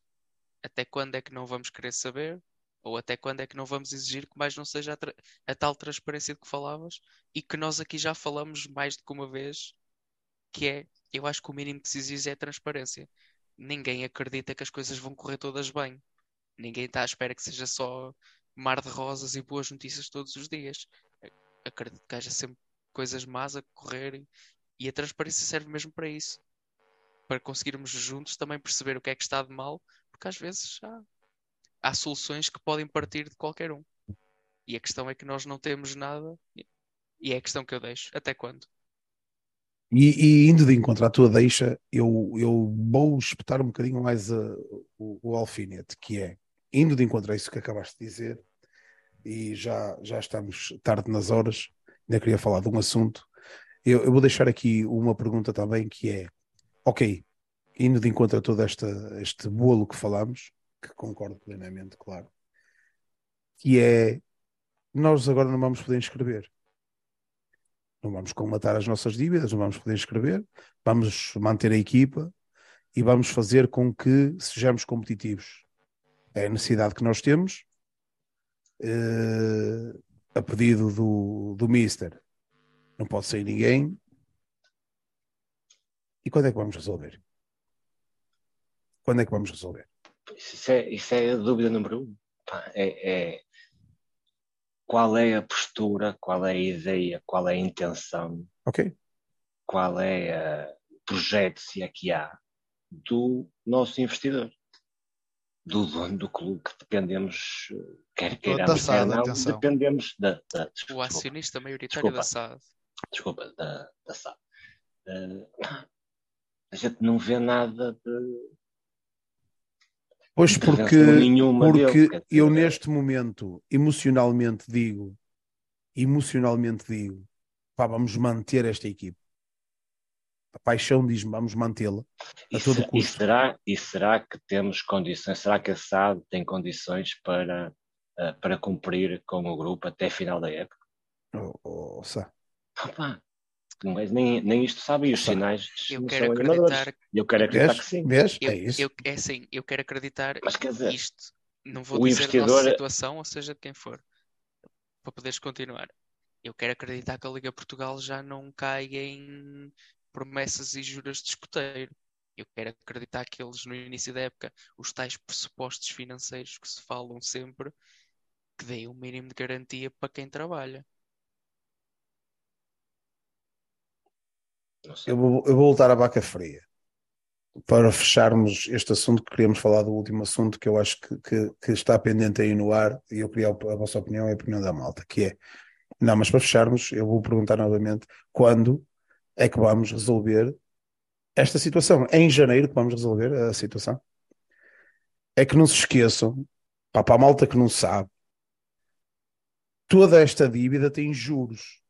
Até quando é que não vamos querer saber? Ou até quando é que não vamos exigir que mais não seja a, tra- a tal transparência de que falavas e que nós aqui já falamos mais do que uma vez, que é, eu acho que o mínimo que se exige é transparência. Ninguém acredita que as coisas vão correr todas bem. Ninguém está à espera que seja só mar de rosas e boas notícias todos os dias. Acredito que haja sempre coisas más a correr e- a transparência serve mesmo para isso. Para conseguirmos juntos também perceber o que é que está de mal, porque às vezes há, há soluções que podem partir de qualquer um. E a questão é que nós não temos nada, e é a questão que eu deixo. Até quando? E, e indo de encontro à tua deixa, eu, eu vou espetar um bocadinho mais a- o, o alfinete, que é, indo de encontro a isso que acabaste de dizer, e já, já estamos tarde nas horas, ainda queria falar de um assunto, eu, eu vou deixar aqui uma pergunta também, que é, ok, indo de encontro a todo esta, este bolo que falamos, que concordo plenamente, claro, que é, nós agora não vamos poder inscrever. Não vamos comatar as nossas dívidas, não vamos poder inscrever, vamos manter a equipa e vamos fazer com que sejamos competitivos. É a necessidade que nós temos, eh, a pedido do, do Mister. Não pode sair ninguém. E quando é que vamos resolver? Quando é que vamos resolver? Isso é, isso é a dúvida número um. Pá, é, é qual é a postura, qual é a ideia, qual é a intenção, Ok? qual é a- o projeto, se é que há, do nosso investidor, do dono do clube, que dependemos, eh, quer queiramos, quer não, atenção. dependemos da, da O desculpa, acionista maioritário Desculpa. da SAD. desculpa, da, da SAD. Eh, a gente não vê nada de Pois porque, nenhuma porque dele, eu é- neste momento emocionalmente digo, emocionalmente digo, pá, vamos manter esta equipe. paixão diz-me vamos mantê-la a E, todo se- e custo. será, e será que temos condições? Será que a SAD tem condições para, eh, para cumprir com o grupo até final da época? Oh, oh, Sá. Opa, não é- nem, nem isto sabe, e os sinais Eu quero acreditar, Eu quero acreditar Vês? que sim. Vês? eu, É isso. eu, é assim, eu quero acreditar Mas quer dizer, isto. Não vou o dizer a nossa investidor- situação, ou seja, de quem for, para poderes continuar. Eu quero acreditar que a Liga Portugal já não cai em promessas e juras de escoteiro. Eu quero acreditar que eles, no início da época, os tais pressupostos financeiros que se falam sempre, que deem o mínimo de garantia para quem trabalha. não sei. Eu vou, eu vou voltar à vaca fria para fecharmos este assunto que queríamos falar do último assunto que eu acho que, que, que está pendente aí no ar e eu queria a vossa opinião e a opinião da malta, que é não, mas para fecharmos, eu vou perguntar novamente quando é que vamos resolver esta situação? É em janeiro que vamos resolver a situação? É que não se esqueçam, para a malta que não sabe, toda esta dívida tem juros.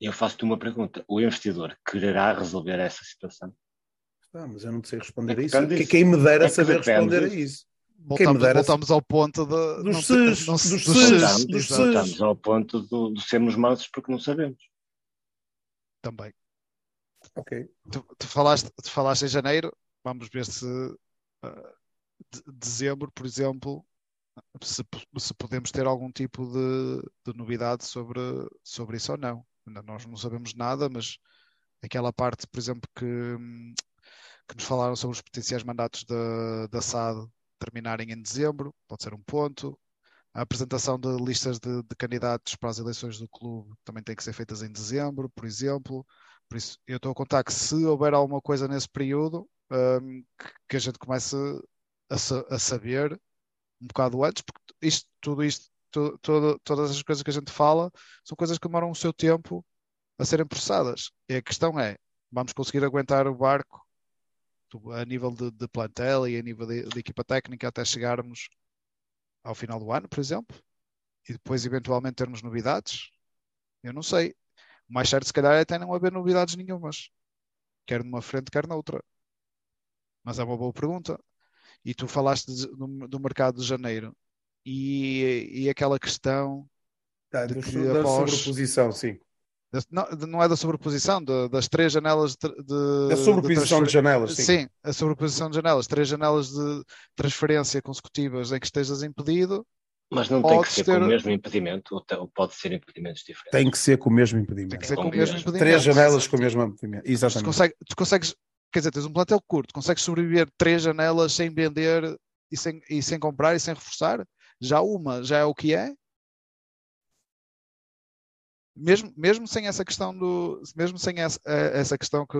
Eu faço-te uma pergunta. O investidor quererá resolver essa situação? Ah, mas eu não sei responder É a isso. disso. Quem me dera É que saber responder a isso. Voltamos, dera- voltamos ao ponto de. Dos não- dos SES. estamos ao ponto do- de sermos mansos porque não sabemos. Também. Ok. Tu, tu falaste, tu falaste em janeiro, vamos ver se ah, de- dezembro, por exemplo, se, se podemos ter algum tipo de, de novidade sobre, sobre isso ou não. Nós não sabemos nada, mas aquela parte, por exemplo, que, que nos falaram sobre os potenciais mandatos da, da SAD terminarem em dezembro, pode ser um ponto. A apresentação de listas de, de candidatos para as eleições do clube também tem que ser feitas em dezembro, por exemplo. Por isso, eu estou a contar que se houver alguma coisa nesse período, hum, que, que a gente comece a, a saber um bocado antes, porque isto, tudo isto, todas as coisas que a gente fala são coisas que demoram o seu tempo a serem processadas. E a questão é, vamos conseguir aguentar o barco a nível de, de plantel e a nível de, de equipa técnica até chegarmos ao final do ano, por exemplo, e depois eventualmente termos novidades? Eu não sei. O mais certo, se calhar, é até não haver novidades nenhumas, quer numa frente, quer noutra. Mas é uma boa pergunta. E tu falaste de- do, do mercado de janeiro e, e aquela questão Tá, De que da após- sobreposição, sim. não, de- não é da sobreposição, da- das três janelas de, de, Da sobreposição transfer- de janelas, sim. Sim, a sobreposição de janelas, três janelas de transferência consecutivas em que estejas impedido, Mas não tem que ser ter- com o mesmo impedimento ou, te- ou pode ser impedimentos diferentes. Tem que ser com o mesmo tem impedimento. que ser com o Com mesmo mesmo. impedimento. Três janelas com o mesmo impedimento. Tu, Exatamente. consegue- tu consegues, quer dizer, tens um plantel curto, consegues sobreviver três janelas sem vender e sem, e sem comprar e sem reforçar? Já uma já é o que é? Mesmo, mesmo sem essa questão do. Mesmo sem essa, eh, essa questão que,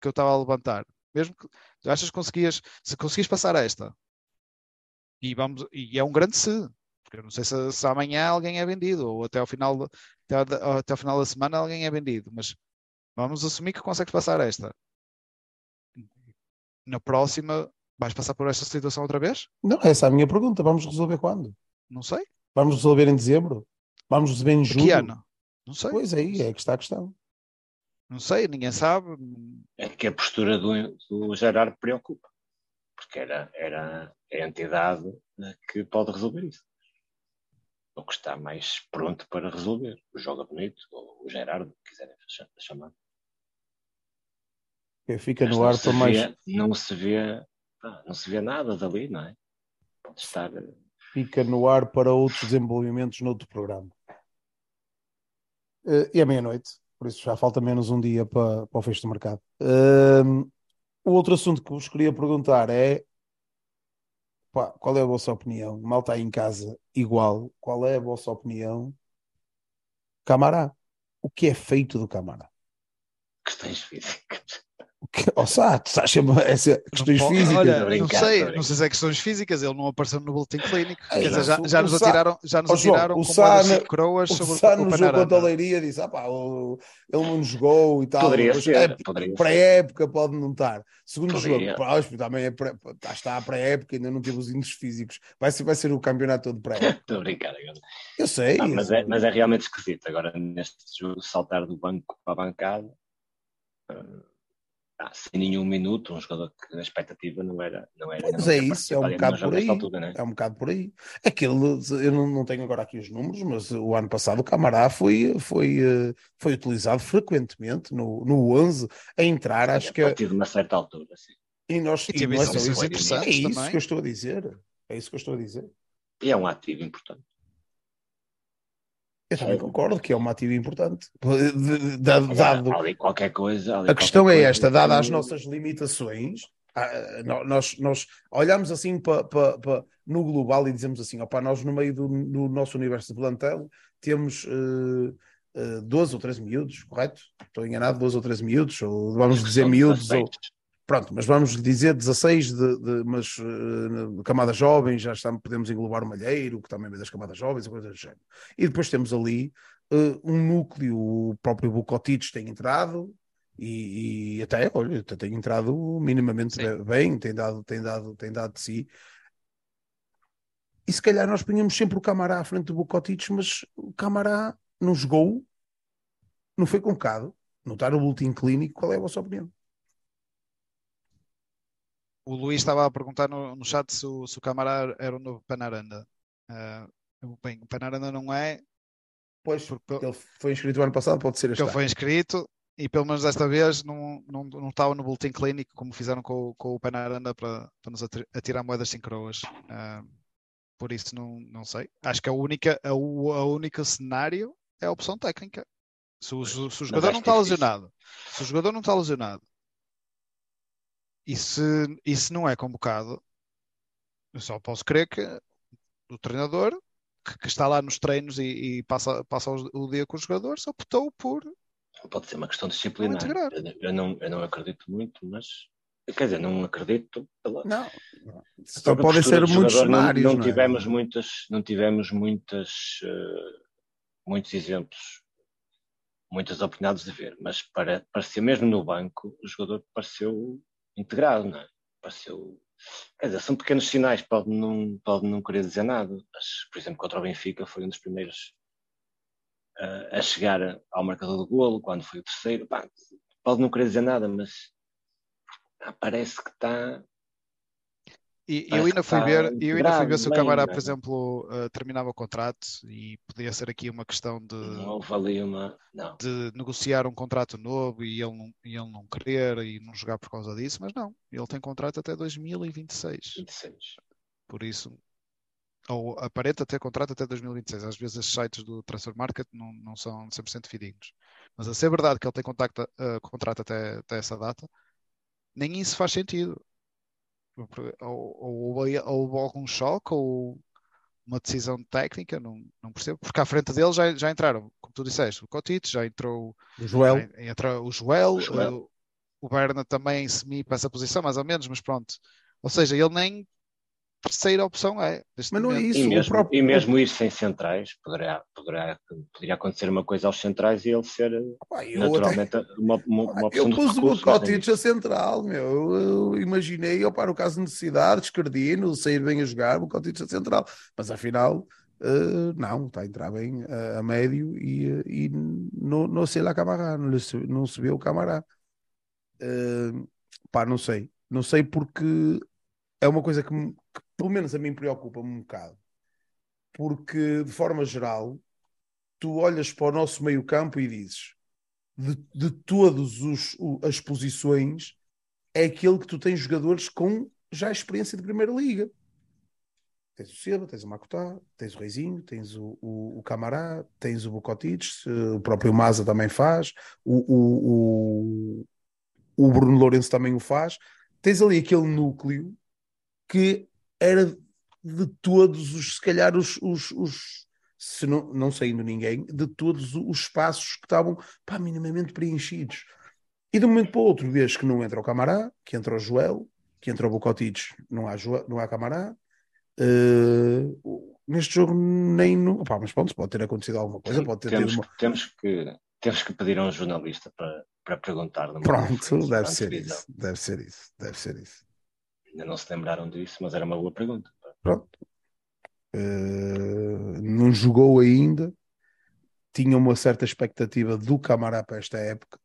que eu estava a levantar, mesmo que tu achas que conseguias, se conseguis passar esta, e, vamos, e é um grande se, porque eu não sei se, se amanhã alguém é vendido, ou até ao final, até, até ao final da semana alguém é vendido, mas vamos assumir que consegues passar esta. Na próxima, vais passar por esta situação outra vez? Não, essa é a minha pergunta. Vamos resolver quando? Não sei. Vamos resolver em dezembro? Vamos resolver em julho? que ano? Não sei. Pois aí, é que está a questão. Não sei, ninguém sabe. É que a postura do, do Gerard preocupa, porque era, era a entidade que pode resolver isso. Ou que está mais pronto para resolver. O Joga Bonito, ou o Gerardo, que quiserem cha- chamar. Que Fica Mas no ar para mais. não se vê não se vê nada dali, não é? Pode estar eh, Fica no ar para outros desenvolvimentos noutro programa. Eh, e é meia-noite, por isso já falta menos um dia para, para o fecho do mercado. Ahm, o outro assunto que vos queria perguntar é pá, qual é a vossa opinião? Mal está aí em casa igual, qual é a vossa opinião? Camará. O que é feito do Camará? questões físicas. O que, oh, Sá, tu sabes sempre essa questões Não po- físicas. Olha, a não brincar, sei, a não sei se é questões físicas, ele não apareceu no boletim clínico. Dizer, já, o- já o nos Sá- atiraram, já nos João, atiraram o com Sá de coroas O sobre Sá o no jogo contra a. Leiria disse: ah, pá, o- ele não jogou e tal. Poderia mas ser, é poderia pré-época, pode não estar. Segundo Poderia. jogo, pá, também é pré, pá, está a pré-época, ainda não teve os índices físicos. Vai ser, vai ser o campeonato todo pré-época. Estou a brincar agora. Eu sei. Ah, mas, é, mas é realmente esquisito. Agora, neste jogo, saltar do banco para a bancada, ah, sem nenhum minuto, um jogador que a expectativa não era. Não era Mas é isso, é um bocado por aí. Altura, né? É um bocado por aí. Aquele, eu não, não tenho agora aqui os números, mas o ano passado o Camará foi, foi, eh, foi utilizado frequentemente no, no 11 a entrar, sim, acho que. A partir de uma certa altura, sim. E nós e e nós, é, isso, é isso também. que eu estou a dizer. É isso que eu estou a dizer. E é um ativo importante. Eu também concordo que é uma ativa importante. Dado, dado qualquer coisa. A questão é esta, dada as nossas limitações, ah, nós, nós olhamos assim para, para, para, no global e dizemos assim: opa, nós no meio do, do nosso universo de plantel temos uh, uh, 12 ou 13 miúdos, correto? Estou enganado, 12 ou 13 miúdos, ou vamos dizer miúdos, ou, Pronto, mas vamos dizer 16 de, de mas uh, camada jovem, já estamos, podemos englobar o Malheiro, que também é das camadas jovens, coisas do género. E depois temos ali uh, um núcleo, o próprio Bucotites tem entrado, e, e, até, olha, até tem entrado minimamente Sim. bem, tem dado, tem, dado, tem dado de si. E se calhar nós punhamos sempre o Camará à frente do Bucotites, mas o Camará não jogou, não foi convocado. Não está no boletim clínico, qual é a vossa opinião? O Luís estava a perguntar no, no chat se o, se o era o novo Panaranda. Uh, bem, o Panaranda não é. Pois, porque ele foi inscrito o ano passado, pode ser este Ele foi inscrito e pelo menos desta vez não, não, não estava no boletim clínico como fizeram com, com o Panaranda para, para nos atirar moedas sem coroas. Uh, por isso não, não sei. Acho que a única, a, a única cenário é a opção técnica. Se o, se o jogador não está lesionado, se o jogador não está lesionado e se, e se não é convocado, eu só posso crer que o treinador, que, que está lá nos treinos e, e passa, passa o, dia com os jogadores, optou por. Pode ser uma questão disciplinar. Eu, eu, não, eu não acredito muito, mas. Quer dizer, não acredito. Pela... Não, só podem ser muitos cenários. Não, não, é? tivemos muitas, não tivemos muitas, uh, muitos exemplos muitas oportunidades de ver, mas para, parecia mesmo no banco, o jogador pareceu integrado, não é? Pareceu. Quer dizer, são pequenos sinais, pode não, pode não querer dizer nada. Mas, por exemplo, contra o Benfica foi um dos primeiros uh, a chegar ao marcador do golo, quando foi o terceiro. Pá, pode não querer dizer nada, mas ah, parece que está e eu ainda fui ver, eu ainda fui ver se o Camará, por exemplo, uh, terminava o contrato e podia ser aqui uma questão de, não houve uma, não. de negociar um contrato novo e ele, não, e ele não querer e não jogar por causa disso, mas não, ele tem contrato até 2026. 26. Por isso, ou aparenta ter contrato até 2026. Às vezes esses sites do Transfer Market não, não são 100% fidedignos. Mas a ser verdade que ele tem contacto, uh, contrato até, até essa data, nem isso faz sentido ou, ou, ou, algum choque ou uma decisão técnica, não, não percebo, porque à frente dele já, já entraram, como tu disseste, o Cotite, já entrou o Joel, já entrou o Joel, o, Joel. o, o Berna também semi para essa posição, mais ou menos, mas pronto. Ou seja, ele nem terceira opção é. Mas não é isso. E mesmo, próprio... e mesmo ir sem centrais, poderá, poderá, poderia acontecer uma coisa aos centrais e ele ser ah, naturalmente até... uma, uma, uma opção Eu pus o Bucotic a central, meu. Eu, eu imaginei, eu para o caso de necessidade, Escardino, sair bem a jogar, o Bucotic a central. Mas afinal, uh, não, está a entrar bem uh, a médio e, uh, e não, não sei lá Camará, não, não se vê o Camará. Uh, pá, não sei. Não sei porque é uma coisa que, me, que pelo menos a mim preocupa-me um bocado. Porque, de forma geral, tu olhas para o nosso meio-campo e dizes de, de todas as posições, é aquele que tu tens jogadores com já experiência de Primeira Liga. Tens o Silva, tens o Macutá, tens o Reizinho, tens o, o, o Camará, tens o Bucotites, o próprio Maza também faz, o, o, o, o Bruno Lourenço também o faz. Tens ali aquele núcleo que era de todos os, se calhar, os, os, os se não, não saindo ninguém, de todos os espaços que estavam pá, minimamente preenchidos. E de um momento para o outro, vês que não entra o Camará, que entra o Joel, que entra o Bocotides, não há, não há Camará. Uh, neste jogo nem no. Pá, mas pronto, pode ter acontecido alguma coisa, pode ter temos, uma... temos, que, temos que pedir a um jornalista para, para perguntar. Pronto, deve ser isso, deve ser isso, deve ser isso. Ainda não se lembraram disso, mas era uma boa pergunta. Pronto. Uh, não jogou ainda. Tinha uma certa expectativa do Camará para esta época.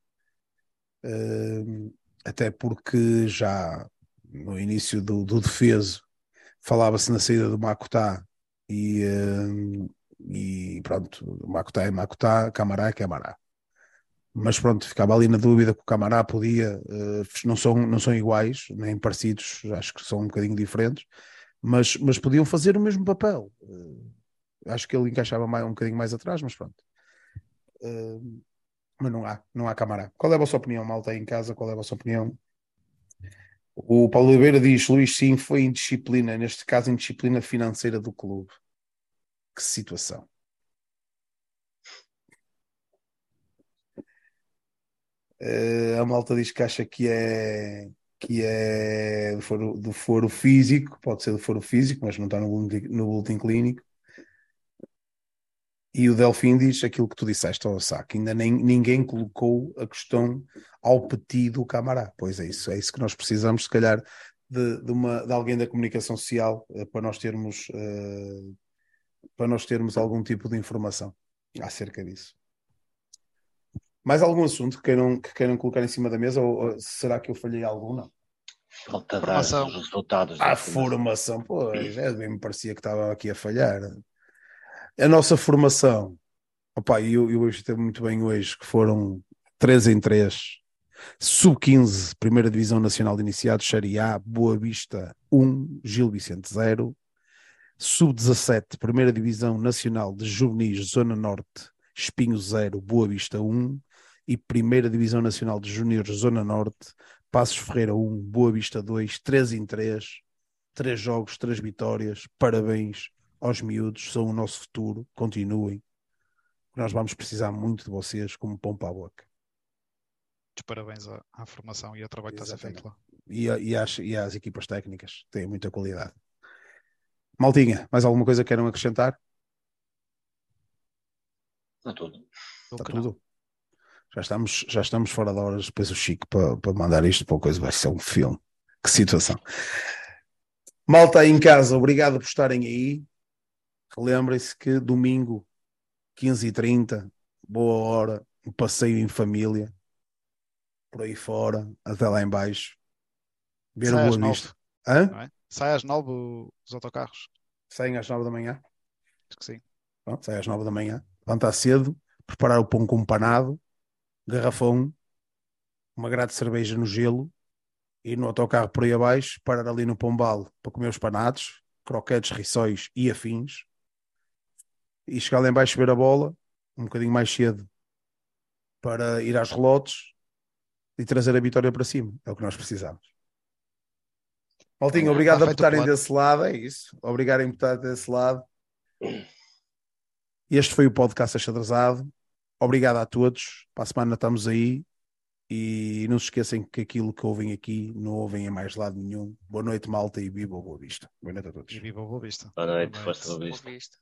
Uh, até porque já no início do, do defeso falava-se na saída do Makutá e, uh, e pronto, Makutá é Makutá, Camará é Camará. Mas pronto, ficava ali na dúvida que o Camará podia, uh, não, são, não são iguais, nem parecidos, acho que são um bocadinho diferentes, mas, mas podiam fazer o mesmo papel. Uh, acho que ele encaixava mais, um bocadinho mais atrás, mas pronto. Uh, mas não há, não há Camará. Qual é a vossa opinião, malta aí em casa? Qual é a vossa opinião? O Paulo Oliveira diz: Luís, sim, foi indisciplina, neste caso, indisciplina financeira do clube. Que situação. Uh, a malta diz que acha que é que é do foro, do foro físico, pode ser do foro físico, mas não está no boletim, no boletim clínico. E o Delfim diz aquilo que tu disseste ao saco, ainda nem, ninguém colocou a questão ao petit do Camará. Pois é isso, é isso que nós precisamos, se calhar, de, de, uma, de alguém da comunicação social uh, para nós termos uh, para nós termos algum tipo de informação acerca disso. Mais algum assunto que queiram, que queiram colocar em cima da mesa ou, ou será que eu falhei alguma? Falta dar os resultados. A formação, pois, é, bem me parecia que estava aqui a falhar. A nossa formação, opa, eu, eu esteve muito bem hoje, que foram 3 em 3, sub-15, primeira divisão nacional de iniciados, A, Boa Vista 1, Gil Vicente 0, sub-17, primeira divisão nacional de juvenis, Zona Norte, Espinho 0, Boa Vista 1, e primeira divisão nacional de júniores, Zona Norte, Passos Ferreira 1, Boa Vista 2, 3 em 3, 3 jogos, 3 vitórias, parabéns aos miúdos, são o nosso futuro, continuem. Nós vamos precisar muito de vocês como pão para a boca. Parabéns à, à formação e ao trabalho que está a ser feito lá. E, e, às, e às equipas técnicas, têm muita qualidade. Maltinha, mais alguma coisa que queiram acrescentar? Está tudo. Está tudo. Já estamos, já estamos fora da hora, depois o Chico para, para mandar isto para a coisa vai ser um filme. Que situação. Malta aí em casa, obrigado por estarem aí. Lembrem-se que domingo, 15h30, boa hora, um passeio em família, por aí fora, até lá em baixo. Ver Sai o Boa Vista. É? Sai às 9 os autocarros. Saem às 9 da manhã? Acho que sim. Sai às 9 da manhã. Levantar cedo, preparar o pão com panado, garrafão, uma grade de cerveja no gelo, ir no autocarro por aí abaixo, parar ali no Pombal para comer os panados, croquetes, rissóis e afins, e chegar lá embaixo ver a bola um bocadinho mais cedo para ir às relotes e trazer a vitória para cima. É o que nós precisamos. Maltinho, obrigado por estarem desse lado. É isso. Obrigado por estarem desse lado. Este foi o podcast Achadrezado. Obrigado a todos. Para a semana estamos aí. E não se esqueçam que aquilo que ouvem aqui não ouvem em mais lado nenhum. Boa noite, malta, e viva o Boa Vista. Boa noite a todos. E viva o Boa Vista. Boa noite, força Boa Vista.